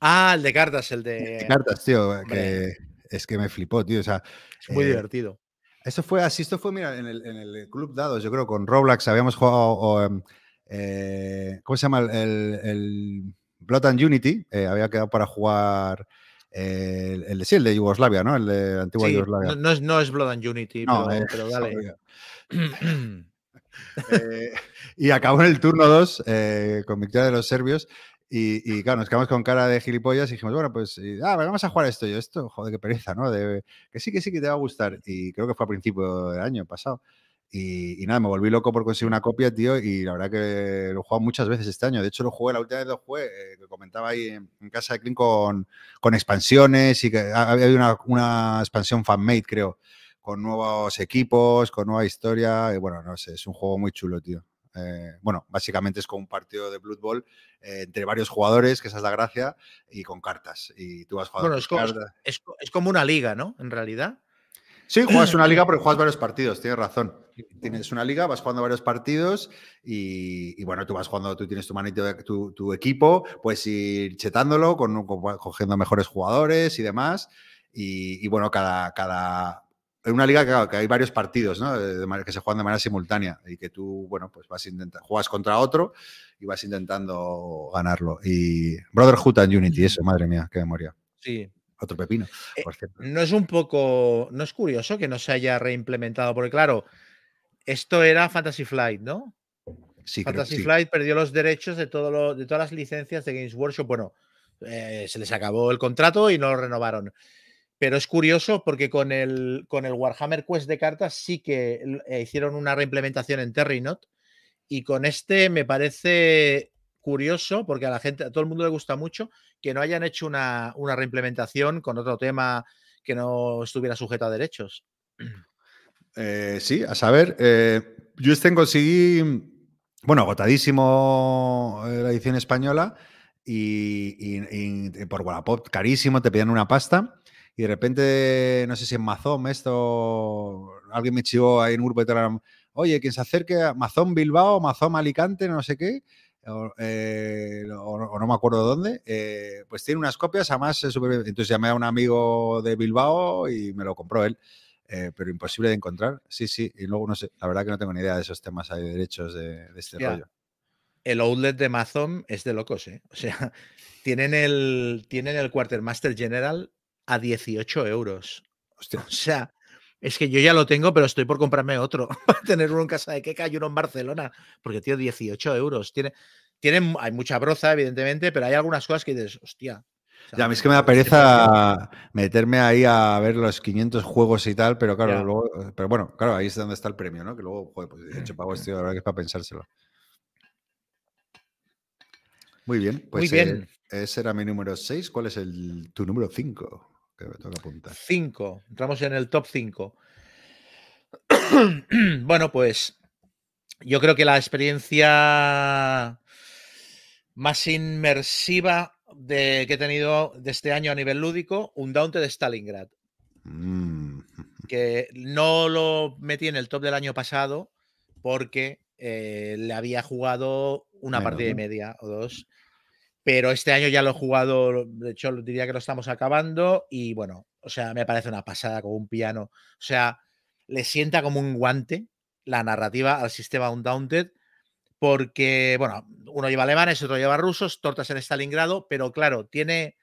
Ah, el de cartas, el de. de cartas, tío, que es que me flipó, tío. O sea, Es muy eh, divertido. esto fue así, esto fue, mira, en el, en el Club Dados, yo creo, con Roblox habíamos jugado, o, em, eh, ¿cómo se llama? El, Blood and Unity, eh, había quedado para jugar eh, el, el de- sí, el de Yugoslavia, ¿no? El de antigua Sí, Yugoslavia. no, no es, no es Blood and Unity, No, pero, eh, pero dale. *clears throat* Eh, y acabó en el turno 2 con victoria de los serbios. Y, y, claro, nos quedamos con cara de gilipollas y dijimos, bueno, pues y, ah, vamos a jugar esto. Y esto, joder, qué pereza, ¿no? De, que sí, que sí, que te va a gustar. Y creo que fue a principio del año pasado. Y, y nada, me volví loco por conseguir una copia, tío. Y la verdad que lo he jugado muchas veces este año. De hecho, lo jugué, la última vez lo jugué, eh, que comentaba ahí en, en casa de Clint con, con expansiones y que ha- había una, una expansión fanmade, creo con nuevos equipos, con nueva historia. Y bueno, no sé, es un juego muy chulo, tío. Eh, bueno, básicamente es como un partido de Blood Bowl eh, entre varios jugadores, que esa es la gracia, y con cartas. Y tú vas jugando Bueno, es, como una liga, ¿no? En realidad. Sí, juegas una liga *clears throat* porque juegas varios partidos, tienes razón. Tienes una liga, vas jugando varios partidos y, y bueno, tú vas jugando, tú tienes tu manito, tu, tu equipo, puedes ir chetándolo, con, con- cogiendo mejores jugadores y demás. Y, y bueno, cada, cada. En una liga claro, que hay varios partidos, ¿no? De- de manera- que se juegan de manera simultánea y que tú, bueno, pues vas intentando, juegas contra otro y vas intentando ganarlo. Y Brotherhood and Unity, eso, madre mía, qué memoria. Sí. Otro pepino, Eh, por cierto. No es un poco. No es curioso que no se haya reimplementado, porque claro, esto era Fantasy Flight, ¿no? Sí, creo que Fantasy sí. Flight perdió los derechos de, todo lo- de todas las licencias de Games Workshop. Bueno, eh, se les acabó el contrato y no lo renovaron. Pero es curioso porque con el, con el Warhammer Quest de cartas sí que eh, hicieron una reimplementación en Terrinot. Y con este me parece curioso porque a la gente, a todo el mundo le gusta mucho que no hayan hecho una, una reimplementación con otro tema que no estuviera sujeto a derechos. Eh, sí, a saber, eh, yo este conseguí, bueno, agotadísimo eh, la edición española y, y- y por Wallapop carísimo, te pedían una pasta y de repente, no sé si en Mazón esto, alguien me chivó ahí en un grupo de Telegram, oye, quien se acerque a Mazón Bilbao, Mazón Alicante, no sé qué, o, eh, o- o no me acuerdo dónde, eh, pues tiene unas copias, además, es súper- entonces llamé a un amigo de Bilbao y me lo compró él. Eh, pero imposible de encontrar. Sí, sí. Y luego no sé, la verdad que no tengo ni idea de esos temas de derechos de, de este rollo. El outlet de Amazon es de locos, ¿eh? O sea, *laughs* tienen el, tienen el Quartermaster General a 18 euros. Hostia. O sea, es que yo ya lo tengo, pero estoy por comprarme otro *laughs* para tener uno en casa de Keka y uno en Barcelona. Porque, tío, 18 euros. Tiene, hay mucha broza, evidentemente, pero hay algunas cosas que dices, hostia. o sea, Ya, a mí es que me da pereza meterme ahí a ver los 500 juegos y tal, pero claro, Ya. luego, pero bueno, claro, ahí es donde está el premio, ¿no? Que luego, joder, pues 18 *laughs* pavos, tío, la verdad que es para pensárselo. Muy bien, pues Muy eh, bien. ese era mi número 6. ¿Cuál es el, tu número 5? Que me toca apuntar. 5. Entramos en el top 5. *clears throat* bueno, pues yo creo que la experiencia más inmersiva de, que he tenido de este año a nivel lúdico, un Daunte de Stalingrad, Mm, que no lo metí en el top del año pasado porque eh, le había jugado una Menos, partida y media o dos. Pero este año ya lo he jugado, de hecho diría que lo estamos acabando y bueno, o sea, me parece una pasada como un piano. O sea, le sienta como un guante la narrativa al sistema Undaunted, porque, bueno, uno lleva alemanes, otro lleva rusos, tortas en Stalingrado, pero claro, tiene,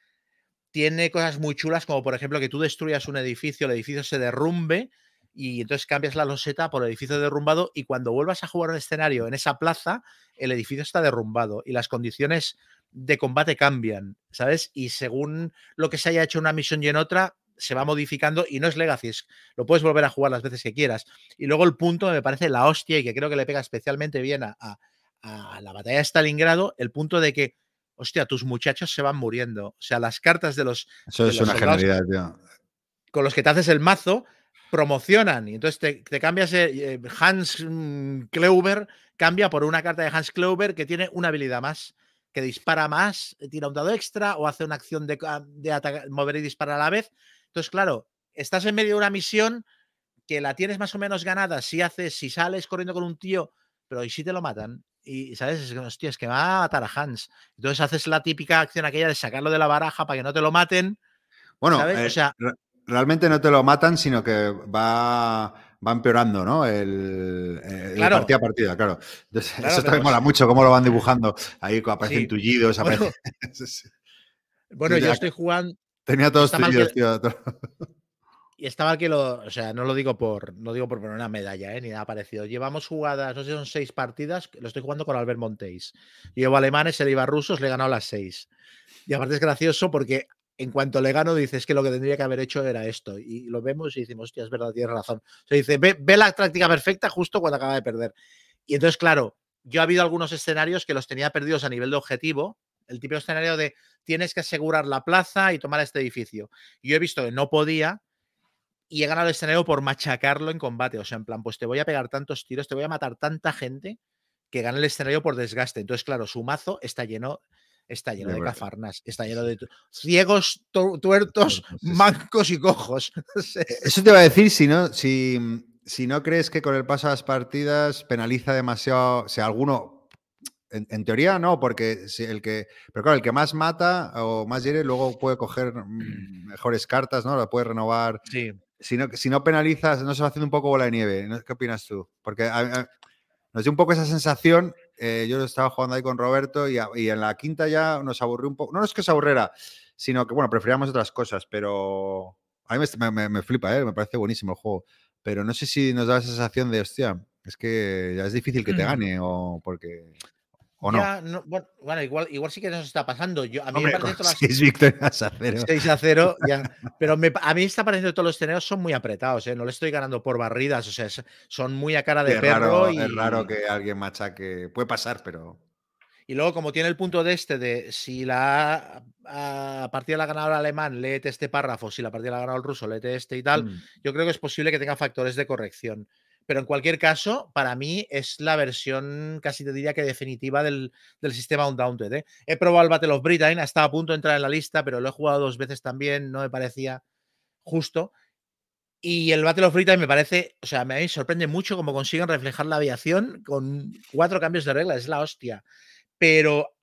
tiene cosas muy chulas, como por ejemplo que tú destruyas un edificio, el edificio se derrumbe y entonces cambias la loseta por el edificio derrumbado y cuando vuelvas a jugar un escenario en esa plaza, el edificio está derrumbado y las condiciones de combate cambian, ¿sabes? Y según lo que se haya hecho en una misión y en otra, se va modificando y no es Legacy, lo puedes volver a jugar las veces que quieras. Y luego el punto me parece la hostia y que creo que le pega especialmente bien a, a la batalla de Stalingrado, el punto de que, hostia, tus muchachos se van muriendo. O sea, las cartas de los... Eso es una tío. Con los que te haces el mazo, promocionan y entonces te, cambias eh, Hans mm, Kleuber cambia por una carta de Hans Kleuber que tiene una habilidad más que dispara más, tira un dado extra o hace una acción de, de mover y disparar a la vez. Entonces, claro, estás en medio de una misión que la tienes más o menos ganada si haces, si sales corriendo con un tío, pero ¿y si te lo matan? Y, ¿sabes? Es que, hostia, es que va a matar a Hans. Entonces haces la típica acción aquella de sacarlo de la baraja para que no te lo maten. Bueno, eh, o sea, realmente no te lo matan, sino que va, va empeorando, ¿no? El, claro. partida a partida, claro. eso también mola mucho, cómo lo van dibujando. Ahí aparecen tullidos, Bueno, *laughs* bueno yo estoy jugando. Tenía todos tullidos, tío. Y estaba que lo, o sea, no lo digo por, no digo por poner una medalla, ¿eh? ni nada parecido. Llevamos jugadas, no sé, son seis partidas, lo estoy jugando con Albert Montéis. Llevo alemanes, él iba rusos, le he ganado las seis. Y aparte es gracioso porque en cuanto le gano, dices que lo que tendría que haber hecho era esto. Y lo vemos y decimos, hostia, es verdad, tienes razón. Se dice, ve, la táctica perfecta justo cuando acaba de perder. Y entonces, claro, yo ha habido algunos escenarios que los tenía perdidos a nivel de objetivo. El típico escenario de tienes que asegurar la plaza y tomar este edificio. Yo he visto que no podía y he ganado el escenario por machacarlo en combate. O sea, en plan, pues te voy a pegar tantos tiros, te voy a matar tanta gente que gana el escenario por desgaste. Entonces, claro, su mazo está lleno está lleno de, cafarnas, está lleno de ciegos, tuertos, *laughs* mancos y cojos. *laughs* E, eso te iba a decir, si no, si, si no crees que con el paso de las partidas penaliza demasiado, si alguno, en, teoría no, porque si el que, pero claro, el que más mata o más hiere luego puede coger mm, mejores cartas, ¿no? Lo puede renovar. Sí. Si no, si no penalizas, no se va haciendo un poco bola de nieve. ¿Qué opinas tú? Porque nos dio un poco esa sensación eh, yo estaba jugando ahí con Roberto y, en la quinta ya nos aburrió un poco. No es que se aburriera, sino que, bueno, preferíamos otras cosas, pero a mí me, flipa, ¿eh? me parece buenísimo el juego. Pero no sé si nos da esa sensación de, hostia, es que ya es difícil que te mm. gane o porque... ¿O no? bueno, igual, igual sí que nos está pasando. Yo, a mí me parece todas las... *laughs* 6 victorias a 0. 6 a 0, ya. Pero a mí está pareciendo que todos los escenarios son muy apretados, ¿eh? No le estoy ganando por barridas, o sea, son muy a cara de perro. y... Es raro que alguien machaque. Puede pasar, pero. Y luego, como tiene el punto de este de si la a partida la ha ganado el alemán, léete este párrafo, si la partida la ha ganado el ruso, léete este y tal, mm. yo creo que es posible que tenga factores de corrección. Pero en cualquier caso, para mí es la versión casi te diría que definitiva del, sistema Undaunted. ¿eh? He probado el Battle of Britain, estaba a punto de entrar en la lista, pero lo he jugado dos veces también, no me parecía justo. Y el Battle of Britain me parece, o sea, me sorprende mucho cómo consiguen reflejar la aviación con cuatro cambios de reglas, es la hostia. Pero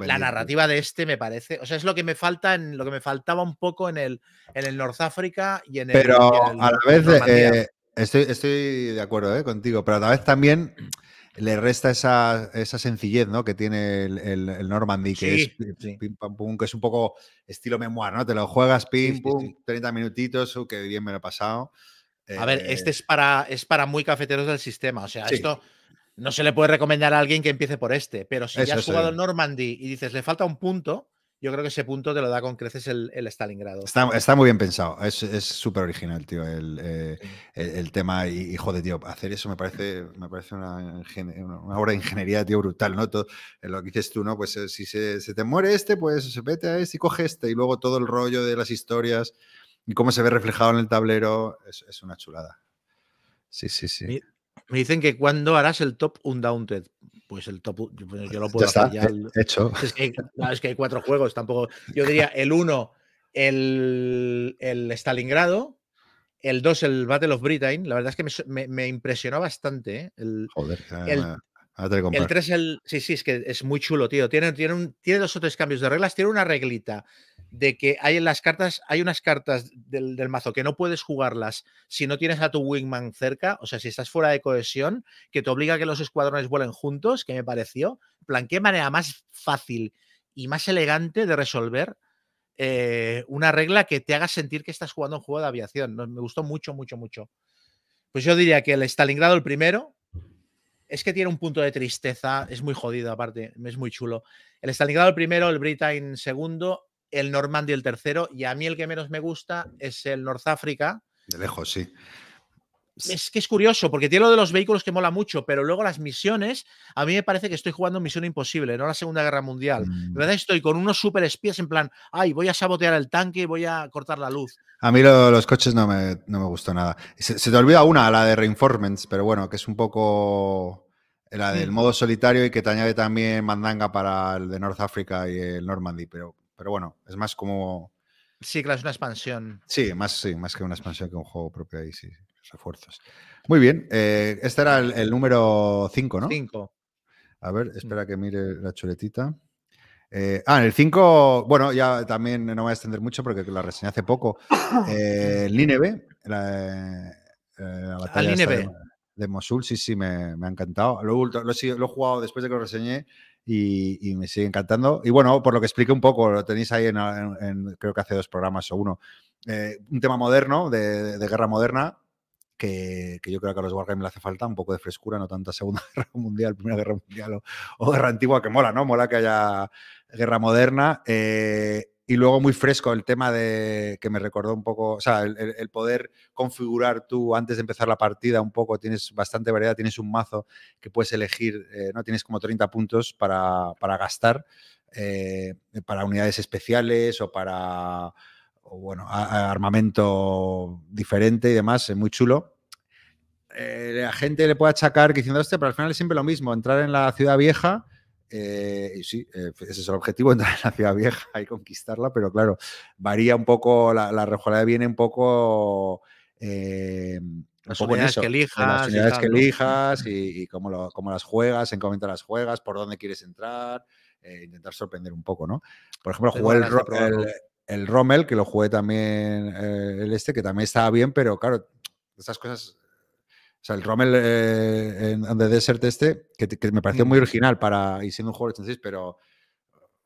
la narrativa de este me parece, o sea, es lo que me falta en lo que me faltaba un poco en el en el North Africa y en el. Pero a la vez Estoy, de acuerdo ¿eh? contigo, pero a la vez también le resta esa, sencillez ¿no? que tiene el, Normandy, que es que es un poco estilo memoir, ¿no? Te lo juegas, pim, pum, 30 minutitos, uh, que bien me lo he pasado. A ver, este eh es para, es para muy cafeteros del sistema. O sea, esto no se le puede recomendar a alguien que empiece por este, pero si ya has jugado el Normandy y dices, le falta un punto, yo creo que ese punto te lo da con creces el, Stalingrado. Está, muy bien pensado, es súper original, tío, el, eh, tema. Y, joder, tío, hacer eso me parece, me parece una, obra de ingeniería, tío, brutal, ¿no? Todo, lo que dices tú, ¿no? Pues eh, si se, te muere este, pues se vete a este y coge este. Y luego todo el rollo de las historias y cómo se ve reflejado en el tablero, es, una chulada. Sí, sí, sí. Me dicen que cuando harás el top Undaunted. Pues el top, pues yo lo puedo hacer ya. Hecho. *laughs* Es que, hay cuatro juegos, tampoco. Yo diría *laughs* el uno, el, el Stalingrado, el 2, el Battle of Britain. La verdad es que me, impresionó bastante. ¿eh? El, Joder, el, el 3, el. Sí, sí, es que es muy chulo, tío. Tiene, tiene, un, tiene dos o tres cambios de reglas. Tiene una reglita de que hay en las cartas, hay unas cartas del, mazo que no puedes jugarlas si no tienes a tu wingman cerca, o sea, si estás fuera de cohesión, que te obliga a que los escuadrones vuelen juntos, que me pareció, plan, qué manera más fácil y más elegante de resolver eh, una regla que te haga sentir que estás jugando un juego de aviación. Me gustó mucho, mucho, mucho. Pues yo diría que el Stalingrado el primero, es que tiene un punto de tristeza, es muy jodido aparte, es muy chulo. El Stalingrado el primero, el Britain segundo, el Normandy el tercero, y a mí el que menos me gusta es el North Africa. De lejos, sí. Es que es curioso, porque tiene lo de los vehículos que mola mucho, pero luego las misiones, a mí me parece que estoy jugando Misión Imposible, no la Segunda Guerra Mundial. Mm. verdad estoy con unos super espías en plan, ay, voy a sabotear el tanque y voy a cortar la luz. A mí lo, los coches no me, no me gustó nada. Se, se, te olvida una, la de Reinforcements, pero bueno, que es un poco la del mm. modo solitario y que te añade también mandanga para el de North Africa y el Normandy, pero pero bueno, es más como. Sí, claro, es una expansión. Sí, más, sí, más que una expansión que un juego propio ahí, sí, refuerzos. Muy bien, eh, este era el, número 5, ¿no? 5. A ver, mm. espera que mire la chuletita. Eh, ah, en el 5, bueno, ya también no voy a extender mucho porque la reseñé hace poco. *coughs* Eh, el Nineve, la, eh, la batalla de, de, Mosul, sí, sí, me, me ha encantado. Lo, lo, lo, he jugado después de que lo reseñé y, me sigue encantando. Y bueno, por lo que expliqué un poco, lo tenéis ahí en, creo que hace dos programas o uno, eh, un tema moderno, de, guerra moderna, que, yo creo que a los Wargames le hace falta un poco de frescura, no tanta Segunda *laughs* Guerra Mundial, Primera Guerra Mundial o, Guerra Antigua, que mola, ¿no? Mola que haya guerra moderna. Eh, y luego muy fresco el tema de que me recordó un poco, o sea, el, poder configurar tú antes de empezar la partida un poco, tienes bastante variedad, tienes un mazo que puedes elegir, eh, ¿no? Tienes como 30 puntos para, para gastar, eh, para unidades especiales o para, bueno, armamento diferente y demás, es muy chulo. Eh, la gente le puede achacar que diciendo, este, pero al final es siempre lo mismo, entrar en la ciudad vieja eh, y sí, eh, ese es el objetivo, *laughs* entrar en la ciudad vieja y conquistarla, pero claro, varía un poco, la, la viene un poco... Eh, las unidades que elijas. Las unidades que elijas y, cómo, lo, cómo, las juegas, en qué momento las juegas, por dónde quieres entrar, intentar sorprender un poco, ¿no? Por ejemplo, jugué el, el, Rommel, que lo jugué también el este, que también estaba bien, pero claro, estas cosas o sea, el Rommel eh, en The Desert este, que, me pareció muy original para, y siendo un juego de 86, pero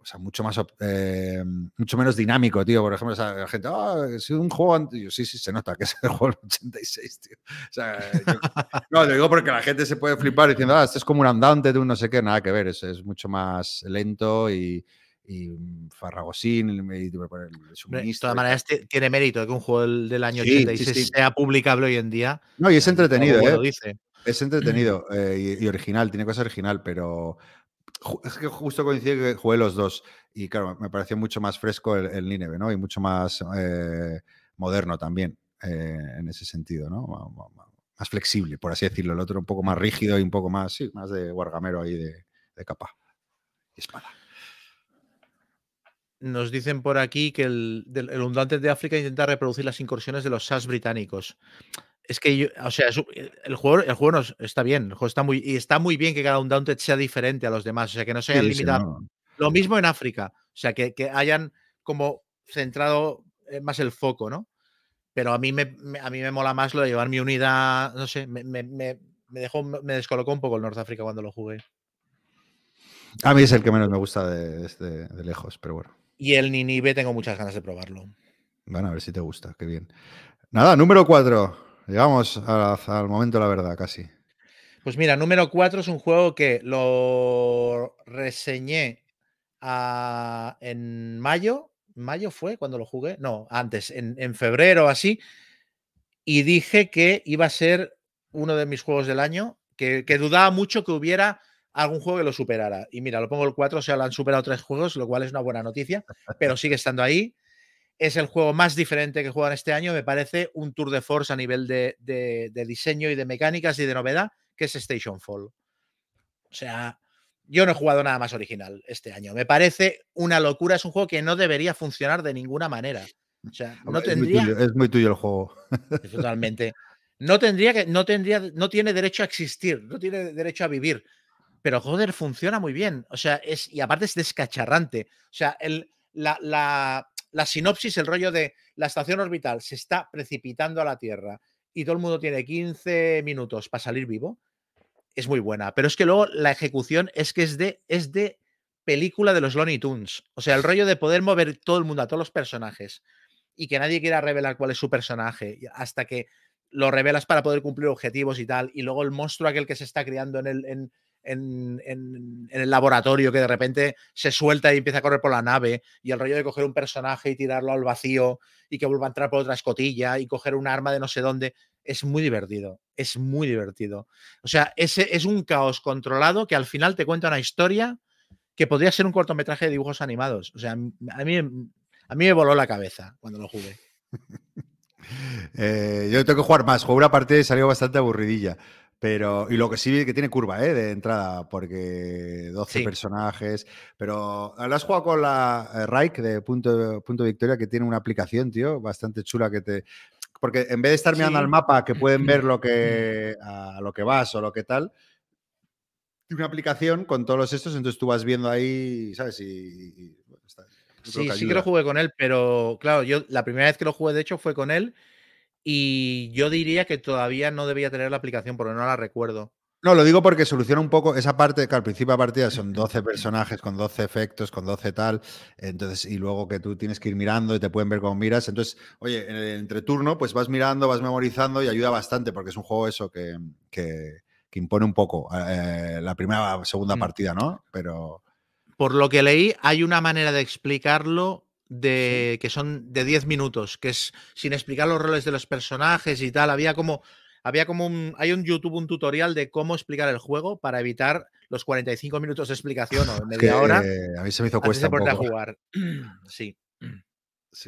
o sea, mucho más, eh, mucho menos dinámico, tío. Por ejemplo, la gente, ah, es un juego, yo, sí, sí, se nota que es el *laughs* juego del 86, tío. O sea, *laughs* no, lo digo porque la gente se puede flipar diciendo, ah, esto es como un andante de un no sé qué, nada que ver, es, es mucho más lento y, y Farragosín, el, el, De todas maneras, tiene mérito que un juego del, año 86 sea publicable hoy en día. No, y es entretenido, ¿eh? Dice. Es *clears throat* entretenido eh, y, original, tiene cosas original, pero es que justo coincide que jugué los dos y claro, me pareció mucho más fresco el, el Nineve, ¿no? Y mucho más eh, moderno también eh, en ese sentido, ¿no? Más flexible, por así decirlo. El otro un poco más rígido y un poco más, sí, más de guargamero ahí de, de capa y espada. Nos dicen por aquí que el, del, el de África intenta reproducir las incursiones de los SAS británicos. Es que, yo, o sea, eh, el juego, el juego está bien, el juego está muy, y está muy bien que cada Undaunted sea diferente a los demás, o sea, que no se hayan sí, limitado. Sí, no. Lo mismo en África, o sea, que, que, hayan como centrado eh, más el foco, ¿no? Pero a mí me, a mí me mola más lo de llevar mi unidad, no sé, me, me, me dejó, me descolocó un poco el Norte África cuando lo jugué. A mí es el que menos me gusta de, de, de lejos, pero bueno. Y el Ninive tengo muchas ganas de probarlo. Bueno, a ver si te gusta, qué bien. Nada, número 4. Llegamos al momento de la verdad, casi. Pues mira, número 4 es un juego que lo reseñé a, en mayo. ¿Mayo fue cuando lo jugué? No, antes, en, en febrero así. Y dije que iba a ser uno de mis juegos del año, que, que dudaba mucho que hubiera algún juego que lo superara. Y mira, lo pongo el 4, o sea, lo han superado tres juegos, lo cual es una buena noticia, pero sigue estando ahí. Es el juego más diferente que juegan este año, me parece un tour de force a nivel de, de, de diseño y de mecánicas y de novedad, que es Station Fall. O sea, yo no he jugado nada más original este año. Me parece una locura, es un juego que no debería funcionar de ninguna manera. O sea, no es tendría. Muy tuyo, es muy tuyo el juego. Totalmente. No tendría que, no tendría, no tiene derecho a existir, no tiene derecho a vivir pero joder, funciona muy bien. O sea, es, y aparte es descacharrante. O sea, el, la, la, la sinopsis, el rollo de la estación orbital se está precipitando a la Tierra y todo el mundo tiene 15 minutos para salir vivo, es muy buena. Pero es que luego la ejecución es que es de, es de película de los Looney Tunes. O sea, el rollo de poder mover todo el mundo a todos los personajes y que nadie quiera revelar cuál es su personaje hasta que lo revelas para poder cumplir objetivos y tal. Y luego el monstruo aquel que se está criando en el, en, en, el laboratorio que de repente se suelta y empieza a correr por la nave y el rollo de coger un personaje y tirarlo al vacío y que vuelva a entrar por otra escotilla y coger un arma de no sé dónde, es muy divertido, es muy divertido. O sea, ese es un caos controlado que al final te cuenta una historia que podría ser un cortometraje de dibujos animados. O sea, a mí, a mí me voló la cabeza cuando lo jugué. *laughs* Eh, yo tengo que jugar más. Jugué una partida y salió bastante aburridilla. Pero, y lo que sí que tiene curva, ¿eh? De entrada, porque 12 personajes. Pero ¿lo has jugado con la eh, Rike de Punto, Punto Victoria, que tiene una aplicación, tío, bastante chula que te. Porque en vez de estar mirando al mapa, que pueden ver lo que, *clears throat* a lo que vas o lo que tal, una aplicación con todos los estos, entonces tú vas viendo ahí, ¿sabes? Y, sí, sí que lo jugué con él, pero claro, yo la primera vez que lo jugué, de hecho, fue con él y yo diría que todavía no debía tener la aplicación porque no la recuerdo. No, lo digo porque soluciona un poco esa parte, que al principio de partida son 12 personajes con 12 efectos, con 12 tal, entonces, y luego que tú tienes que ir mirando y te pueden ver cómo miras. Entonces, oye, entre turno, pues vas mirando, vas memorizando y ayuda bastante porque es un juego eso que, que, impone un poco eh, la primera o segunda mm. partida, ¿no? Pero. Por lo que leí, hay una manera de explicarlo de que son de 10 minutos, que es sin explicar los roles de los personajes y tal. Había como, había como un, hay un YouTube, un tutorial de cómo explicar el juego para evitar los 45 minutos de explicación o media hora. a mí se me hizo cuesta un poco. jugar. *clears throat* sí.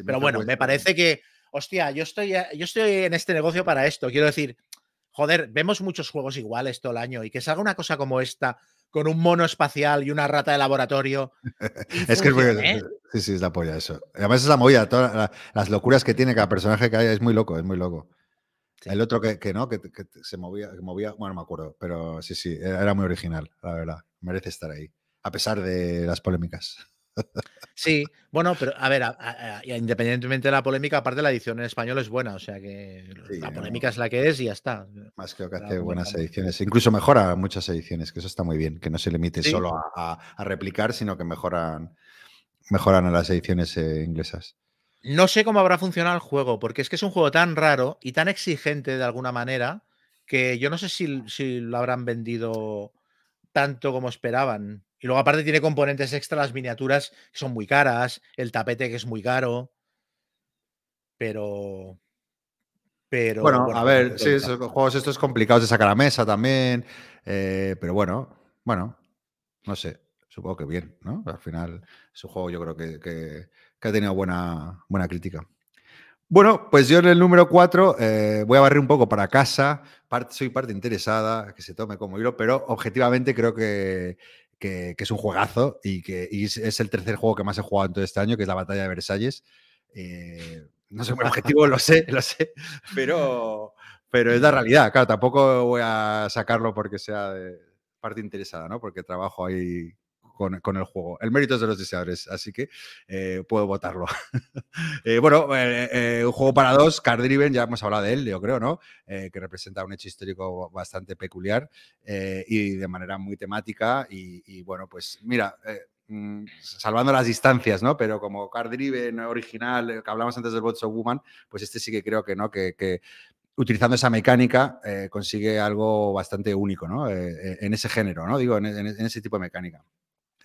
Pero bueno, me parece que, hostia, yo estoy, yo estoy en este negocio para esto. Quiero decir, joder, vemos muchos juegos iguales todo el año y que salga una cosa como esta con un mono espacial y una rata de laboratorio. es que es muy, Sí, sí, es la polla eso. Además es la movida, todas las locuras que tiene cada personaje que hay, es muy loco, es muy loco. El otro que, no, que, se movía, movía, bueno, no me acuerdo, pero sí, sí, era muy original, la verdad. Merece estar ahí, a pesar de las polémicas. *laughs* Sí, bueno, pero a ver, independientemente de la polémica, aparte la edición en español es buena, o sea que la polémica es la que es y ya está. Más creo que hace buenas ediciones, incluso mejora muchas ediciones, que eso está muy bien, que no se limite solo a, replicar, sino que mejoran, mejoran a las ediciones eh, inglesas. No sé cómo habrá funcionado el juego, porque es que es un juego tan raro y tan exigente de alguna manera que yo no sé si, si lo habrán vendido tanto como esperaban. Y luego aparte tiene componentes extra, las miniaturas que son muy caras, el tapete que es muy caro. Pero... Pero, bueno, a ver, sí, esos juegos estos complicados de sacar a mesa también. Eh, pero bueno, bueno, no sé. Supongo que bien, ¿no? Al final su juego yo creo que, ha tenido buena, buena crítica. Bueno, pues yo en el número 4 eh, voy a barrer un poco para casa. soy parte interesada, que se tome como hilo, pero objetivamente creo que, es un juegazo y que es el tercer juego que más he jugado en todo este año, que es la Batalla de Versalles. Eh, no soy muy objetivo, lo sé, lo sé, *laughs* pero, pero es la realidad. Claro, tampoco voy a sacarlo porque sea de parte interesada, ¿no? Porque trabajo ahí con, el juego. El mérito es de los deseadores, así que eh, puedo votarlo. *laughs* Eh, bueno, eh, un juego para dos, Card Driven, ya hemos hablado de él, yo creo, ¿no? que representa un hecho histórico bastante peculiar y de manera muy temática. Y, bueno, pues mira. Mm, salvando las distancias, ¿no? Pero como Card Driven original, que hablamos antes del Bots of Woman, pues este sí que creo que no, que, utilizando esa mecánica consigue algo bastante único, ¿no? en ese género, ¿no? Digo, en, ese tipo de mecánica.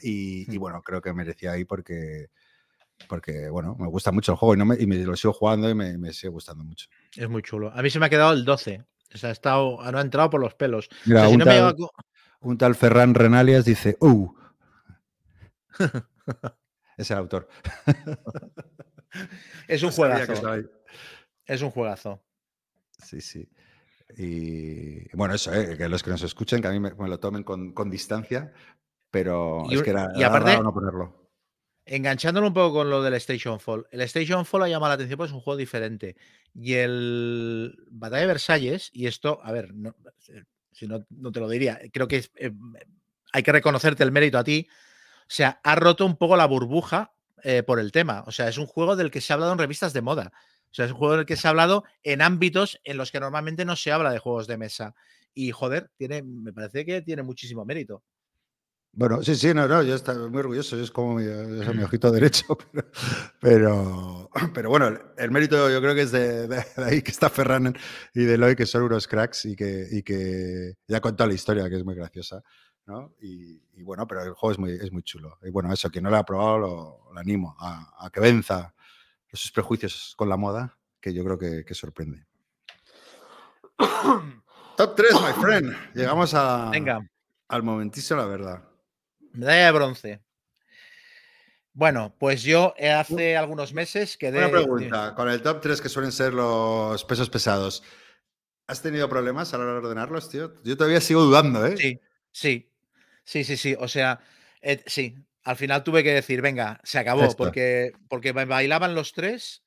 Y, bueno, creo que merecía ahí porque, porque, bueno, me gusta mucho el juego y, no me, y me lo sigo jugando y me, sigue gustando mucho. Es muy chulo. A mí se me ha quedado el 12. O sea, ha, estado, no ha entrado por los pelos. Mira, un, tal, Ferran Renalias dice, ¡Uh! *laughs* es el autor. *laughs* es un juegazo. Es un juegazo. Sí, sí. Y bueno, eso, ¿eh? que los que nos escuchen, que a mí me, lo tomen con, con, distancia, pero es que era, y aparte, no ponerlo. Enganchándolo un poco con lo del Station Fall. El Station Fall ha llamado la atención porque es un juego diferente. Y el Batalla de Versalles, y esto, a ver, no, eh, si no, no te lo diría, creo que eh, hay que reconocerte el mérito a ti. O sea, ha roto un poco la burbuja eh, por el tema. O sea, es un juego del que se ha hablado en revistas de moda. O sea, es un juego del que se ha hablado en ámbitos en los que normalmente no se habla de juegos de mesa. Y joder, tiene, me parece que tiene muchísimo mérito. Bueno, sí, sí, no, no, yo estoy muy orgulloso, es como mi, es mi ojito derecho, *laughs* pero, pero, pero, bueno, el mérito yo creo que es de, de, de ahí que está Ferran y de Eloy, que son unos cracks y que, y que ya ha contado la historia, que es muy graciosa, ¿no? Y, y, bueno, pero el juego es muy, es muy chulo. Y bueno, eso, quien no lo ha probado, lo, lo animo a, a, que venza esos prejuicios con la moda, que yo creo que, que sorprende. *coughs* Top 3, my friend. Llegamos a, Venga. al momentísimo, la verdad. Medalla de bronce. Bueno, pues yo hace algunos meses quedé. Una pregunta, con el top 3 que suelen ser los pesos pesados, ¿has tenido problemas a la hora de ordenarlos, tío? Yo todavía sigo dudando, ¿eh? Sí, sí, sí, sí, sí. O sea, eh, sí, al final tuve que decir, venga, se acabó, porque, porque me bailaban los tres.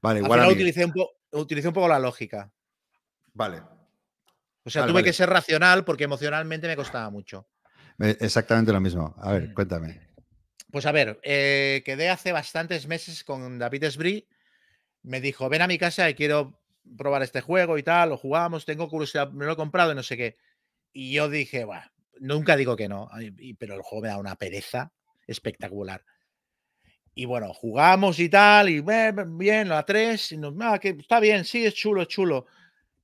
Vale, al igual. final utilicé, un utilicé un poco la lógica. Vale. O sea, Vale, tuve vale. que ser racional porque emocionalmente me costaba mucho. Eh, Exactamente lo mismo. A Mm. ver, cuéntame. Pues a ver, eh, quedé hace bastantes meses con David Esbrí. Me dijo, ven a mi casa y quiero probar este juego y tal, lo jugamos, tengo curiosidad, me lo he comprado y no sé qué. Y yo dije, bueno, nunca digo que no, pero el juego me da una pereza espectacular. Y bueno, jugamos y tal, y "Eh, bien, la 3, y nos, "Ah, que está bien, sí, es chulo, es chulo.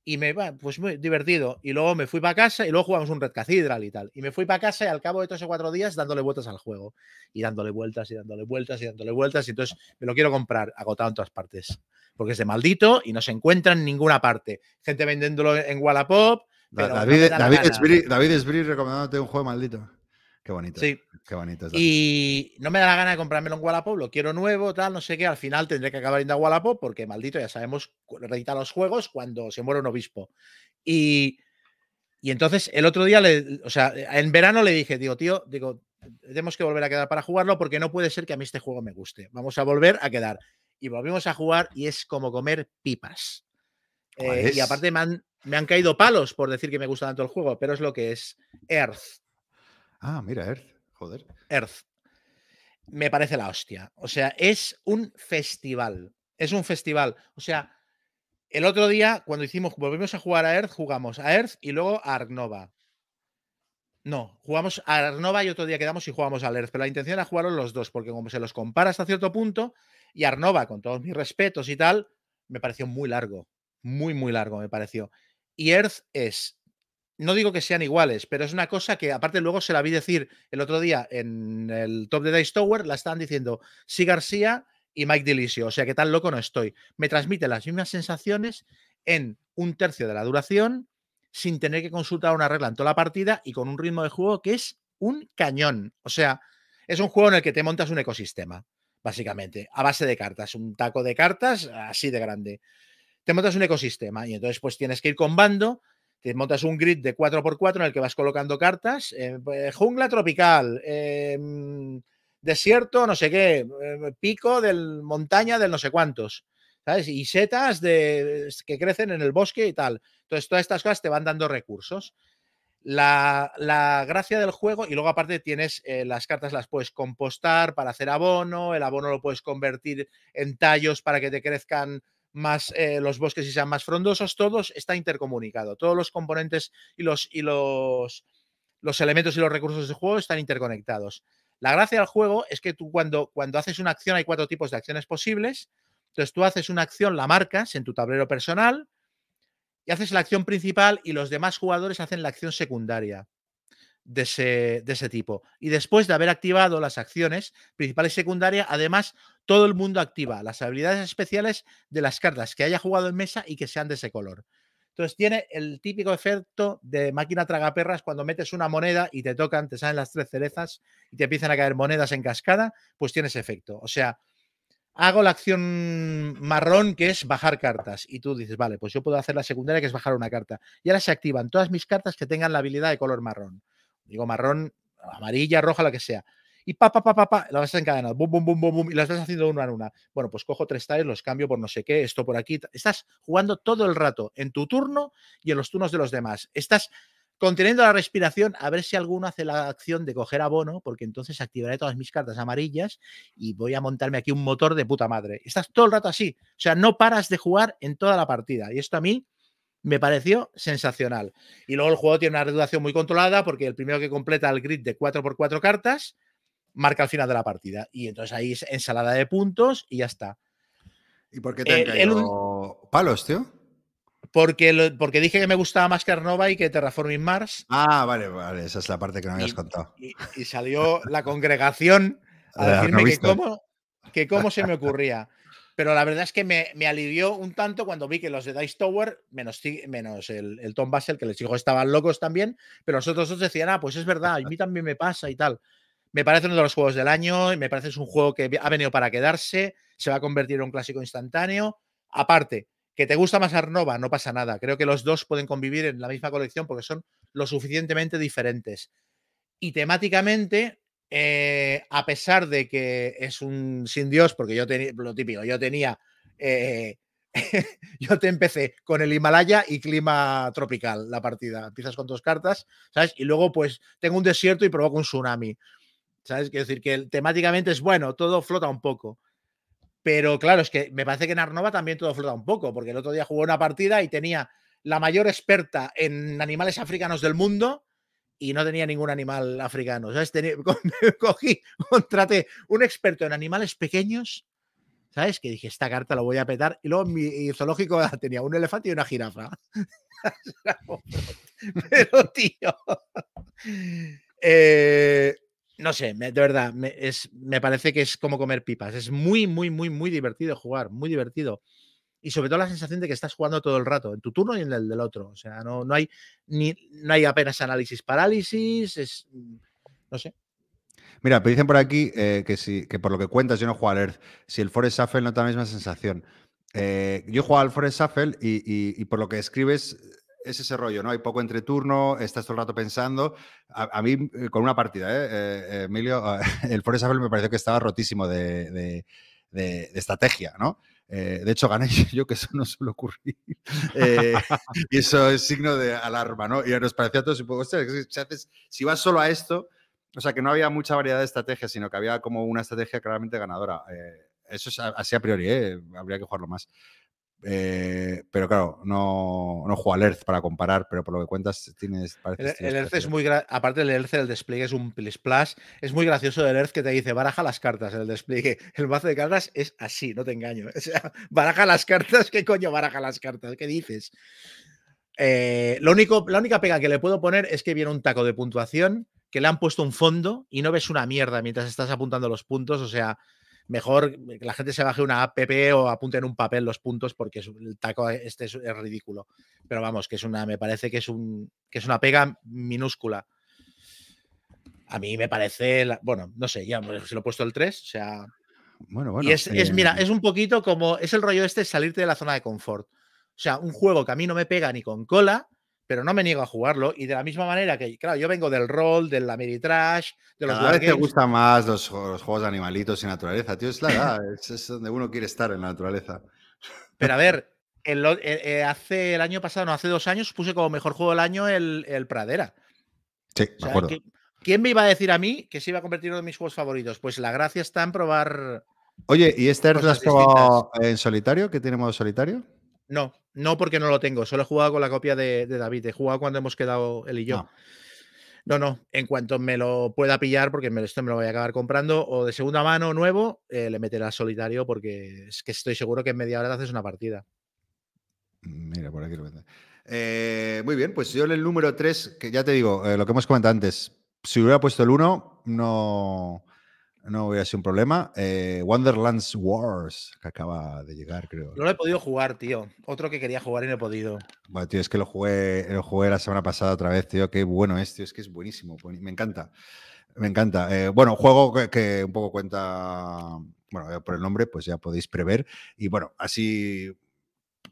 Y me va, pues muy divertido. Y luego me fui para casa y luego jugamos un Red Cathedral y tal. Y me fui para casa y al cabo de tres o cuatro días dándole vueltas al juego. Y dándole vueltas y dándole vueltas y dándole vueltas. Y entonces me lo quiero comprar agotado en todas partes. Porque es de maldito y no se encuentra en ninguna parte. Gente vendiéndolo en Wallapop. Pero David, David. Esbrí, David Esbrí recomendándote un juego maldito. Qué bonito. Sí. Qué bonito. Y no me da la gana de comprármelo en Wallapop, lo quiero nuevo, tal, no sé qué. Al final tendré que acabar yendo a Wallapop porque maldito, ya sabemos, reeditar los juegos cuando se muere un obispo. Y, y entonces el otro día, le, o sea, en verano le dije, digo, tío, digo, tenemos que volver a quedar para jugarlo porque no puede ser que a mí este juego me guste. Vamos a volver a quedar. Y volvimos a jugar y es como comer pipas. ¿Cuál Eh, y aparte me han, me han caído palos por decir que me gusta tanto el juego, pero es lo que es Earth. Ah, mira, Earth. Joder. Earth. Me parece la hostia. O sea, es un festival. Es un festival. O sea, el otro día, cuando hicimos, volvimos a jugar a Earth, jugamos a Earth y luego a Arnova. No, jugamos a Arnova y otro día quedamos y jugamos al Earth. Pero la intención era jugarlos los dos, porque como se los compara hasta cierto punto, y Arnova, con todos mis respetos y tal, me pareció muy largo. Muy, muy largo me pareció. Y Earth es no digo que sean iguales, pero es una cosa que aparte luego se la vi decir el otro día en el top de Dice Tower, la estaban diciendo Sí García y Mike Delicio, o sea que tan loco no estoy. Me transmite las mismas sensaciones en un tercio de la duración, sin tener que consultar una regla en toda la partida y con un ritmo de juego que es un cañón. O sea, es un juego en el que te montas un ecosistema, básicamente, a base de cartas, un taco de cartas así de grande. Te montas un ecosistema y entonces pues tienes que ir con bando te montas un grid de 4x4 en el que vas colocando cartas, eh, pues, jungla tropical, eh, desierto, no sé qué, eh, pico del montaña del no sé cuántos, ¿sabes? Y setas de, que crecen en el bosque y tal. Entonces, todas estas cosas te van dando recursos. La, la gracia del juego, y luego aparte tienes eh, las cartas, las puedes compostar para hacer abono, el abono lo puedes convertir en tallos para que te crezcan más eh, los bosques y sean más frondosos, todos está intercomunicado. Todos los componentes y los, y los, los elementos y los recursos del juego están interconectados. La gracia del juego es que tú cuando, cuando haces una acción hay cuatro tipos de acciones posibles. Entonces tú haces una acción, la marcas en tu tablero personal y haces la acción principal y los demás jugadores hacen la acción secundaria de ese, de ese tipo. Y después de haber activado las acciones principal y secundaria, además todo el mundo activa las habilidades especiales de las cartas que haya jugado en mesa y que sean de ese color. Entonces tiene el típico efecto de máquina tragaperras cuando metes una moneda y te tocan, te salen las tres cerezas y te empiezan a caer monedas en cascada, pues tiene ese efecto. O sea, hago la acción marrón que es bajar cartas y tú dices, vale, pues yo puedo hacer la secundaria que es bajar una carta. Y ahora se activan todas mis cartas que tengan la habilidad de color marrón. Digo marrón, amarilla, roja, lo que sea y pa, pa, pa, pa, pa, las vas encadenando, bum, bum, bum, bum, bum, y las vas haciendo una en una. Bueno, pues cojo tres tiles, los cambio por no sé qué, esto por aquí. Estás jugando todo el rato en tu turno y en los turnos de los demás. Estás conteniendo la respiración, a ver si alguno hace la acción de coger abono, porque entonces activaré todas mis cartas amarillas y voy a montarme aquí un motor de puta madre. Estás todo el rato así, o sea, no paras de jugar en toda la partida. Y esto a mí me pareció sensacional. Y luego el juego tiene una reducción muy controlada, porque el primero que completa el grid de 4x4 cartas marca el final de la partida. Y entonces ahí es ensalada de puntos y ya está. ¿Y por qué te han el caído palos, tío? Porque, lo- porque dije que me gustaba más Carnova y que Terraforming Mars. Ah, vale, vale, esa es la parte que no me habías Y- contado. Y, y salió la congregación *laughs* a De decirme que cómo, que cómo se me ocurría. Pero la verdad es que me, me alivió un tanto cuando vi que los de Dice Tower, menos, menos el, el Tom Basel, que les dijo estaban locos también, pero los otros dos decían, ah, pues es verdad, a mí también me pasa y tal. Me parece uno de los juegos del año me parece es un juego que ha venido para quedarse, se va a convertir en un clásico instantáneo. Aparte, que te gusta más Arnova, no pasa nada. Creo que los dos pueden convivir en la misma colección porque son lo suficientemente diferentes. Y temáticamente, eh, a pesar de que es un sin Dios, porque yo tenía, lo típico, yo tenía, eh, *laughs* yo te empecé con el Himalaya y clima tropical la partida. Empiezas con dos cartas, ¿sabes? Y luego pues tengo un desierto y provoco un tsunami. ¿Sabes? Quiero decir que temáticamente es bueno, todo flota un poco. Pero claro, es que me parece que en Arnova también todo flota un poco, porque el otro día jugué una partida y tenía la mayor experta en animales africanos del mundo y no tenía ningún animal africano. ¿Sabes? Tenía- *laughs* cogí, contraté un experto en animales pequeños, ¿sabes? Que dije, esta carta lo voy a petar. Y luego mi zoológico *laughs* tenía un elefante y una jirafa. *laughs* Pero, tío. eh, no sé, de verdad, me, es, me parece que es como comer pipas. Es muy, muy, muy, muy divertido jugar, muy divertido. Y sobre todo la sensación de que estás jugando todo el rato, en tu turno y en el del otro. O sea, no, no, hay, ni, no hay apenas análisis parálisis, es. mm, No sé. Mira, me dicen por aquí eh, que, si, que por lo que cuentas, yo no juego al Earth. Si el Forest Shuffle no te da la misma sensación. Eh, yo juego al Forest Shuffle y, y- y por lo que escribes es ese rollo, ¿no? Hay poco entre turno, estás todo el rato pensando. A, a mí, eh, con una partida, ¿eh? Eh, Emilio, *laughs* el Forest Shuffle me pareció que estaba rotísimo de, de- de- de estrategia, ¿no? Eh, de hecho, gané *laughs* yo, que eso no suele ocurrir. *laughs* Eh, y eso es signo de alarma, ¿no? Y nos parecía a todos, si, haces- si vas solo a esto, o sea, que no había mucha variedad de estrategias, sino que había como una estrategia claramente ganadora. Eh, eso es así a priori, ¿eh? habría que jugarlo más. Eh, pero claro, no, no juego al Earth para comparar, pero por lo que cuentas tienes... parece El, el Earth es muy. Aparte del Earth, el despliegue es un. Es muy gracioso el Earth que te dice baraja las cartas. El despliegue, el mazo de cartas es así, no te engaño. *laughs* O sea, baraja las cartas. ¿Qué coño baraja las cartas? ¿Qué dices? Eh, lo único, la única pega que le puedo poner es que viene un taco de puntuación que le han puesto un fondo y no ves una mierda mientras estás apuntando los puntos. O sea, mejor que la gente se baje una app o apunte en un papel los puntos porque el taco este es, es ridículo. Pero vamos, que es una, me parece que es un, que es una pega minúscula. A mí me parece, la- bueno, no sé, ya pues, se lo he puesto el 3, o sea, Bueno, bueno. y es, es, eh, mira, es un poquito como, es el rollo este, salirte de la zona de confort. O sea, un juego que a mí no me pega ni con cola, pero no me niego a jugarlo. Y de la misma manera que, claro, yo vengo del rol, del Ameritrash, de los Cada vez te gustan más los, ju- los juegos de animalitos y naturaleza, tío. Es la edad, es, es donde uno quiere estar en la naturaleza. Pero a *laughs* ver, el eh, eh, hace el año pasado, no, hace dos años, puse como mejor juego del año el, el Pradera. Sí, O me acuerdo. ¿qui- ¿quién me iba a decir a mí que se iba a convertir en uno de mis juegos favoritos? Pues la gracia está en probar. Oye, ¿y este lo has probado en solitario? ¿Que tiene modo solitario? No, no porque no lo tengo. Solo he jugado con la copia de, de David. He jugado cuando hemos quedado él y yo. Ah. No, no. En cuanto me lo pueda pillar, porque me, esto me lo voy a acabar comprando, o de segunda mano nuevo, eh, le meterá solitario, porque es que estoy seguro que en media hora te haces una partida. Mira, por aquí lo. Eh, muy bien, pues yo en el número 3, que ya te digo, eh, lo que hemos comentado antes, si hubiera puesto el 1, no, no hubiera sido un problema. Eh, Wonderlands Wars, que acaba de llegar, creo. No lo he podido jugar, tío. Otro que quería jugar y no he podido. Bueno, tío, es que lo jugué, lo jugué la semana pasada otra vez, tío. Qué bueno es, tío. Es que es buenísimo. buen- Me encanta. Me encanta. Eh, bueno, juego que, que un poco cuenta. Bueno, por el nombre, pues ya podéis prever. Y bueno, así.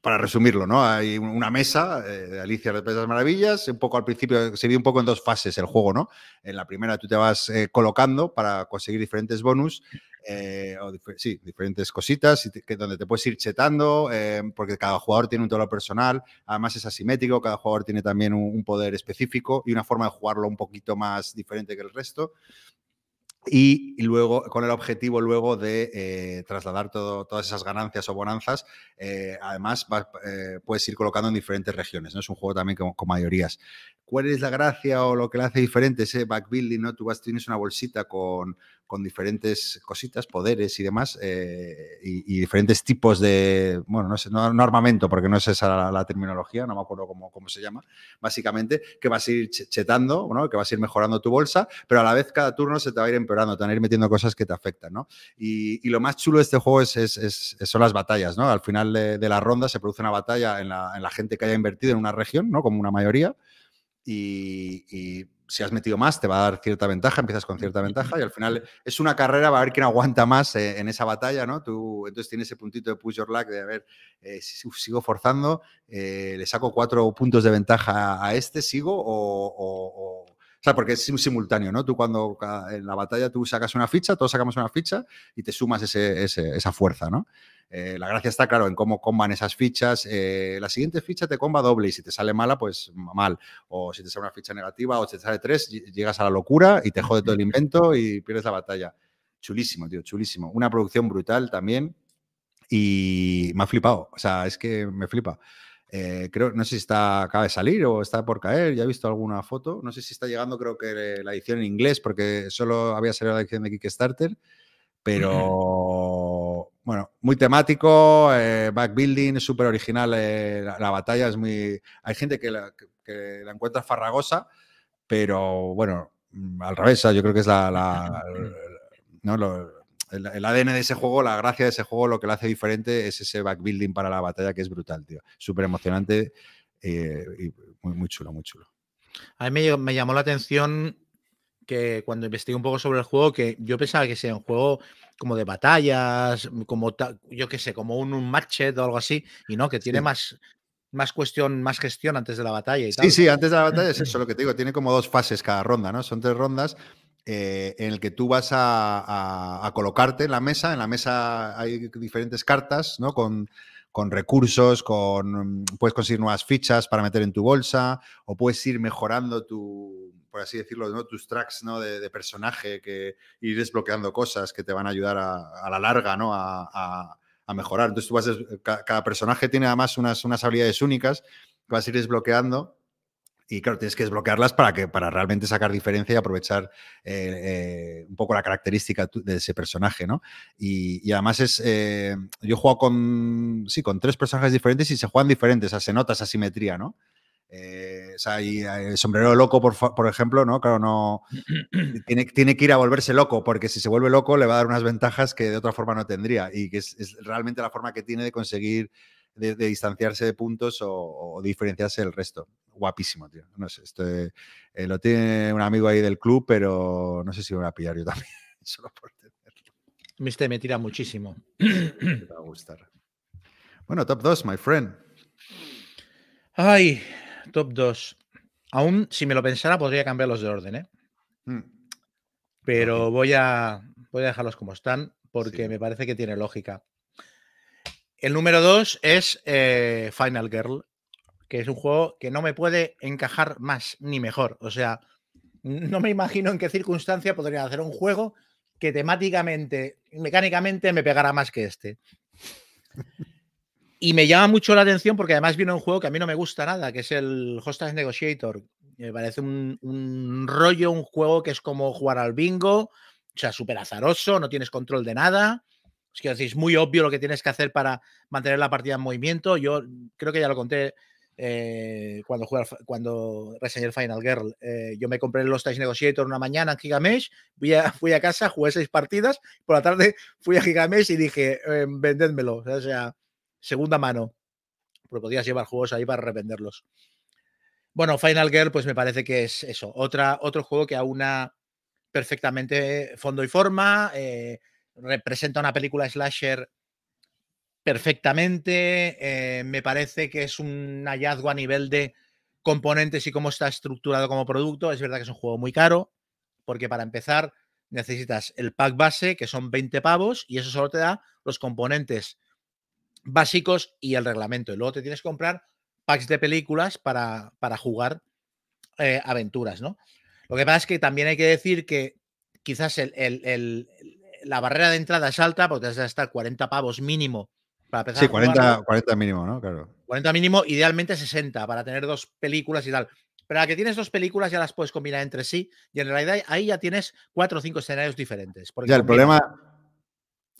Para resumirlo, ¿no? Hay un- una mesa eh, de Alicia de las Maravillas. Un poco al principio se divide un poco en dos fases el juego, ¿no? En la primera tú te vas eh, colocando para conseguir diferentes bonus eh, o sí, diferentes cositas que donde te puedes ir chetando, porque cada jugador tiene un tono personal, además es asimétrico, cada jugador tiene también un poder específico y una forma de jugarlo un poquito más diferente que el resto. Y, luego, con el objetivo luego de eh, trasladar todas esas ganancias o bonanzas, eh, además eh, puedes ir colocando en diferentes regiones, ¿no? Es un juego también con mayorías. ¿Cuál es la gracia o lo que le hace diferente ese backbuilding? ¿no? Tú vas, tienes una bolsita con, con diferentes cositas, poderes y demás, eh, y, y diferentes tipos de, bueno, no sé, no, no armamento, porque no es esa la, la terminología, no me acuerdo cómo, cómo se llama, básicamente, que vas a ir ch- chetando, ¿no? que vas a ir mejorando tu bolsa, pero a la vez cada turno se te va a ir empeorando, te van a ir metiendo cosas que te afectan, ¿no? Y, y lo más chulo de este juego es, es- es- son las batallas, ¿no? Al final de, de la ronda se produce una batalla en la, en la gente que haya invertido en una región, ¿no? Como una mayoría, y, y si has metido más te va a dar cierta ventaja, empiezas con cierta ventaja y al final es una carrera, va a ver quién aguanta más eh, en esa batalla, ¿no? Tú, entonces tienes ese puntito de push your luck de, a ver, eh, si sigo forzando, eh, le saco cuatro puntos de ventaja a este, sigo o... o- o- o sea, porque es sim- simultáneo, ¿no? Tú cuando en la batalla tú sacas una ficha, todos sacamos una ficha y te sumas ese- ese- esa fuerza, ¿no? Eh, la gracia está, claro, en cómo comban esas fichas. Eh, la siguiente ficha te comba doble y si te sale mala, pues mal. O si te sale una ficha negativa o te sale tres, ll- llegas a la locura y te jode todo el invento y pierdes la batalla. Chulísimo, tío, chulísimo. Una producción brutal también y me ha flipado. O sea, es que me flipa. Eh, creo, no sé si está, acaba de salir o está por caer, ya he visto alguna foto. No sé si está llegando, creo que la edición en inglés, porque solo había salido la edición de Kickstarter. Pero bueno, muy temático, eh, backbuilding, súper original. eh, la, la batalla es muy. Hay gente que la, que- que la encuentra farragosa, pero bueno, mm, al revés, yo creo que es la, la- *laughs* ¿no? Lo- el, el ADN de ese juego, la gracia de ese juego, lo que lo hace diferente es ese backbuilding para la batalla que es brutal, tío. Súper emocionante eh, y muy, muy chulo, muy chulo. A mí me, me llamó la atención que cuando investigué un poco sobre el juego, que yo pensaba que sea un juego como de batallas, como ta- yo qué sé, como un, un matchet o algo así, y no, que tiene Sí. más, más cuestión, más gestión antes de la batalla y Sí, tal. sí, antes de la batalla es *laughs* eso lo que te digo, tiene como dos fases cada ronda, ¿no? Son tres rondas eh, en el que tú vas a, a- a colocarte en la mesa. En la mesa hay diferentes cartas, ¿no? Con, con recursos, con puedes conseguir nuevas fichas para meter en tu bolsa, o puedes ir mejorando tu, por así decirlo, ¿no? tus tracks ¿no? de, personaje, que ir desbloqueando cosas que te van a ayudar a, a la larga, ¿no? A, a- a mejorar. Entonces tú vas, cada personaje tiene además unas, unas habilidades únicas que vas a ir desbloqueando y claro, tienes que desbloquearlas para, que, para realmente sacar diferencia y aprovechar eh, eh, un poco la característica de ese personaje, ¿no? Y, y además es, eh, yo he jugado con, sí, con tres personajes diferentes y se juegan diferentes, o sea, se nota esa simetría, ¿no? Eh, o sea, y eh, el sombrero loco, por, ejemplo, ¿no? Claro, no. *clears throat* Tiene, tiene que ir a volverse loco, porque si se vuelve loco le va a dar unas ventajas que de otra forma no tendría. Y que es, es realmente la forma que tiene de conseguir, de, de distanciarse de puntos o, o diferenciarse del resto. Guapísimo, tío. No sé, esto eh, lo tiene un amigo ahí del club, pero no sé si lo voy a pillar yo *laughs* también. Solo por tenerlo. Me tira muchísimo. Te va a gustar. Bueno, top 2, my friend. Ay, top 2. Aún, si me lo pensara, podría cambiarlos de orden, ¿eh? Mm, Pero voy a, voy a dejarlos como están porque Sí. me parece que tiene lógica. El número 2 es eh, Final Girl, que es un juego que no me puede encajar más ni mejor. O sea, no me imagino en qué circunstancia podría hacer un juego que temáticamente, mecánicamente me pegara más que este. *laughs* Y me llama mucho la atención porque además viene un juego que a mí no me gusta nada, que es el Hostage Negotiator. Me parece un, rollo, un juego que es como jugar al bingo, o sea, súper azaroso, no tienes control de nada. Es que es muy obvio lo que tienes que hacer para mantener la partida en movimiento. Yo creo que ya lo conté eh, cuando, jugué cuando reseñé el Final Girl. Eh, yo me compré el Hostage Negotiator una mañana en Gigamesh, fui a, fui a casa, jugué seis partidas, por la tarde fui a Gigamesh y dije, eh, vendédmelo. O sea, segunda mano. Pero podías llevar juegos ahí para revenderlos. Bueno, Final Girl, pues me parece que es eso. Otra, otro juego que aúna perfectamente fondo y forma. eh, representa una película slasher perfectamente. eh, me parece que es un hallazgo a nivel de componentes y cómo está estructurado como producto. Es verdad que es un juego muy caro, porque para empezar necesitas el pack base, que son 20 pavos, y eso solo te da los componentes básicos y el reglamento. Y luego te tienes que comprar packs de películas para, para jugar eh, aventuras, ¿no? Lo que pasa es que también hay que decir que quizás el, el- el- la barrera de entrada es alta, porque tienes que gastar 40 pavos mínimo para empezar Sí, a jugarlo. 40, 40 mínimo, ¿no? Claro. 40 mínimo, idealmente 60 para tener dos películas y tal. Pero a la que tienes dos películas ya las puedes combinar entre sí y en realidad ahí ya tienes cuatro o cinco escenarios diferentes. porque Ya, el problema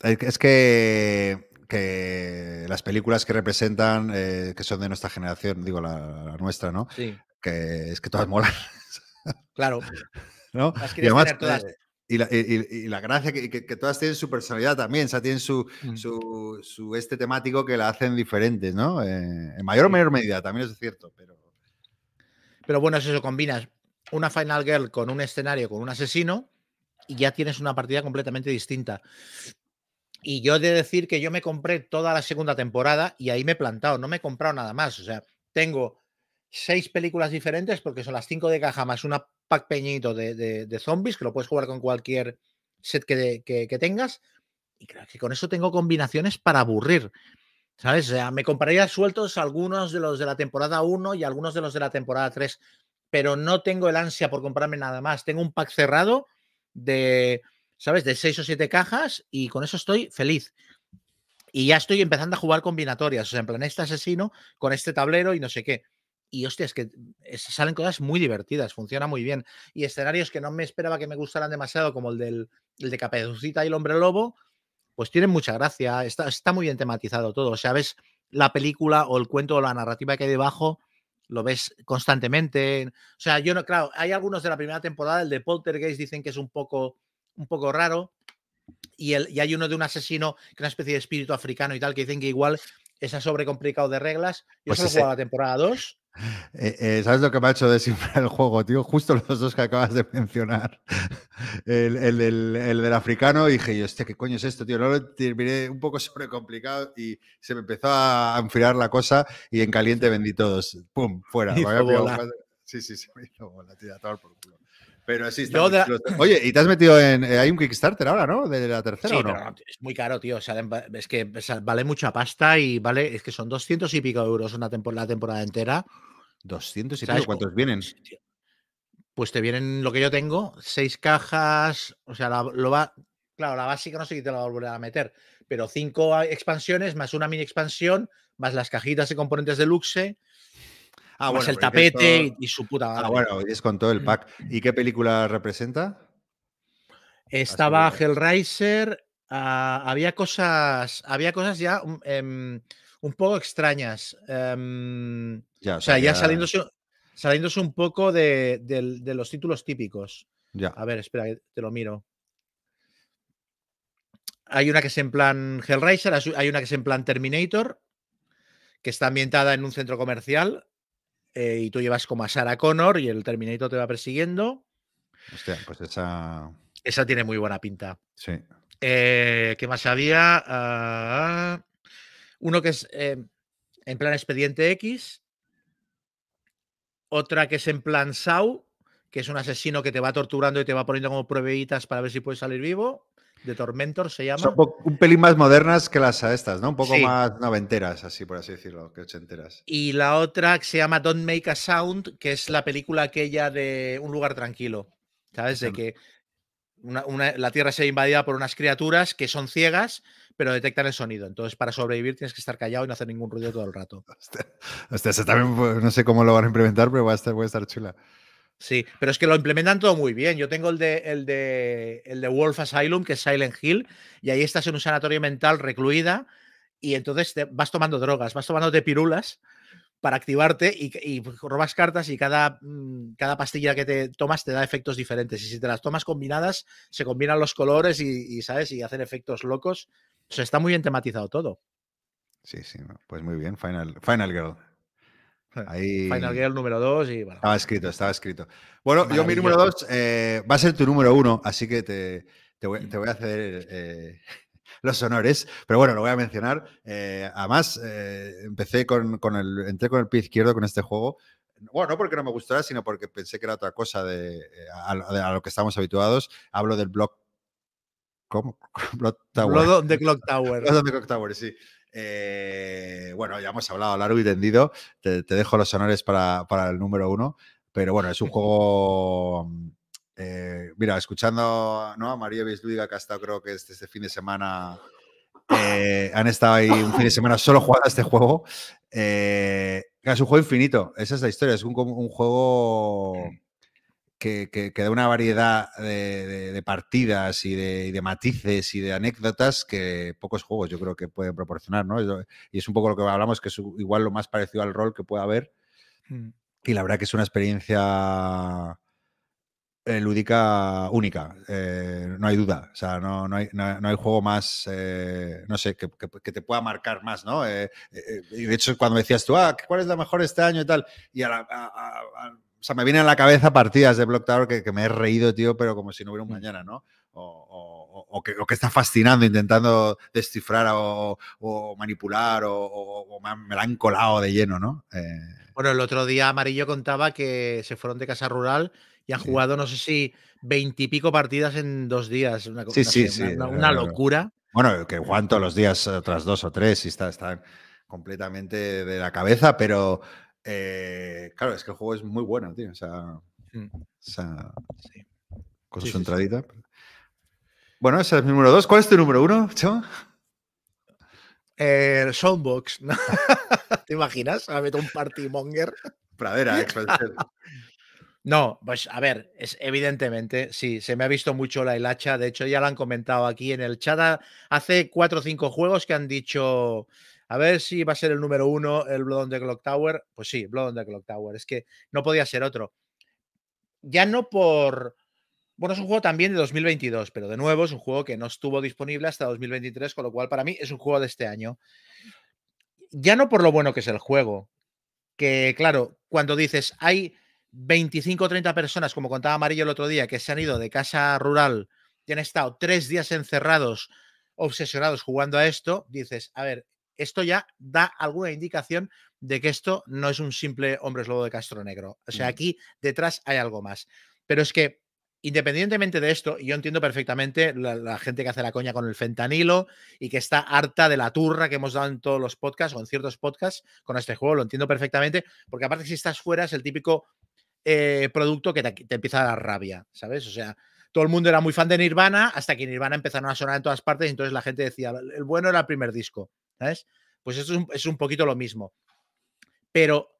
es que- que, las películas que representan, eh, que son de nuestra generación, digo la, la nuestra, ¿no? Sí, Que es que todas molan, *laughs* claro. ¿no? Las Y además, todas. eh, y, la, y- la gracia que, que- que todas tienen su personalidad también, o sea, tienen su, Mm. su, su este temático que la hacen diferentes, ¿no? Eh, en mayor o menor medida, también es cierto, pero... Pero bueno, es eso, combinas una Final Girl con un escenario, con un asesino, y ya tienes una partida completamente distinta. Y yo he de decir que yo me compré toda la segunda temporada y ahí me he plantado, no me he comprado nada más. O sea, tengo seis películas diferentes porque son las cinco de caja más una pack pequeñito de, de- zombies que lo puedes jugar con cualquier set que- que tengas. Y creo que con eso tengo combinaciones para aburrir. ¿Sabes? O sea, me compraría sueltos algunos de los de la temporada 1 y algunos de los de la temporada 3, pero no tengo el ansia por comprarme nada más. Tengo un pack cerrado de, ¿sabes? De 6 o 7 cajas y con eso estoy feliz. Y ya estoy empezando a jugar combinatorias, o sea, en plan este asesino con este tablero y no sé qué. Y hostia, es que es- salen cosas muy divertidas, funciona muy bien. Y escenarios que no me esperaba que me gustaran demasiado, como el, del, el de Caperucita y el Hombre Lobo, pues tienen mucha gracia. Está, está muy bien tematizado todo. O sea, ves la película o el cuento o la narrativa que hay debajo, lo ves constantemente. O sea, yo no, claro, hay algunos de la primera temporada, el de Poltergeist dicen que es un poco, un poco raro. Y, el, y hay uno de un asesino, que es una especie de espíritu africano y tal, que dicen que igual es sobrecomplicado de reglas. Yo Pues solo he jugado la temporada 2. *laughs* Eh, eh, ¿Sabes lo que me ha hecho desinflar el juego, tío? Justo los dos que acabas de mencionar. *laughs* El, el, del- el del africano, y dije yo, hostia, ¿qué coño es esto, tío? Luego lo terminé un poco *laughs* sobrecomplicado y se me empezó a enfriar la cosa y en caliente vendí todos. ¡Pum! Fuera. Me Sí, sí, se me hizo bola, tío, a tomar por culo. Pero sí, está de la-. Oye, y te has metido en. eh, hay un Kickstarter ahora, ¿no? De la tercera Sí, o no? pero no, es muy caro, tío. O sea, es que o sea, vale mucha pasta y vale, es que son 200 y pico euros una temporada, la temporada entera. 200 y pico, ¿cuántos vienen? Tío. Pues te vienen lo que yo tengo, seis cajas, o sea, la- lo va, claro, la básica no sé si te la va a volver a meter, pero cinco expansiones más una mini expansión, más las cajitas de componentes deluxe, Ah, más el tapete esto- y, su puta madre. Ah, bueno, es con todo el pack. ¿Y qué película representa? Estaba Hellraiser, ah, había cosas, había cosas ya um, em, un poco extrañas. em, Ya, o sea, ya saliéndose, saliéndose un poco de, de los títulos típicos. Ya. A ver, espera, te lo miro. Hay una que es en plan Hellraiser, hay una que es en plan Terminator, que está ambientada en un centro comercial eh, y tú llevas como a Sarah Connor y el Terminator te va persiguiendo. Hostia, pues esa. Esa tiene muy buena pinta. Sí. Eh, ¿Qué más había? Ah, uno que es eh, en plan Expediente X. Otra que es en plan Sau, que es un asesino que te va torturando y te va poniendo como pruebitas para ver si puedes salir vivo. De Tormentor se llama. Son un, pelín más modernas que las estas, ¿no? Un poco Sí. más noventeras, así por así decirlo, que ochenteras. Y la otra que se llama Don't Make a Sound, que es la película aquella de Un lugar tranquilo. ¿Sabes? De que una- una- la Tierra se ve invadida por unas criaturas que son ciegas, pero detectan el sonido. Entonces, para sobrevivir tienes que estar callado y no hacer ningún ruido todo el rato. *laughs* Hostia, hostia, esa también no sé cómo lo van a implementar, pero va a estar, va a estar chula. Sí, pero es que lo implementan todo muy bien. Yo tengo el de, el de, el de Wolf Asylum, que es Silent Hill, y ahí estás en un sanatorio mental recluida y entonces te vas tomando drogas, vas tomándote pirulas para activarte y, robas cartas y cada, mm, cada pastilla que te tomas te da efectos diferentes. Y si te las tomas combinadas, se combinan los colores y, y, ¿sabes? Y hacen efectos locos. O sea, está muy bien tematizado todo. Sí, sí, pues muy bien. Final, Final Girl. *laughs* Ahí Final Girl número 2 y bueno. estaba escrito, estaba escrito. Bueno, yo mi número Maravilloso. 2 va a ser tu número uno, así que te, te voy, te voy a hacer eh, *laughs* los honores, pero bueno, lo voy a mencionar. Eh, además, eh, empecé con, con el, entré con el pie izquierdo con este juego. Bueno, no porque no me gustara, sino porque pensé que era otra cosa de, eh, a, lo que estamos habituados. Hablo del Block ¿Cómo? *laughs* Blood Tower. Blood on the Clock Tower. Blood on the Clock Tower, sí. Eh, bueno, ya hemos hablado largo y tendido. Te, te dejo los honores para, para el número uno. Pero bueno, es un *laughs* juego. mm, eh, mira, escuchando ¿no? a María Bislúdiga, que ha estado, creo que este, este fin de semana. eh, han estado ahí un fin de semana solo jugando a este juego. Es un juego infinito. Esa es la historia. Es un juego que, que- que da una variedad de, de- de partidas y de, y de matices y de anécdotas que pocos juegos yo creo que pueden proporcionar, ¿no? Y es un poco lo que hablamos, que es igual lo más parecido al rol que pueda haber. Mm. Y la verdad que es una experiencia eh, lúdica única, eh, no hay duda. O sea, no, no, hay, no, no hay juego más, eh, no sé, que, que- que te pueda marcar más, ¿no? Eh, y de hecho, cuando decías tú, ah, ¿cuál es la mejor este año y tal? Y a la- a- o sea, me vienen a la cabeza partidas de Block Tower que, que me he reído, tío, pero como si no hubiera un Mm. mañana, ¿no? O, o- o- que, que está fascinando, intentando descifrar o, o manipular o, me, la han colado de lleno, ¿no? Eh, Bueno, el otro día Amarillo contaba que se fueron de casa rural y han Sí. jugado, no sé si veintipico partidas en dos días. Una, Sí, no sí, sé, sí, una- una- una locura. Bueno, que juegan todos los días otras dos o tres y está, están completamente de la cabeza, pero eh, claro, es que el juego es muy bueno, tío. O sea, Mm. o sea, Sí. con Sí, su sí, entradita. Bueno, ese es mi número dos. ¿Cuál es tu número uno, Chema? Eh, Soundbox. ¿no? *laughs* ¿Te imaginas? Me meto un party monger. Pradera, expansión. *laughs* No, pues a ver, es evidentemente, sí, se me ha visto mucho la hilacha. De hecho, ya lo han comentado aquí en el chat. a- Hace cuatro o cinco juegos que han dicho, a ver si va a ser el número uno el Blood on the Clock Tower. Pues sí, Blood on the Clock Tower. Es que no podía ser otro. Ya no por. Bueno, es un juego también de 2022, pero de nuevo es un juego que no estuvo disponible hasta 2023, con lo cual para mí es un juego de este año. Ya no por lo bueno que es el juego, que claro, cuando dices hay 25 o 30 personas, como contaba Amarillo el otro día, que se han ido de casa rural y han estado tres días encerrados, obsesionados jugando a esto, dices, a ver, esto ya da alguna indicación de que esto no es un simple hombres lobo de Castro Negro. O sea, aquí detrás hay algo más. Pero es que, independientemente de esto, yo entiendo perfectamente la, la gente que hace la coña con el fentanilo y que está harta de la turra que hemos dado en todos los podcasts o en ciertos podcasts con este juego, lo entiendo perfectamente, porque aparte si estás fuera es el típico eh, producto que te, te empieza a dar rabia, ¿sabes? O sea, todo el mundo era muy fan de Nirvana hasta que Nirvana empezaron a sonar en todas partes y entonces la gente decía, el bueno era el primer disco, ¿sabes? Pues esto es un, poquito lo mismo. Pero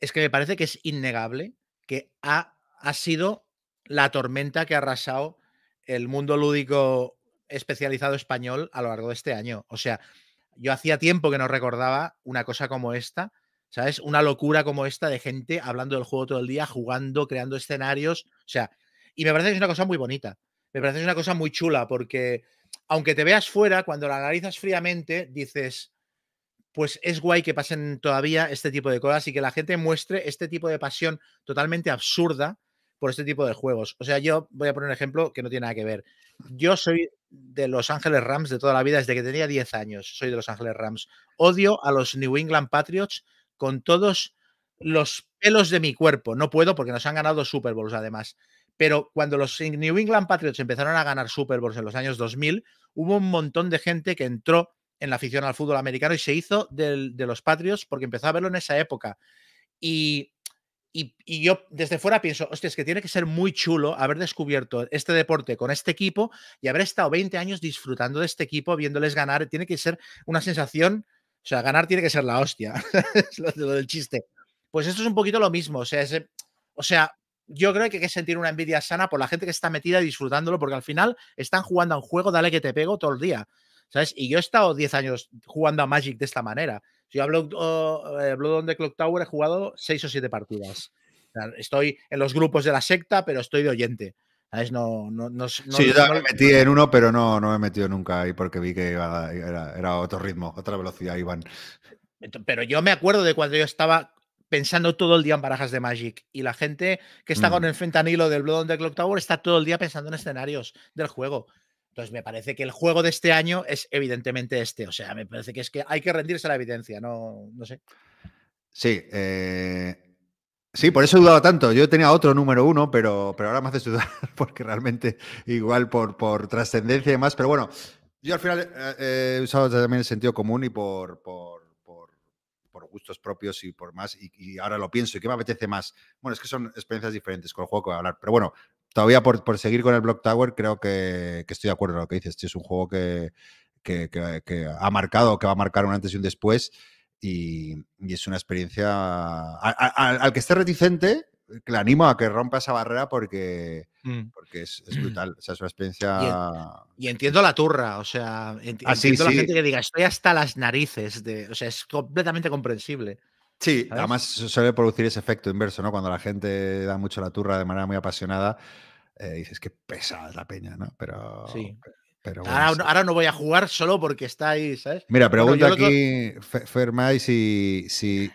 es que me parece que es innegable que ha, ha sido la tormenta que ha arrasado el mundo lúdico especializado español a lo largo de este año. O sea, yo hacía tiempo que no recordaba una cosa como esta, ¿sabes? Una locura como esta de gente hablando del juego todo el día, jugando, creando escenarios. O sea, y me parece que es una cosa muy bonita. Me parece que es una cosa muy chula porque aunque te veas fuera, cuando la analizas fríamente, dices, pues es guay que pasen todavía este tipo de cosas y que la gente muestre este tipo de pasión totalmente absurda por este tipo de juegos. O sea, yo voy a poner un ejemplo que no tiene nada que ver. Yo soy de Los Ángeles Rams de toda la vida, desde que tenía 10 años. Soy de Los Ángeles Rams. Odio a los New England Patriots con todos los pelos de mi cuerpo. No puedo porque nos han ganado Super Bowls además. Pero cuando los New England Patriots empezaron a ganar Super Bowls en los años 2000, hubo un montón de gente que entró en la afición al fútbol americano y se hizo de los Patriots porque empezó a verlo en esa época. Y, yo desde fuera pienso, hostia, es que tiene que ser muy chulo haber descubierto este deporte con este equipo y haber estado 20 años disfrutando de este equipo, viéndoles ganar. Tiene que ser una sensación, o sea, ganar tiene que ser la hostia, *laughs* es lo, lo, del chiste. Pues esto es un poquito lo mismo, o sea, es, o sea, yo creo que hay que sentir una envidia sana por la gente que está metida disfrutándolo, porque al final están jugando a un juego, dale que te pego todo el día. ¿Sabes? Y yo he estado 10 años jugando a Magic de esta manera. Yo a Blood, oh, eh, Blood on the Clock Tower he jugado 6 o 7 partidas. O sea, estoy en los grupos de la secta, pero estoy de oyente. ¿Sabes? No, no, no, no sí, yo no, me metí en uno, pero no, no me he metido nunca ahí porque vi que iba, era, era, otro ritmo, otra velocidad, Iván. Pero yo me acuerdo de cuando yo estaba pensando todo el día en barajas de Magic y la gente que está mm. con el fentanilo del Blood on the Clock Tower está todo el día pensando en escenarios del juego. Entonces, me parece que el juego de este año es evidentemente este. O sea, me parece que es que hay que rendirse a la evidencia, no, no sé. Sí, eh, Sí, por eso he dudado tanto. Yo tenía otro número uno, pero, pero ahora me haces dudar *laughs* porque realmente igual por, por trascendencia y demás. Pero bueno, yo al final eh, he usado también el sentido común y por, por, por, gustos propios y por más. Y, ahora lo pienso y qué me apetece más. Bueno, es que son experiencias diferentes con el juego que voy a hablar. Pero bueno, todavía por, por seguir con el Block Tower, creo que, estoy de acuerdo en lo que dices. Tío, es un juego que, que, ha marcado, que va a marcar un antes y un después. Y, es una experiencia. a- al que esté reticente, le animo a que rompa esa barrera porque, Mm. porque es, es *clears throat* brutal. O sea, es una experiencia. Y entiendo la turra, o sea, enti- Ah, sí, entiendo la sí. gente que diga, estoy hasta las narices, de, o sea, es completamente comprensible. Sí, ¿sabes? además su- suele producir ese efecto inverso, ¿no? Cuando la gente da mucho la turra de manera muy apasionada, eh, dices que pesada es la peña, ¿no? Pero. Sí. pero bueno, Ahora, sí. ahora no voy a jugar solo porque está ahí, ¿sabes? Mira, pregunta aquí Fe- Fermay si, si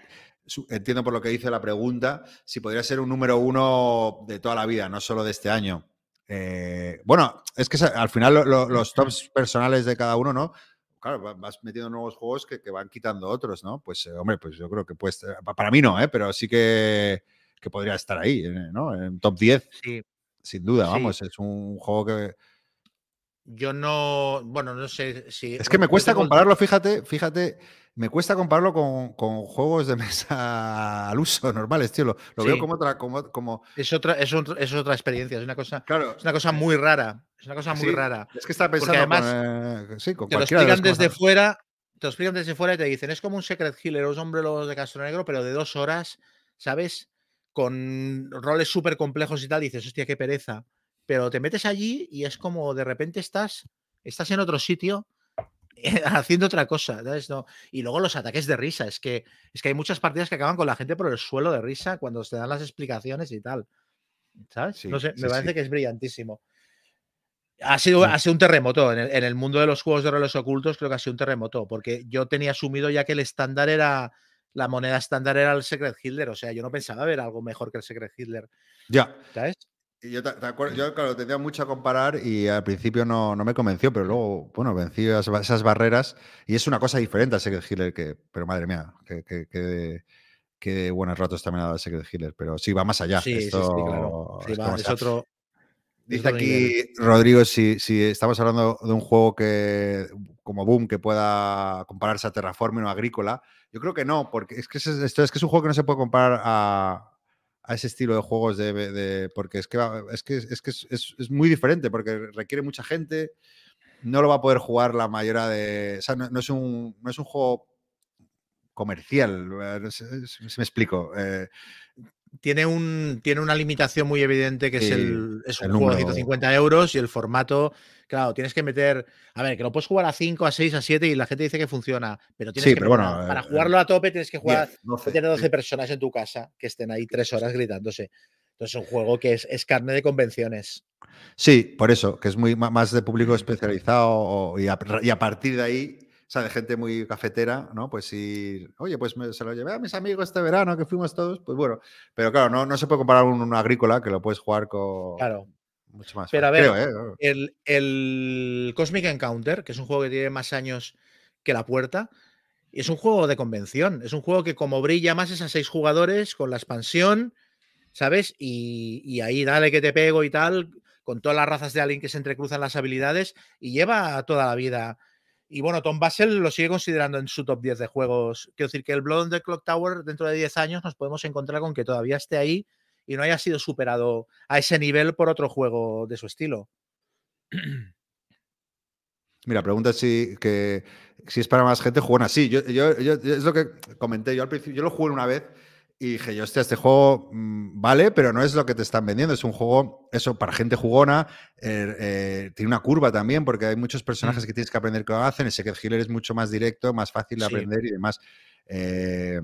entiendo por lo que dice la pregunta, si podría ser un número uno de toda la vida, no solo de este año. Eh, bueno, es que al final lo- lo- los tops personales de cada uno, ¿no? Claro, va- vas metiendo nuevos juegos que, que van quitando otros, ¿no? Pues, eh, hombre, pues yo creo que pues para mí no, ¿eh? Pero sí que, que podría estar ahí, ¿no? En top 10, Sí. sin duda, Sí. vamos. Es un juego que, Yo no, bueno, no sé si... Es que me cuesta compararlo, fíjate, fíjate, me cuesta compararlo con, con juegos de *laughs* mesa al uso normales, tío. Lo, lo veo como otra, como, como- Es otra, es, es otra experiencia, es una cosa, claro. es una cosa muy rara, es una cosa muy sí, rara. Es que Porque pensando además con, eh, sí, con Te lo de explican desde fuera, te lo explican desde fuera y te dicen, es como un Secret Healer, un hombre lobo de Castro Negro, pero de dos horas, ¿sabes? Con roles súper complejos y tal, dices, hostia, qué pereza. Pero te metes allí y es como de repente estás, estás en otro sitio haciendo otra cosa, ¿sabes? No. Y luego los ataques de risa, es que, es que hay muchas partidas que acaban con la gente por el suelo de risa cuando te dan las explicaciones y tal. ¿Sabes? Sí, no sé, sí, me parece sí. que es brillantísimo. Ha sido, ha sido un terremoto en el, en el mundo de los juegos de roles ocultos, creo que ha sido un terremoto, porque yo tenía asumido ya que el estándar era, la moneda estándar era el Secret Hitler, o sea, yo no pensaba ver algo mejor que el Secret Hitler, Ya. ¿sabes? Yo, te- te yo, claro, tenía mucho a comparar y al principio no, no me convenció, pero luego, bueno, vencí esas, ba- esas barreras y es una cosa diferente al Secret Healer, que, pero madre mía, que, que, que- que buenos ratos también ha dado Secret Healer, pero sí, va más allá. sí, sí, sí, claro. Esto- Sí, va, más es otro. Dice otro nivel. aquí Rodrigo si, si estamos hablando de un juego que como Boom que pueda compararse a Terraforming o Agrícola. Yo creo que no, porque es que es, esto es que es un juego que no se puede comparar a, a ese estilo de juegos de, porque es que es que es que es, muy diferente porque requiere mucha gente. No lo va a poder jugar la mayoría de, o sea, no, es un no es un juego comercial. eh, si me explico. eh, Tiene, un, tiene una limitación muy evidente que Sí, es, el, es un el juego de número. 150 euros y el formato, claro, tienes que meter, a ver, que lo puedes jugar a 5, a 6, a 7 y la gente dice que funciona, pero tienes Sí, que pero bueno, para eh, jugarlo a tope tienes que jugar 10, 12, meter a 12 sí. personas en tu casa que estén ahí tres horas gritándose. Entonces es un juego que es, es carne de convenciones. Sí, por eso, que es muy más de público *clears throat* especializado y, a, y a partir de ahí, sea, de gente muy cafetera, ¿no? Pues ir, oye, pues me- se lo llevé a mis amigos este verano que fuimos todos, pues bueno, pero claro, no, no se puede comparar un, un agrícola que lo puedes jugar con Claro. mucho más. Pero a ver, creo, ¿eh? El, el Cosmic Encounter, que es un juego que tiene más años que la puerta, es un juego de convención. Es un juego que como brilla más es a seis jugadores con la expansión, ¿sabes? Y, y ahí dale que te pego y tal, con todas las razas de Alien que se entrecruzan las habilidades y lleva toda la vida. Y bueno, Tom Basel lo sigue considerando en su top 10 de juegos. Quiero decir que el Blood on the Clock Tower dentro de 10 años nos podemos encontrar con que todavía esté ahí y no haya sido superado a ese nivel por otro juego de su estilo. *clears throat* Mira, pregunta si, que, si es para más gente jugona. Sí, yo, yo, yo- es lo que comenté. Yo al principio, yo lo jugué una vez y dije, yo, hostia, este juego mm, vale, pero no es lo que te están vendiendo. Es un juego, eso, para gente jugona. eh, eh, tiene una curva también, porque hay muchos personajes Mm. que tienes que aprender que lo hacen. El Secret Healer es mucho más directo, más fácil de Sí. aprender y demás. Eh,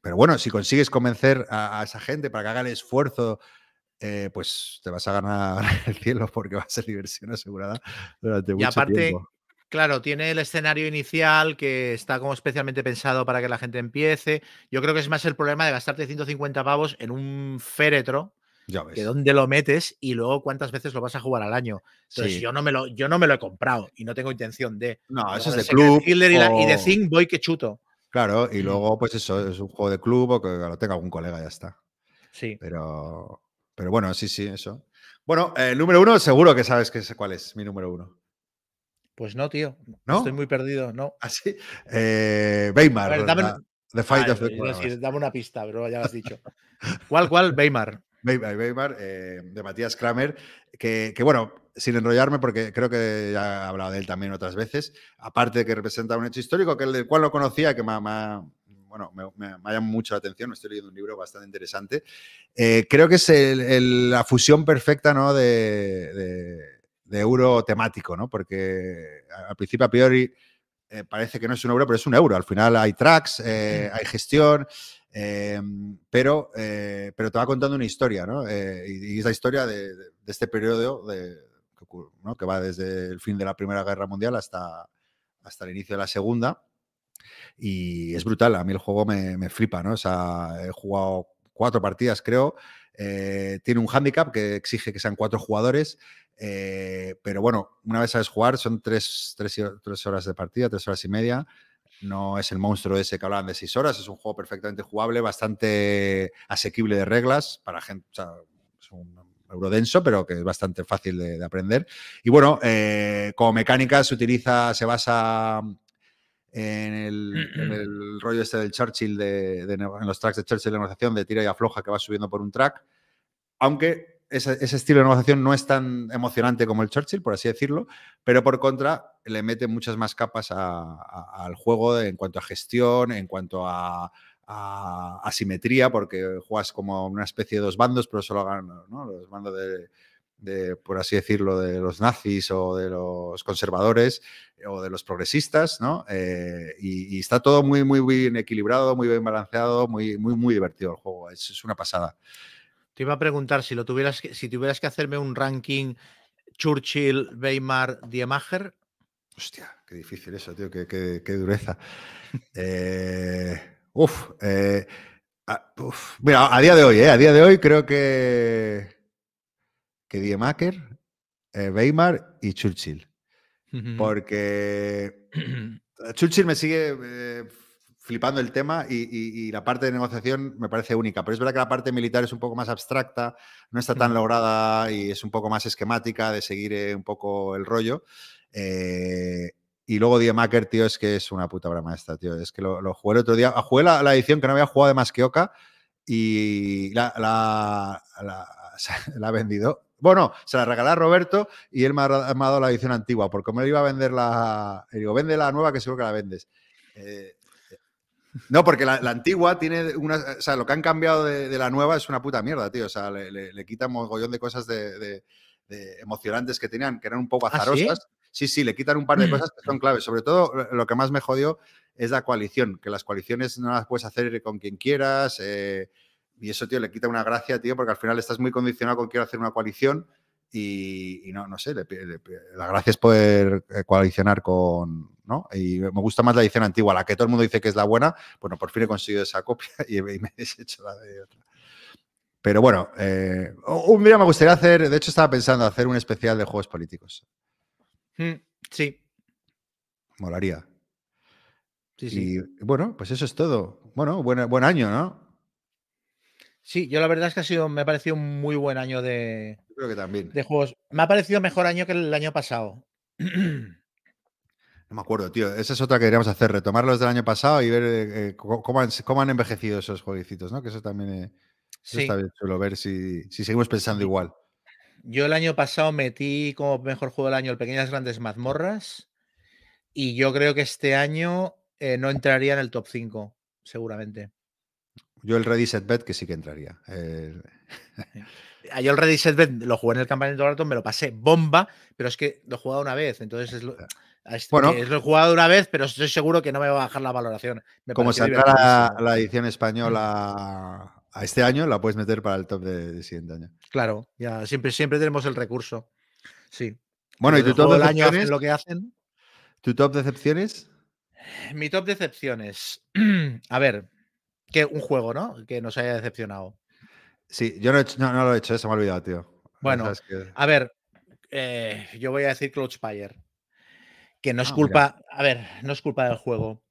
pero bueno, si consigues convencer a, a esa gente para que haga el esfuerzo, eh, pues te vas a ganar *laughs* el cielo porque va a ser diversión asegurada durante Y mucho aparte, tiempo. Claro, tiene el escenario inicial que está como especialmente pensado para que la gente empiece. Yo creo que es más el problema de gastarte 150 pavos en un féretro, Ya ves. que dónde lo metes y luego cuántas veces lo vas a jugar al año. Entonces Sí. yo, no me lo, yo no me lo he comprado y no tengo intención de. No, eso es de club. Y, la- y de Thing voy que chuto. Claro, y Mm. luego, pues eso, es un juego de club o que lo tenga algún colega, ya está. Sí. Pero, pero bueno, sí, sí, eso. Bueno, el número uno, seguro que sabes que es, cuál es mi número uno. Pues no, tío. ¿No? Estoy muy perdido, no. Así. Eh, Weimar. Ver, dame- la- The Fight Ah, of the decir, dame una pista, pero ya lo has dicho. ¿Cuál, cuál? Weimar. Weimar, Weimar, eh, de Matías Kramer, que, que, bueno, sin enrollarme, porque creo que ya he hablado de él también otras veces, aparte de que representa un hecho histórico, que el del cual no conocía, que me, ha- me bueno, me, me- me ha llamado mucho la atención, estoy leyendo un libro bastante interesante, eh, creo que es el- el- la fusión perfecta ¿no? de, de- de euro temático, ¿no? porque al principio a priori eh, parece que no es un euro, pero es un euro. Al final hay tracks, eh, hay gestión, eh, pero, pero te va contando una historia, ¿no? Eh, y, y es la historia de, de- este periodo de, que, ¿no? que va desde el fin de la Primera Guerra Mundial hasta, hasta el inicio de la Segunda. Y es brutal, a mí el juego me, me flipa, ¿no? O sea, he jugado cuatro partidas, creo. Eh, tiene un handicap que exige que sean cuatro jugadores. eh, pero bueno, una vez sabes jugar, son tres, tres, horas de partida, tres horas y media. No es el monstruo ese que hablaban de seis horas, es un juego perfectamente jugable, bastante asequible de reglas para gente. O sea, es un euro denso, pero que es bastante fácil de, de aprender. Y bueno, eh, como mecánica se utiliza, se basa en el, en el rollo este del Churchill, de, en los tracks de Churchill de negociación, de tira y afloja que va subiendo por un track. Aunque ese, ese estilo de negociación no es tan emocionante como el Churchill, por así decirlo, pero por contra le mete muchas más capas a- a- al juego en cuanto a gestión, en cuanto a, a asimetría, porque juegas como una especie de dos bandos, pero solo ganan ¿no? los bandos de, de, por así decirlo, de los nazis o de los conservadores eh, o de los progresistas, ¿no? Eh, y, y está todo muy, muy bien equilibrado, muy bien balanceado, muy, muy, muy divertido el juego. Es, es una pasada. Te iba a preguntar si lo tuvieras que, si tuvieras que hacerme un ranking Churchill, Weimar, Diemacher. Hostia, qué difícil eso, tío, qué, qué- qué dureza. Eh, uf, eh, a- uf. Mira, a día de hoy, eh, a día de hoy creo que Diemaker, eh, Weimar y Churchill. Porque *clears throat* Churchill me sigue eh, flipando el tema y, y- y la parte de negociación me parece única, pero es verdad que la parte militar es un poco más abstracta, no está tan lograda y es un poco más esquemática de seguir eh, un poco el rollo. Eh, y luego Diemaker, tío, es que es una puta obra maestra, tío. Es que lo, lo jugué el otro día. Jugué la, la edición que no había jugado de Masqueoka y la, la, la, *laughs* la ha vendido. Bueno, se la regalé a Roberto y él me ha, me dado la edición antigua, porque él iba a vender la. le digo, vende la nueva que seguro que la vendes. Eh, no, porque la, la antigua tiene una. O sea, lo que han cambiado de, de la nueva es una puta mierda, tío. O sea, le, le, le quitan mogollón de cosas de, de- de emocionantes que tenían, que eran un poco ¿Ah, sí? azarosas. sí? sí, le quitan un par de cosas que son claves. Sobre todo, lo- lo que más me jodió es la coalición, que las coaliciones no las puedes hacer con quien quieras. eh, y eso, tío, le quita una gracia, tío, porque al final estás muy condicionado con quiero hacer una coalición y, y no, no sé, le le la gracia es poder eh, coalicionar con, ¿no? Y me gusta más la edición antigua, la que todo el mundo dice que es la buena, bueno, por fin he conseguido esa copia *laughs* y, y me he deshecho la de otra. Pero bueno, eh, un día me gustaría hacer, de hecho estaba pensando hacer un especial de juegos políticos. Mm, Sí, Molaría. sí, sí. Y bueno, pues eso es todo. Bueno, buen, buen año, ¿no? Sí, yo la verdad es que ha sido, me ha parecido un muy buen año de, Yo creo que también. de juegos. Me ha parecido mejor año que el año pasado. *clears throat* No me acuerdo, tío. Esa es otra que queríamos hacer, retomarlos del año pasado y ver eh, eh, cómo, han, cómo han envejecido esos jueguecitos, ¿no? Que eso también eh, eso Sí, está bien chulo, ver si, si seguimos pensando igual. yo el año pasado metí como mejor juego del año el Pequeñas Grandes Mazmorras y yo creo que este año eh, no entraría en el top 5, seguramente. Yo el Ready Set Bet que sí que entraría. Eh, Yo el Ready Set Bet lo jugué en el campamento Barato, me lo pasé bomba, pero es que lo he jugado una vez, entonces es lo, es- Bueno. es lo he jugado una vez, pero estoy seguro que no me va a bajar la valoración. Me como saldrá la, edición española a este año, la puedes meter para el top de, de siguiente año. Claro, ya siempre, siempre tenemos el recurso. Sí. Bueno, ¿y tu top del año hacen decepciones? lo que hacen. ¿Tu top decepciones? Mi top decepciones. *clears throat* A ver, que un juego, ¿no? Que nos haya decepcionado. Sí, yo no, he hecho- no, no lo he hecho, se me ha olvidado, tío. Bueno, que- A ver, eh, yo voy a decir Cloudspire. Que no es Ah, mira. culpa. A ver, no es culpa del juego.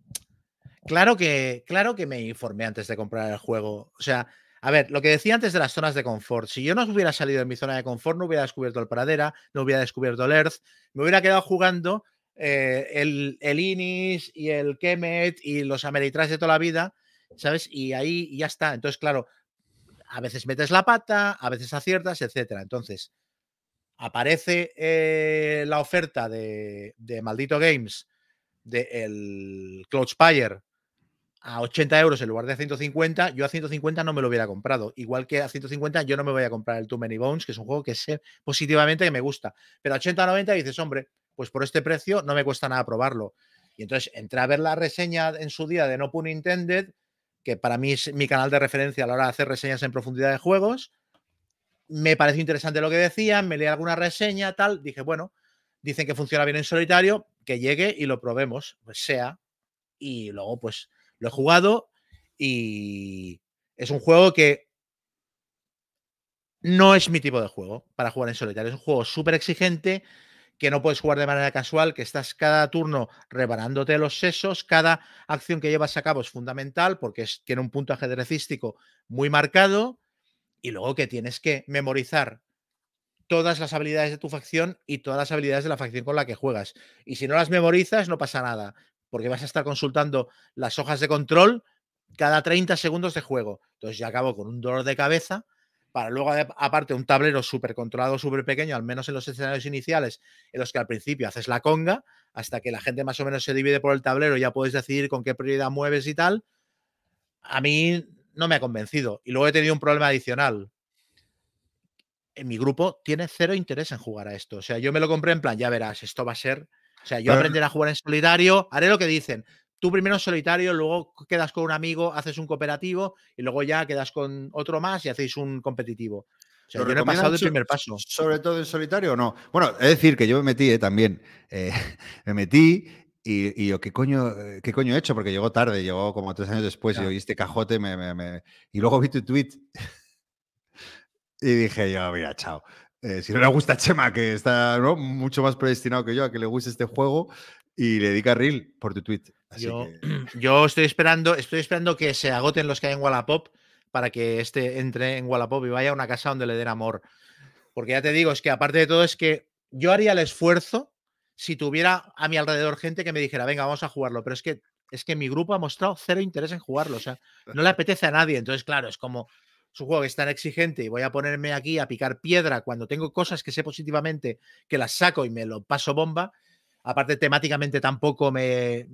Claro que, claro que me informé antes de comprar el juego. O sea, A ver, lo que decía antes de las zonas de confort. Si yo no hubiera salido de mi zona de confort, no hubiera descubierto el Pradera, no hubiera descubierto el Earth, me hubiera quedado jugando eh, el, el, Inis y el Kemet y los Ameritrash de toda la vida, ¿sabes? Y ahí ya está. Entonces, claro, a veces metes la pata, a veces aciertas, etcétera. Entonces, aparece eh, la oferta de, Maldito Games del de Cloud Spire a 80 euros en lugar de a 150, yo a 150 no me lo hubiera comprado. Igual que a 150 yo no me voy a comprar el Too Many Bones, que es un juego que sé positivamente que me gusta. Pero a 80 o 90 dices, hombre, pues por este precio no me cuesta nada probarlo. Y entonces entré a ver la reseña en su día de No Pun Intended, que para mí es mi canal de referencia a la hora de hacer reseñas en profundidad de juegos. Me pareció interesante lo que decían, me leí alguna reseña, tal. Dije, bueno, dicen que funciona bien en solitario, que llegue y lo probemos, pues sea. Y luego, pues lo he jugado y es un juego que no es mi tipo de juego para jugar en solitario. Es un juego súper exigente que no puedes jugar de manera casual, que estás cada turno reparándote los sesos, cada acción que llevas a cabo es fundamental porque tiene un punto ajedrecístico muy marcado y luego que tienes que memorizar todas las habilidades de tu facción y todas las habilidades de la facción con la que juegas. Y si no las memorizas, no pasa nada porque vas a estar consultando las hojas de control cada 30 segundos de juego. Entonces ya acabo con un dolor de cabeza para luego, aparte, un tablero súper controlado, súper pequeño, al menos en los escenarios iniciales, en los que al principio haces la conga, hasta que la gente más o menos se divide por el tablero, ya puedes decidir con qué prioridad mueves y tal. A mí no me ha convencido. Y luego he tenido un problema adicional. En mi grupo tiene cero interés en jugar a esto. O sea, yo me lo compré en plan, ya verás, esto va a ser o sea, yo aprenderé a jugar en solitario, haré lo que dicen. Tú primero en solitario, luego quedas con un amigo, haces un cooperativo y luego ya quedas con otro más y hacéis un competitivo. O sea, yo no he pasado el primer paso. ¿Sobre todo en solitario o no? Bueno, es decir, que yo me metí eh, también. Eh, *laughs* me metí y, yo, ¿qué coño, eh, ¿qué coño he hecho? Porque llegó tarde, llegó como tres años después y oí este cajote y luego vi tu tweet *laughs* y dije yo, mira, chao. Eh, si no le gusta a Chema, que está mucho más predestinado que yo a que le guste este juego, y le dedica Reel por tu tweet. yo, *clears throat* yo, estoy esperando, estoy esperando que se agoten los que hay en Wallapop para que este entre en Wallapop y vaya a una casa donde le den amor. Porque ya te digo, es que aparte de todo, es que yo haría el esfuerzo si tuviera a mi alrededor gente que me dijera, venga, vamos a jugarlo. Pero es que es que mi grupo ha mostrado cero interés en jugarlo. O sea, no le apetece a nadie. Entonces, claro, es como es un juego que es tan exigente y voy a ponerme aquí a picar piedra cuando tengo cosas que sé positivamente que las saco y me lo paso bomba. Aparte, temáticamente tampoco me,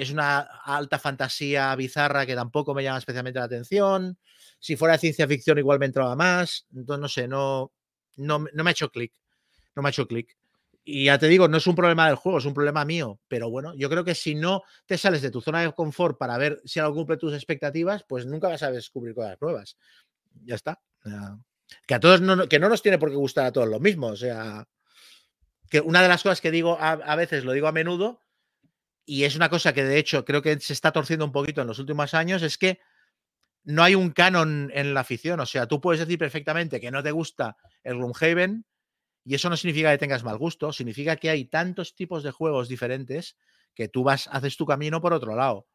es una alta fantasía bizarra que tampoco me llama especialmente la atención. Si fuera ciencia ficción, igual me entraba más. Entonces, no sé, no, no, no me ha hecho clic. No me ha hecho clic. Y ya te digo, no es un problema del juego, es un problema mío. Pero bueno, yo creo que si no te sales de tu zona de confort para ver si algo cumple tus expectativas, pues nunca vas a descubrir cosas nuevas ya está. que a todos no, que no nos tiene por qué gustar a todos lo mismo. O sea, que una de las cosas que digo a, veces, lo digo a menudo, y es una cosa que de hecho creo que se está torciendo un poquito en los últimos años, es que no hay un canon en la afición. O sea, tú puedes decir perfectamente que no te gusta el Gloomhaven y eso no significa que tengas mal gusto, significa que hay tantos tipos de juegos diferentes que tú vas, haces tu camino por otro lado.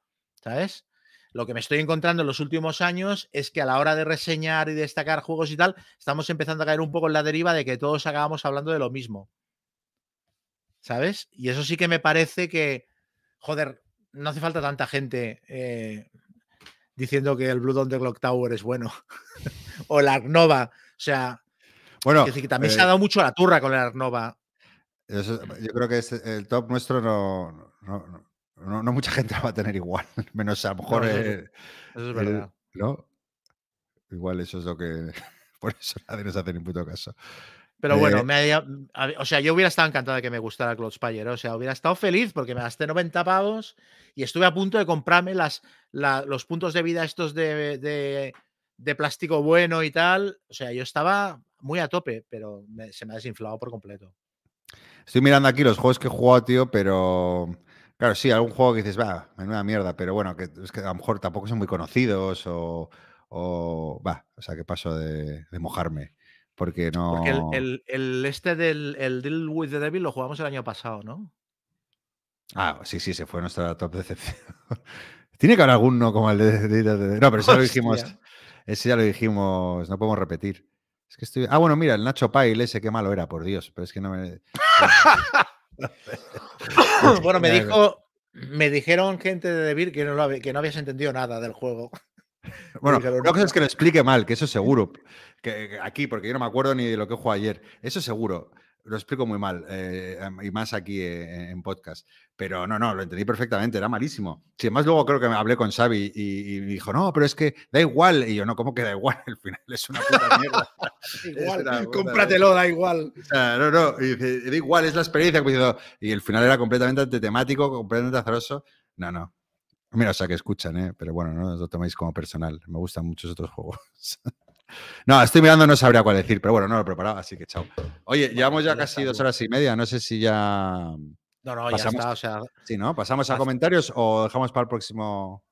¿Sabes? Lo que me estoy encontrando en los últimos años es que a la hora de reseñar y destacar juegos y tal, estamos empezando a caer un poco en la deriva de que todos acabamos hablando de lo mismo. ¿Sabes? Y eso sí que me parece que, joder, no hace falta tanta gente eh, diciendo que el Blue Dawn de Clock Tower es bueno. *laughs* o la Arnova. O sea, bueno, que también se ha eh dado mucho la turra con la Arnova. yo creo que el top nuestro no, no, mucha gente *laughs* la va a tener igual, menos a lo mejor. eso, es verdad. ¿No? Igual eso es lo que. *laughs* Por eso nadie nos hace ni puto caso. Pero bueno, eh me o sea, yo hubiera estado encantado de que me gustara Cloud Spire. O sea, hubiera estado feliz porque me gasté 90 pavos y estuve a punto de comprarme las, los puntos de vida estos de, de, de, plástico bueno y tal. O sea, yo estaba muy a tope, pero se me ha desinflado por completo. Estoy mirando aquí los juegos que he jugado, tío, pero Claro, sí, algún juego que dices, va, menuda mierda, pero bueno, que es que a lo mejor tampoco son muy conocidos o, va, o sea, que paso de, mojarme. Porque no. Porque el, este del el Deal with the Devil lo jugamos el año pasado, ¿no? Ah, sí, sí, se fue nuestra top decepción. *laughs* Tiene que haber alguno como el de, *laughs* No, pero eso lo dijimos. Ese ya lo dijimos, no podemos repetir. Es que estoy. Ah, bueno, mira, el Nacho Pail, ese qué malo era, por Dios. Pero es que no me. *laughs* bueno, me dijo, me dijeron gente de Debir que no, lo hab- que no habías entendido nada del juego. *laughs* Bueno, una cosa es que lo explique mal, que eso seguro. Que, que aquí, porque yo no me acuerdo ni de lo que jugué ayer. Eso seguro. Lo explico muy mal. eh, y más aquí eh, en podcast. Pero no, no, lo entendí perfectamente. Era malísimo. Si además luego creo que me hablé con Xavi y, y dijo, no, pero es que da igual. Y yo, no, ¿cómo que da igual? *laughs* Al final es una puta mierda. *laughs* Igual, puta cómpratelo, da igual. O sea, no, no, y dice, da igual, es la experiencia. Y el final era completamente antitemático, completamente azaroso. No, no. Mira, o sea, que escuchan, ¿eh? Pero bueno, no os lo toméis como personal. Me gustan muchos otros juegos. *laughs* no, estoy mirando, no sabría cuál decir, pero bueno, no lo he preparado, así que chao. Oye, llevamos ya ya casi dos horas y media. No sé si ya. No, no, Pasamos- ya está. O sea, Sí, ¿no? ¿Pasamos a comentarios o dejamos para el próximo?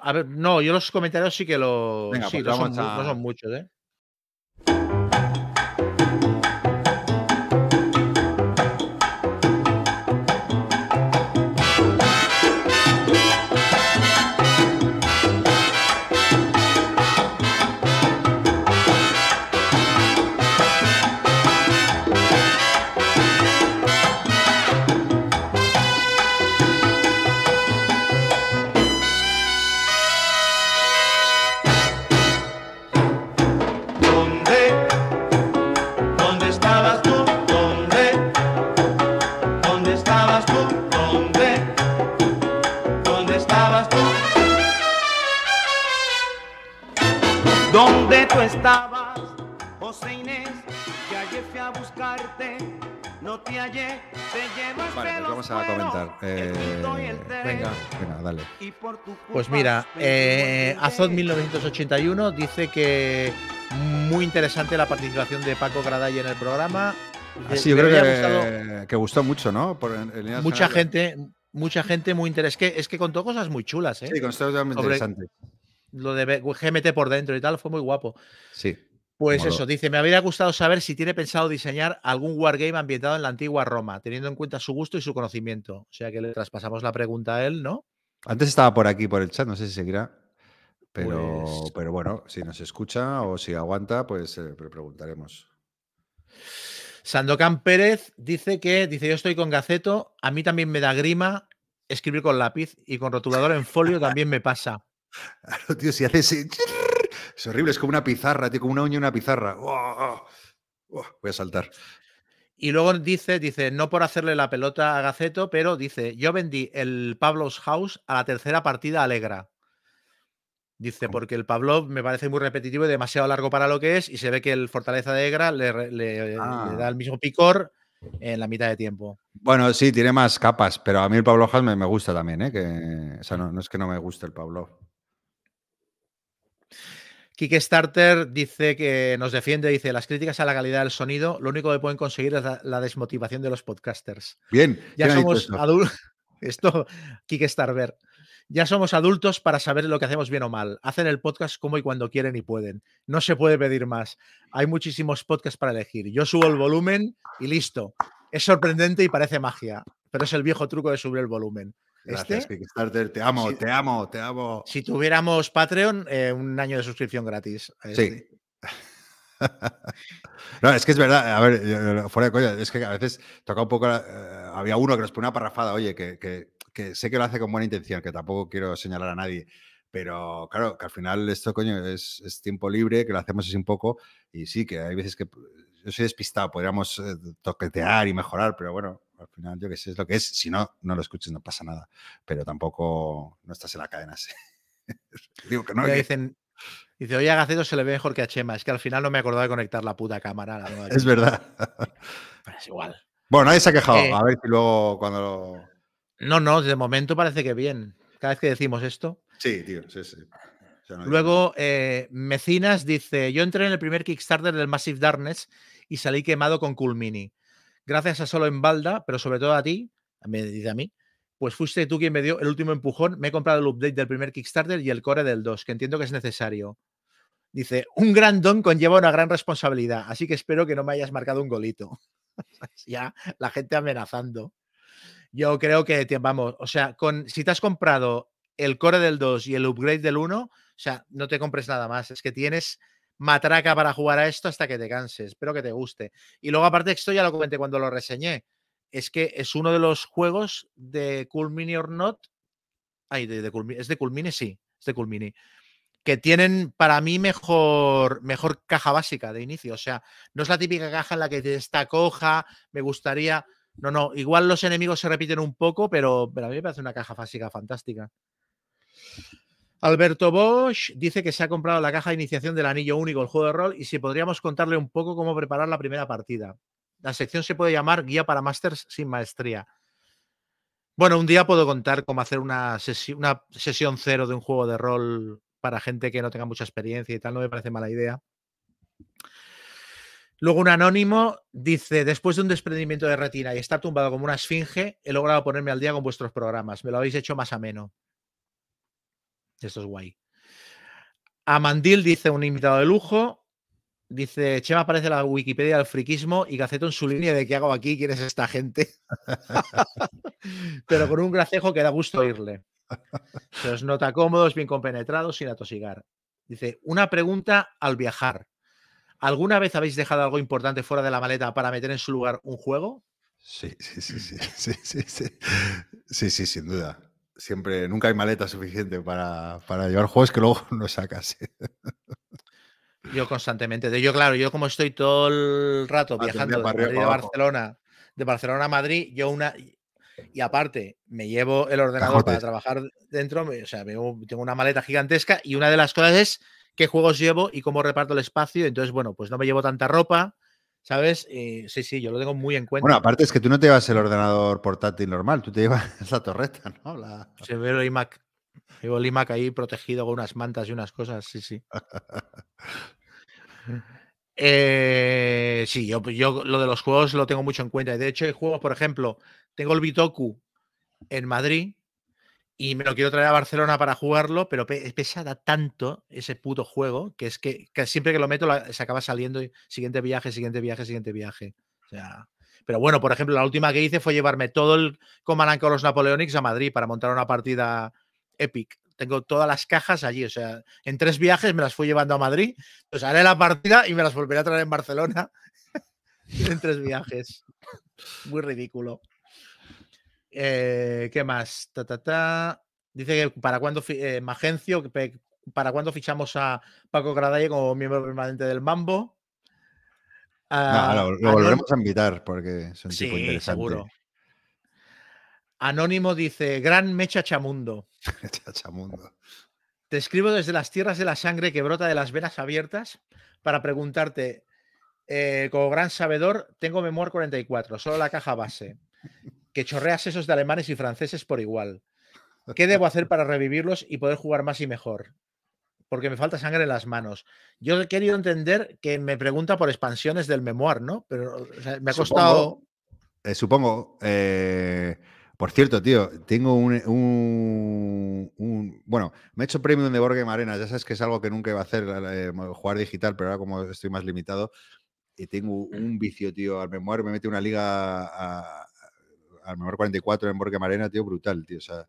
a ver, no, yo los comentarios sí que los. Venga, sí, pues no, son, vamos mu- a- no son muchos, ¿eh? Estabas, José Inés? Que ayer fui a buscarte, no te hallé, te llevaste Vale, pues vamos a cueros, comentar. Eh, venga. Venga, dale. y por tu Pues mira, eh, Azot té. 1981 dice que muy interesante la participación de Paco Graday en el programa. Así, yo "Me creo gustado que, que gustó mucho, ¿no? Por, en- en líneas mucha generales. gente, mucha gente muy interesante. Es que, es que contó cosas muy chulas, ¿eh? Sí, con esto es muy Sobre- interesante. Lo de GMT por dentro y tal fue muy guapo. Sí. Pues eso, dice, me habría gustado saber si tiene pensado diseñar algún wargame ambientado en la antigua Roma, teniendo en cuenta su gusto y su conocimiento. O sea que le traspasamos la pregunta a él, ¿no? Antes estaba por aquí, por el chat, no sé si seguirá. Pero, Pues- pero bueno, si nos escucha o si aguanta, pues eh, le preguntaremos. Sandokan Pérez dice que, dice, yo estoy con Gaceto, a mí también me da grima escribir con lápiz y con rotulador en folio también me pasa. Claro, tío, si hace ese... Es horrible, es como una pizarra, tío, como una uña y una pizarra. ¡Oh! ¡Oh! Voy a saltar. Y luego dice, dice, no por hacerle la pelota a Gaceto, pero dice, yo vendí el Pablo's House a la tercera partida alegra. Dice, porque el Pablo me parece muy repetitivo y demasiado largo para lo que es, y se ve que el Fortaleza de Egra le, Ah. da el mismo picor en la mitad de tiempo. Bueno, sí, tiene más capas, pero a mí el Pablo Haas me, me gusta también, ¿eh? Que, o sea, no, no es que no me guste el Pablo. Kickstarter dice que nos defiende, dice, las críticas a la calidad del sonido, lo único que pueden conseguir es la, la desmotivación de los podcasters. Bien, Ya ¿quién ha dicho somos adultos. *laughs* Esto, Kickstarter. Ya somos adultos para saber lo que hacemos bien o mal. Hacen el podcast como y cuando quieren y pueden. No se puede pedir más. Hay muchísimos podcasts para elegir. Yo subo el volumen y listo. Es sorprendente y parece magia, pero es el viejo truco de subir el volumen. Gracias, Este, Kickstarter. Te amo, te amo, te amo. si tuviéramos Patreon, eh, un año de suscripción gratis. a Sí. *laughs* No, es que es verdad, a ver, fuera de coña, es que a veces toca un poco, eh, había uno que nos pone una parrafada, oye, que, que- que sé que lo hace con buena intención, que tampoco quiero señalar a nadie, pero claro, que al final esto, coño, es, es tiempo libre, que lo hacemos así un poco, y sí, que hay veces que yo soy despistado, podríamos eh, toquetear y mejorar, pero bueno, al final yo que sé, es lo que es, si no, no lo escuches, no pasa nada, pero tampoco no estás en la cadena, sí. *laughs* Digo que no, que- dicen, dice, oye, a Gaceto se le ve mejor que a Chema. Es que al final no me acordaba de conectar la puta cámara. la *laughs* es verdad. *laughs* Pero es igual. Bueno, nadie se ha quejado, Eh, a ver si luego cuando lo... No, no, de momento parece que bien. Cada vez que decimos esto. Sí, tío, sí, sí. O sea, no hay- Luego, eh, Mecinas dice: Yo entré en el primer Kickstarter del Massive Darkness y salí quemado con Cool Mini. Gracias a Solo en Balda, pero sobre todo a ti, me dice a mí, pues fuiste tú quien me dio el último empujón. Me he comprado el update del primer Kickstarter y el core del 2, que entiendo que es necesario. Dice: Un gran don conlleva una gran responsabilidad, así que espero que no me hayas marcado un golito. *laughs* ya la gente amenazando. Yo creo que, vamos, o sea, con, si te has comprado el core del 2 y el upgrade del 1, sea, no te compres nada más. Es que tienes matraca para jugar a esto hasta que te canses. Espero que te guste. Y luego, aparte, esto ya lo comenté cuando lo reseñé. Es que es uno de los juegos de Cool or Not. Ay, de, ¿es de Cool? Sí, es de Cool. Que tienen para mí mejor, mejor caja básica de inicio. O sea, no es la típica caja en la que te está coja. Me gustaría. No, no, igual los enemigos se repiten un poco, pero, pero a mí me parece una caja básica fantástica. Alberto Bosch dice que se ha comprado la caja de iniciación del anillo único, el juego de rol, y si podríamos contarle un poco cómo preparar la primera partida. La sección se puede llamar Guía para Masters sin Maestría. Bueno, un día puedo contar cómo hacer una, una sesión cero de un juego de rol para gente que no tenga mucha experiencia y tal, no me parece mala idea. Luego un anónimo dice, después de un desprendimiento de retina y estar tumbado como una esfinge, he logrado ponerme al día con vuestros programas. Me lo habéis hecho más ameno. Esto es guay. Amandil dice un invitado de lujo. Dice, Chema aparece la Wikipedia del friquismo y Gaceto en su línea de qué hago aquí, quién es esta gente. *laughs* Pero con un gracejo que da gusto oírle. Se os nota cómodos, bien compenetrados, sin atosigar. Dice, una pregunta al viajar. ¿Alguna vez habéis dejado algo importante fuera de la maleta para meter en su lugar un juego? Sí, sí, sí, sí, *laughs* sí, sí, sí, sí, sí sin duda. Siempre, nunca hay maleta suficiente para, llevar juegos que luego *laughs* no sacas. Yo constantemente. De yo, claro, yo como estoy todo el rato ah, viajando de Madrid a Barcelona, de Barcelona a Madrid, yo una. Y aparte, me llevo el ordenador para trabajar dentro. O sea, tengo una maleta gigantesca y una de las cosas es qué juegos llevo y cómo reparto el espacio. Entonces, bueno, pues no me llevo tanta ropa, ¿sabes? sí, sí, yo lo tengo muy en cuenta. Bueno, aparte es que tú no te llevas el ordenador portátil normal, tú te llevas *laughs* la torreta, ¿no? La... Sí, veo el iMac. Llevo el iMac ahí protegido con unas mantas y unas cosas, sí, sí. *laughs* Eh, sí, yo, yo lo de los juegos lo tengo mucho en cuenta. De hecho, hay juegos, por ejemplo, tengo el Bitoku en Madrid, y me lo quiero traer a Barcelona para jugarlo, pero pesada tanto ese puto juego que es que, siempre que lo meto se acaba saliendo siguiente viaje, siguiente viaje, siguiente viaje. O sea, pero bueno, por ejemplo, la última que hice fue llevarme todo el Command con los Napoleonics a Madrid para montar una partida epic. Tengo todas las cajas allí, o sea, en tres viajes me las fui llevando a Madrid, pues haré la partida y me las volveré a traer en Barcelona *laughs* en tres viajes. Muy ridículo. Eh, ¿Qué más? Dice que para cuando eh, Magencio, para cuando fichamos a Paco Gradalle como miembro permanente del Mambo. lo, volveremos a invitar porque es un tipo interesante. Seguro. Anónimo dice: Gran Mecha Chamundo. *laughs* Chamundo. Te escribo desde las tierras de la sangre que brota de las venas abiertas para preguntarte, eh, como gran sabedor, tengo Memoir 44, solo la caja base que chorreas esos de alemanes y franceses por igual. *laughs* ¿Qué debo hacer para revivirlos y poder jugar más y mejor? Porque me falta sangre en las manos. Yo he querido entender que me pregunta por expansiones del memoir, ¿no? Pero me ha costado. Supongo. Eh, eh, por cierto, tío, tengo un, Bueno, me he hecho premium de Borgue Arena. Ya sabes que es algo que nunca iba a hacer, eh, jugar digital, pero ahora como estoy más limitado y tengo un vicio, tío, al memoir, me mete una liga a, al mejor 44 en Borgue Marena, tío, brutal, tío. O sea,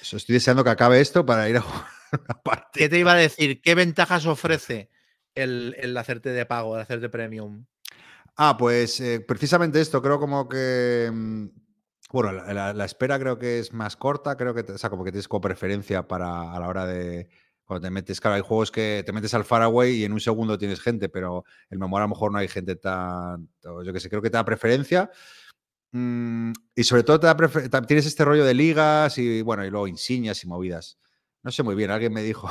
estoy deseando que acabe esto para ir a jugar *laughs* una parte. ¿Qué te iba a decir? ¿Qué ventajas ofrece el, hacerte de pago, el hacerte premium? Ah, pues eh, precisamente esto, creo como que. Mm, bueno, la, espera creo que es más corta, creo que, o sea, como que tienes como preferencia para a la hora de, cuando te metes, claro, hay juegos que te metes al Faraway y en un segundo tienes gente, pero el memoria a lo mejor no hay gente tan, yo que sé, creo que te da preferencia. Mm, y sobre todo tienes este rollo de ligas y bueno, y luego insignias y movidas. No sé muy bien, alguien me dijo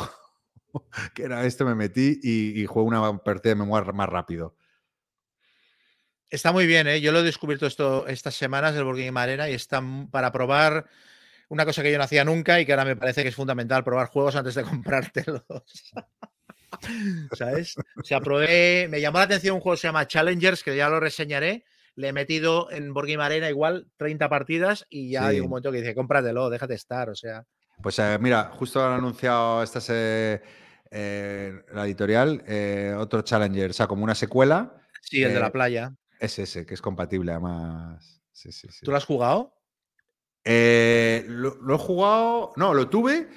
*laughs* que era esto, me metí y, y jugué una partida de memoria más rápido. Está muy bien, ¿eh? yo lo he descubierto esto estas semanas del Board Game Arena y está para probar una cosa que yo no hacía nunca y que ahora me parece que es fundamental probar juegos antes de *laughs* comprártelos. *laughs* ¿Sabes? O sea, probé, me llamó la atención un juego que se llama Challengers, que ya lo reseñaré, le he metido en Borgame Arena igual 30 partidas y ya hay un momento que dice, cómpratelo, déjate estar, o sea. Pues eh, mira, justo han anunciado esta eh, la editorial, eh, otro Challenger, o sea, como una secuela. Sí, el de la playa. Es ese, que es compatible además. Sí, sí, ¿Tú lo has jugado? lo, he jugado, no, lo tuve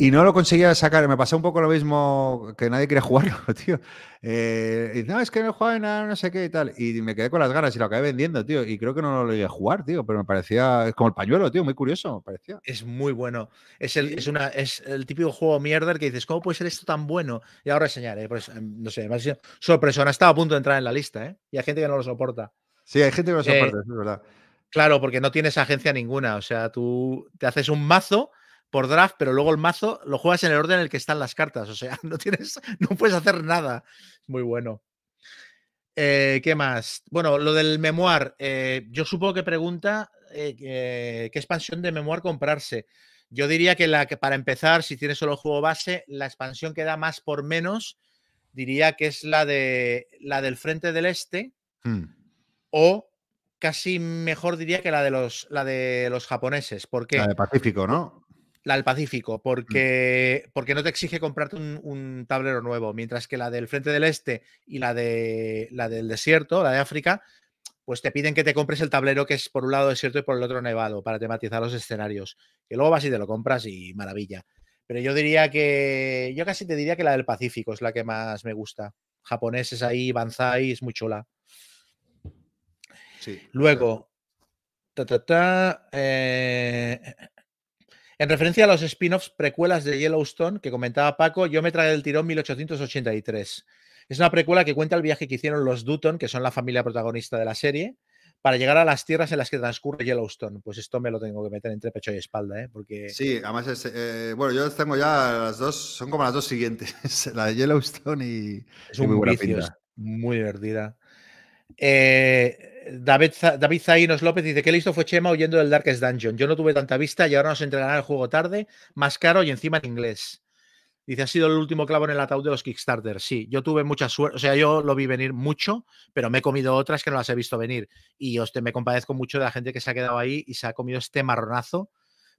y no lo conseguía sacar. Me pasó un poco lo mismo que nadie quería *laughs* jugarlo, tío. Eh, y, no, es que no juega nada, no sé qué y tal. Y me quedé con las ganas y lo acabé vendiendo, tío. Y creo que no lo llegué a jugar, tío. Pero me parecía es como el pañuelo, tío. Muy curioso, me parecía. Es muy bueno. Es el, es una, es el típico juego mierder que dices, ¿cómo puede ser esto tan bueno? Y ahora reseñaré. Pues, em, no sé, me ha sido sorpresón. Ha estado a punto de entrar en la lista, ¿eh? Y hay gente que no lo soporta. Sí, hay gente que no lo Eh, soporta, es verdad. Claro, porque no tienes agencia ninguna. O sea, tú te haces un mazo por draft, pero luego el mazo lo juegas en el orden en el que están las cartas. O sea, *laughs* no tienes, no puedes hacer nada. Muy bueno. Eh, ¿Qué más? Bueno, lo del memoir. eh, yo supongo que pregunta eh, qué expansión de memoir comprarse. Yo diría que la que para empezar, si tienes solo el juego base, la expansión que da más por menos, diría que es la de la del Frente del Este Hmm. o casi mejor diría que la de los, la de los japoneses. ¿Por qué? La de Pacífico, ¿no? La del Pacífico, Mm. porque, porque no te exige comprarte un, un tablero nuevo, mientras que la del Frente del Este y la, de, la del desierto, la de África, pues te piden que te compres el tablero que es por un lado desierto y por el otro nevado, para tematizar los escenarios. Que luego vas y te lo compras y maravilla. Pero yo diría que, yo casi te diría que la del Pacífico es la que más me gusta. Japoneses ahí, Banzai, es muy chula. Sí. Luego, ta, ta, ta, eh, en referencia a los spin-offs precuelas de Yellowstone que comentaba Paco, yo me tragué del tirón 1883. Es una precuela que cuenta el viaje que hicieron los Dutton, que son la familia protagonista de la serie, para llegar a las tierras en las que transcurre Yellowstone. Pues esto me lo tengo que meter entre pecho y espalda, ¿eh? porque Sí, además es, eh, bueno, yo tengo ya las dos, son como las dos siguientes, *laughs* la de Yellowstone y, es y un muy buena pinta. muy divertida. Eh, David, David Zainos López dice que listo fue Chema huyendo del Darkest Dungeon. Yo no tuve tanta vista y ahora nos entregarán el juego tarde, más caro y encima en inglés. Dice, ha sido el último clavo en el ataúd de los Kickstarter. Sí, yo tuve mucha suerte, o sea, yo lo vi venir mucho, pero me he comido otras que no las he visto venir. Y os me compadezco mucho de la gente que se ha quedado ahí y se ha comido este marronazo,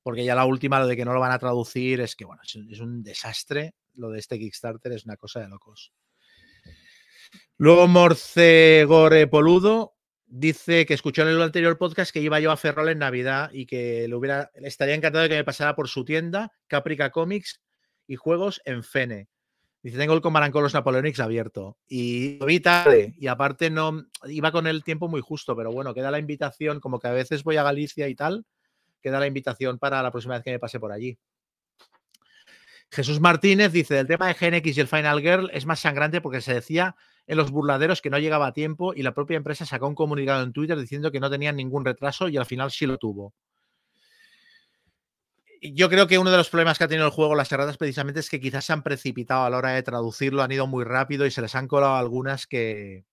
porque ya la última, lo de que no lo van a traducir, es que, bueno, es un desastre. Lo de este Kickstarter es una cosa de locos. Luego Morcegore Poludo dice que escuchó en el anterior podcast que iba yo a Ferrol en Navidad y que le hubiera estaría encantado de que me pasara por su tienda, Caprica Comics y juegos en Fene. Dice, tengo el Command con los Napoleonics abierto. Y lo vi tarde. Y aparte no iba con el tiempo muy justo, pero bueno, queda la invitación, como que a veces voy a Galicia y tal, queda la invitación para la próxima vez que me pase por allí. Jesús Martínez dice, el tema de GNX y el Final Girl es más sangrante porque se decía en los burladeros que no llegaba a tiempo y la propia empresa sacó un comunicado en Twitter diciendo que no tenían ningún retraso y al final sí lo tuvo. Yo creo que uno de los problemas que ha tenido el juego las erratas precisamente es que quizás se han precipitado a la hora de traducirlo, han ido muy rápido y se les han colado algunas que,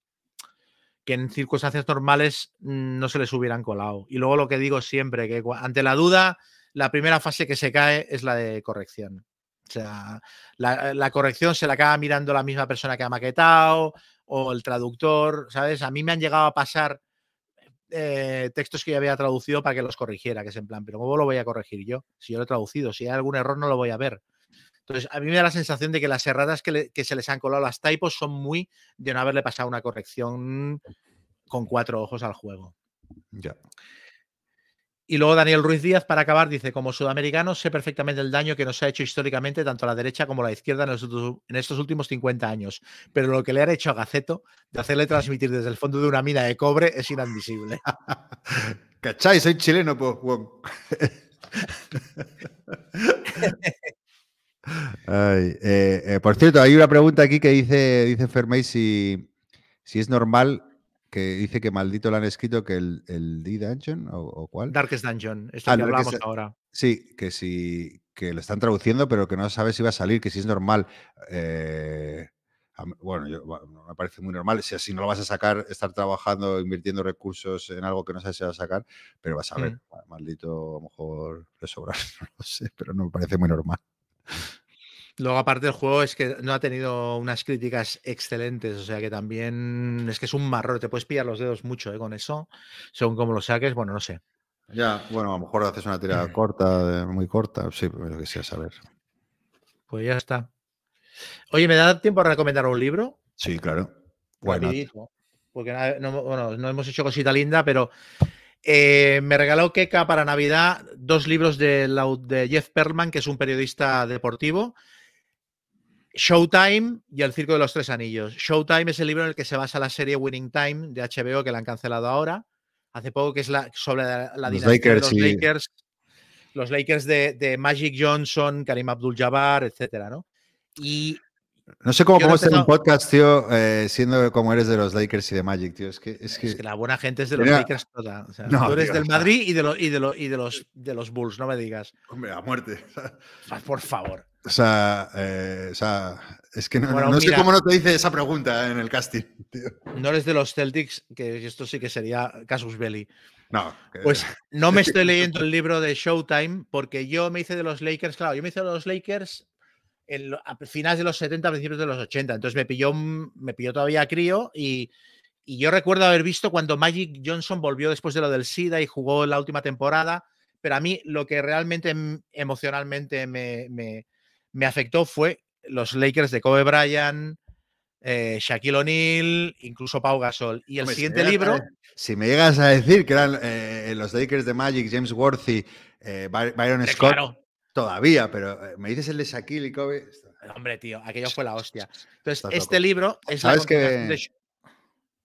que en circunstancias normales mm, no se les hubieran colado. Y luego lo que digo siempre, que ante la duda, la primera fase que se cae es la de corrección. O sea, la, la corrección se la acaba mirando la misma persona que ha maquetado o el traductor, ¿sabes? A mí me han llegado a pasar eh, textos que yo había traducido para que los corrigiera, que es en plan, pero ¿cómo lo voy a corregir yo? Si yo lo he traducido, si hay algún error no lo voy a ver. Entonces, a mí me da la sensación de que las erradas que, le- que se les han colado las typos son muy de no haberle pasado una corrección con cuatro ojos al juego. Ya. Y luego Daniel Ruiz Díaz, para acabar, dice, como sudamericano sé perfectamente el daño que nos ha hecho históricamente tanto la derecha como la izquierda en, los en estos últimos 50 años, pero lo que le han hecho a Gaceto de hacerle transmitir desde el fondo de una mina de cobre es inadmisible. *laughs* ¿Cachai? Soy chileno, pues. *laughs* Ay, eh, eh, por cierto, hay una pregunta aquí que dice, dice Fermey si, si es normal que dice que maldito le han escrito que el, el D-Dungeon o, o cuál. Darkest Dungeon, esto Ah, que Darkest Dun- ahora. Sí, que si que lo están traduciendo, pero que no sabe si va a salir, que si es normal. Eh, bueno, yo- bueno, me parece muy normal. Si así no lo vas a sacar, estar trabajando, invirtiendo recursos en algo que no sabes si va a sacar, pero vas a ver, Mm. maldito, a lo mejor le sobra, *laughs* no lo sé, pero no me parece muy normal. Luego, aparte, el juego es que no ha tenido unas críticas excelentes, o sea que también es que es un marrón, te puedes pillar los dedos mucho ¿eh? con eso, según cómo lo saques, bueno, no sé. Ya, bueno, a lo mejor haces una tirada *clears throat* corta, muy corta, sí, pero yo que sé, a saber. Pues ya está. Oye, ¿me da tiempo a recomendar un libro? Sí, claro. Rapidito, porque no, bueno, no hemos hecho cosita linda, pero Eh, me regaló Keka para Navidad dos libros de, la- de Jeff Perlman, que es un periodista deportivo. Showtime y El Circo de los Tres Anillos. Showtime es el libro en el que se basa la serie Winning Time de HBO, que la han cancelado ahora, hace poco, que es la, sobre la, la Los dinastía de los Lakers. Los Lakers de, de Magic Johnson, Karim Abdul-Jabbar, etcétera, ¿no? Y No sé cómo podemos tener un podcast, tío, eh, siendo como eres de los Lakers y de Magic, tío. Es que, es que, es que la buena gente es de los Mira, Lakers toda. o sea, no, tú eres tío, del. Madrid y de, lo- y, de lo- y de los, de los Bulls, no me digas. hombre, a muerte. *laughs* Por favor. O sea, eh, o sea, es que no, Bueno, no sé cómo no te dice esa pregunta en el casting, *laughs* tío. No eres de los Celtics, que esto sí que sería Casus Belli. No. que- Pues no me *laughs* estoy leyendo el libro de Showtime porque yo me hice de los Lakers, claro, yo me hice de los Lakers en a finales de los 70, principios de los 80, entonces me pilló, me pilló todavía crío y, y yo recuerdo haber visto cuando Magic Johnson volvió después de lo del SIDA y jugó la última temporada, pero a mí lo que realmente em- emocionalmente me, me- me afectó fue los Lakers de Kobe Bryant, eh, Shaquille O'Neal, incluso Pau Gasol. Y el Hombre, siguiente libro... a si me llegas a decir que eran eh, los Lakers de Magic, James Worthy, eh, By- Byron Scott, claro, todavía, pero me dices el de Shaquille y Kobe. Hombre, tío, aquello fue la hostia. Entonces, Estás este loco. libro es la ¿Sabes que- de Sh-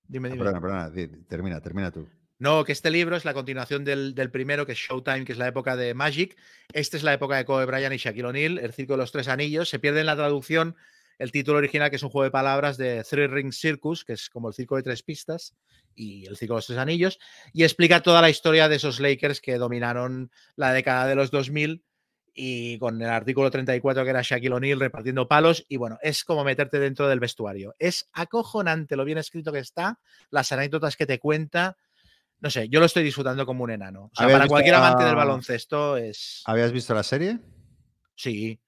Dime, Ah, dime. perdona, perdona, termina, termina tú. No, que este libro es la continuación del, del primero, que es Showtime, que es la época de Magic. Esta es la época de Kobe Bryant y Shaquille O'Neal, El Circo de los Tres Anillos. Se pierde en la traducción el título original, que es un juego de palabras de Three Ring Circus, que es como el circo de tres pistas, y el Circo de los Tres Anillos, y explica toda la historia de esos Lakers que dominaron la década de los 2000 y con el artículo 34 que era Shaquille O'Neal repartiendo palos y bueno, es como meterte dentro del vestuario. Es acojonante lo bien escrito que está, las anécdotas que te cuenta. No sé, yo lo estoy disfrutando como un enano. O sea, ¿Habías para cualquier amante del baloncesto es... ¿Habías visto la serie? Sí.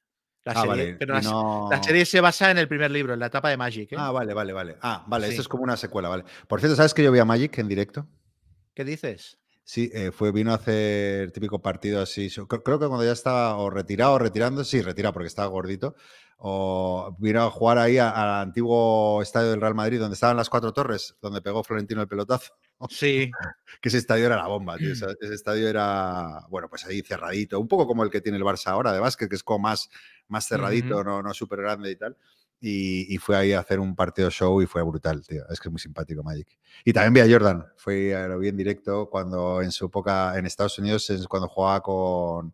La ah, serie, vale. pero la, se- no- la serie se basa en el primer libro, en la etapa de Magic. ¿eh? Ah, vale, vale, vale. Ah, vale, esto es como una secuela, vale. Por cierto, ¿sabes que yo vi a Magic en directo? ¿Qué dices? Sí, eh, fue, vino a hacer típico partido así. Creo, creo que cuando ya estaba o retirado o retirando, sí, retirado porque estaba gordito. O vino a jugar ahí al antiguo estadio del Real Madrid, donde estaban las cuatro torres, donde pegó Florentino el pelotazo. Sí, *laughs* Que ese estadio era la bomba, tío. Ese, ese estadio era, bueno, pues ahí cerradito. Un poco como el que tiene el Barça ahora de básquet, que es como más, más cerradito, no, no súper grande y tal. Y, y fue ahí a hacer un partido show y fue brutal, tío. Es que es muy simpático Magic. Y también vi a Jordan. Fui, a- lo vi en directo cuando en su época en Estados Unidos, es cuando jugaba con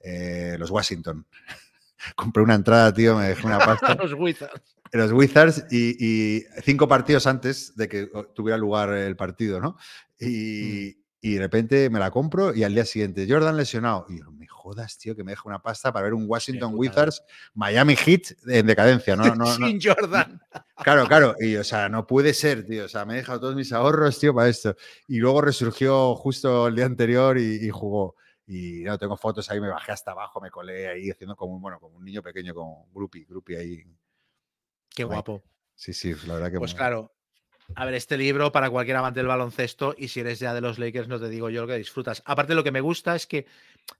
eh, los Washington. *laughs* Compré una entrada, tío, me dejé una *laughs* pasta. los Wizards. Los Wizards y, y cinco partidos antes de que tuviera lugar el partido, ¿no? Y, y de repente me la compro y al día siguiente, Jordan lesionado. Y yo, me jodas, tío, que me deja una pasta para ver un Washington. Wizards Miami Heat en decadencia, ¿no? no, no. Sin Jordan. *laughs* Claro, claro. Y, o sea, no puede ser, tío. O sea, me he dejado todos mis ahorros, tío, para esto. Y luego resurgió justo el día anterior y, y jugó. Y no, tengo fotos ahí, me bajé hasta abajo, me colé ahí haciendo como un, bueno, como un niño pequeño, como groupie, groupie ahí. Qué guapo. Sí, sí, la verdad que Pues claro. A ver, este libro para cualquier amante del baloncesto y si eres ya de los Lakers no te digo yo lo que disfrutas. Aparte lo que me gusta es que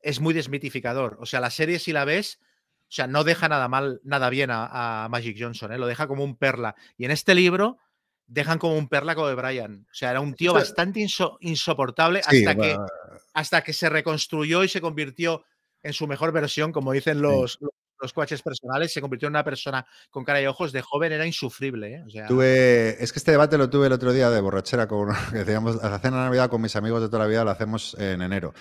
es muy desmitificador. O sea, la serie si la ves, o sea, no deja nada mal, nada bien a, a Magic Johnson, ¿eh? lo deja como un perla. Y en este libro dejan como un perla como de Brian. O sea, era un tío bastante inso- insoportable Sí, hasta, que, bueno, hasta que se reconstruyó y se convirtió en su mejor versión, como dicen los, los coaches personales, se convirtió en una persona con cara y ojos de joven, era insufrible. ¿eh? O sea, Tuve, es que este debate lo tuve el otro día de borrachera, con, que *laughs* decíamos, la cena Navidad con mis amigos de toda la vida la hacemos en enero.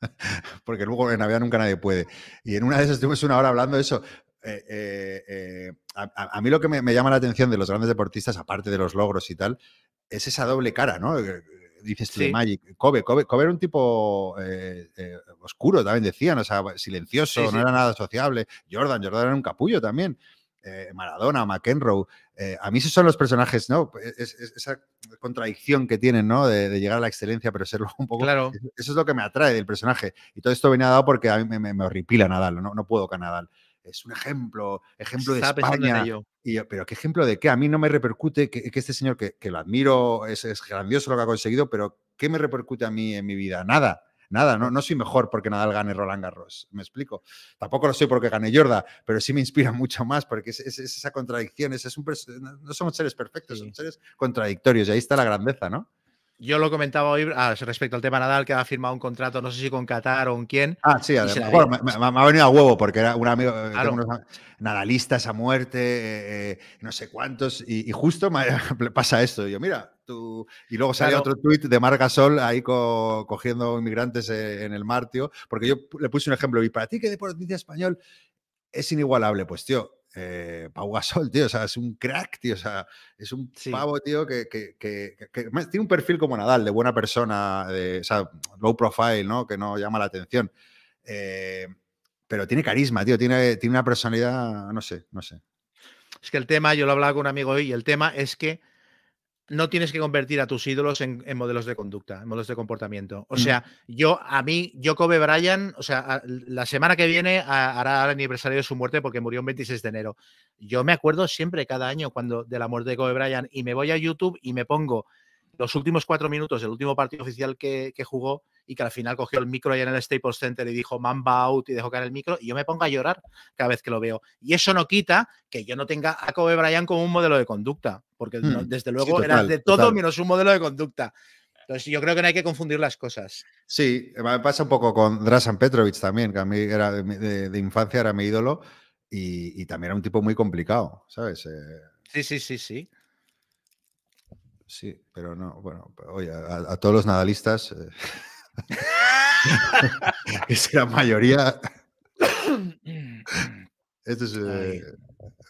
*laughs* Porque luego en Navidad nunca nadie puede. Y en una de esas estuvimos una hora hablando de eso. Eh, eh, eh, a mí lo que me, me llama la atención de los grandes deportistas, aparte de los logros y tal, es esa doble cara, ¿no? Dices tú de Sí. Magic. Kobe, Kobe, Kobe era un tipo eh, eh, oscuro, también decían, o sea, silencioso, Sí, no sí. era nada sociable. Jordan, Jordan era un capullo también. Eh, Maradona, McEnroe. A mí esos son los personajes, ¿no? Es- es- esa contradicción que tienen, ¿no? De, de llegar a la excelencia, pero serlo *laughs* un poco. Claro. Eso- Eso es lo que me atrae del personaje. Y todo esto venía dado porque a mí me, me- me horripila Nadal, no, no puedo con Nadal. Es un ejemplo, ejemplo de España. Y yo, pero ¿qué ejemplo de qué? A mí no me repercute que, que este señor, que, que lo admiro, es, es grandioso lo que ha conseguido, pero ¿qué me repercute a mí en mi vida? Nada, nada. No, no soy mejor porque Nadal gane Roland Garros. ¿Me explico? Tampoco lo soy porque gane Jordan, pero sí me inspira *laughs* mucho más porque es, es- es esa contradicción. Es, es un no somos seres perfectos, Sí. somos seres contradictorios y ahí está la grandeza, ¿no? Yo lo comentaba hoy ah, respecto al tema Nadal, que ha firmado un contrato, no sé si con Qatar o con quién. Ah, sí, además, bueno, me, me- me ha venido a huevo porque era un amigo, eh, Claro. tengo unos nadalistas a muerte, eh, eh, no sé cuántos, y, y justo me *laughs* pasa esto. Y yo, mira, tú. Y luego sale Claro. otro tuit de Marc Gasol ahí co- cogiendo inmigrantes en el mar, tío, porque yo le puse un ejemplo, y para ti que deportista español es inigualable, pues tío. Eh, Pau Gasol, tío, o sea, es un crack, tío, o sea, es un Sí. pavo, tío, que, que- que- que- que además tiene un perfil como Nadal, de buena persona, de, o sea, low profile, ¿no? Que no llama la atención. Eh, pero tiene carisma, tío, tiene, tiene una personalidad, no sé, no sé. Es que el tema, yo lo hablaba con un amigo hoy, y el tema es que no tienes que convertir a tus ídolos en, en modelos de conducta, en modelos de comportamiento. O Mm. sea, yo, a mí, yo Kobe Bryant, o sea, a- la semana que viene a- hará el aniversario de su muerte porque murió el 26 de enero. Yo me acuerdo siempre, cada año, cuando de la muerte de Kobe Bryant, y me voy a YouTube y me pongo los últimos cuatro minutos del último partido oficial que, que jugó y que al final cogió el micro allá en el Staples Center y dijo Mamba out y dejó caer el micro y yo me pongo a llorar cada vez que lo veo. Y eso no quita que yo no tenga a Kobe Bryant como un modelo de conducta, porque no- Hmm, desde sí, luego era total, de todo total. menos un modelo de conducta. Entonces yo creo que no hay que confundir las cosas. Sí, me pasa un poco con Drasan Petrovic también, que a mí era de, mi- de- de infancia era mi ídolo y, y también era un tipo muy complicado, ¿sabes? Eh, Sí, sí, sí, sí. sí, pero no, bueno, oye, a, a todos los nadalistas, eh, *laughs* *laughs* es la mayoría, este es, eh,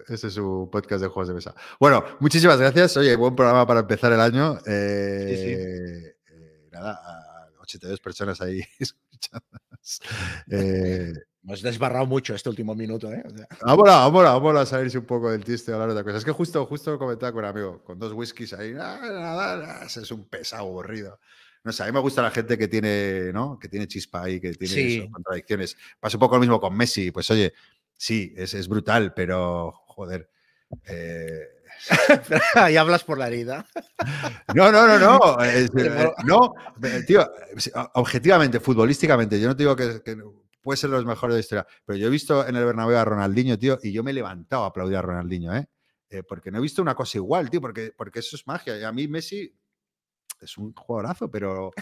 este es su podcast de juegos de mesa. Bueno, muchísimas gracias. Oye, buen programa para empezar el año. Eh, eh, nada, a 82 personas ahí *laughs* escuchándonos. Eh, Hemos desbarrado mucho este último minuto, ¿eh? O sea, molado salirse un poco del chiste y hablar de otra cosa. Es que justo, justo comentaba con un amigo, con dos whiskies ahí, "Ah, nada, nada, ese es un pesado aburrido. No sé, a mí me gusta la gente que tiene, ¿no? Que tiene chispa ahí, que tiene Sí. eso, contradicciones. Pasa un poco lo mismo con Messi. Pues oye, sí, es, es brutal, pero joder. eh, *laughs* Ahí hablas por la herida. *laughs* no, no, no, no. es- eh, no, eh, tío, objetivamente, futbolísticamente, yo no te digo que, que puede ser los mejores de la historia, pero yo he visto en el Bernabéu a Ronaldinho, tío, y yo me he levantado a aplaudir a Ronaldinho, ¿eh? Eh, porque no he visto una cosa igual, tío, porque, porque eso es magia. Y a mí Messi es un jugadorazo, pero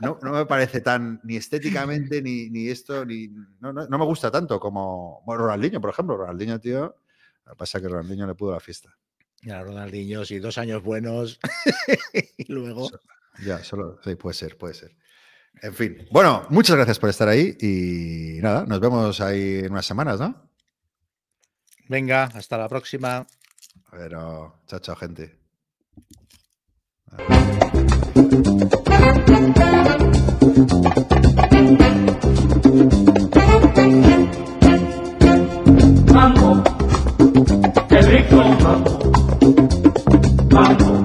no, no me parece tan ni estéticamente, ni, ni esto, ni. No, no, no me gusta tanto como bueno, Ronaldinho, por ejemplo. Ronaldinho, tío. Lo que pasa es que Ronaldinho le pudo la fiesta. Ya, Ronaldinho, sí, dos años buenos. *laughs* y luego. Ya, solo. Sí, puede ser, puede ser. En fin. Bueno, muchas gracias por estar ahí y nada, nos vemos ahí en unas semanas, ¿no? Venga, hasta la próxima. Pero, chao, chao, gente. Mambo, qué rico mambo. Mambo,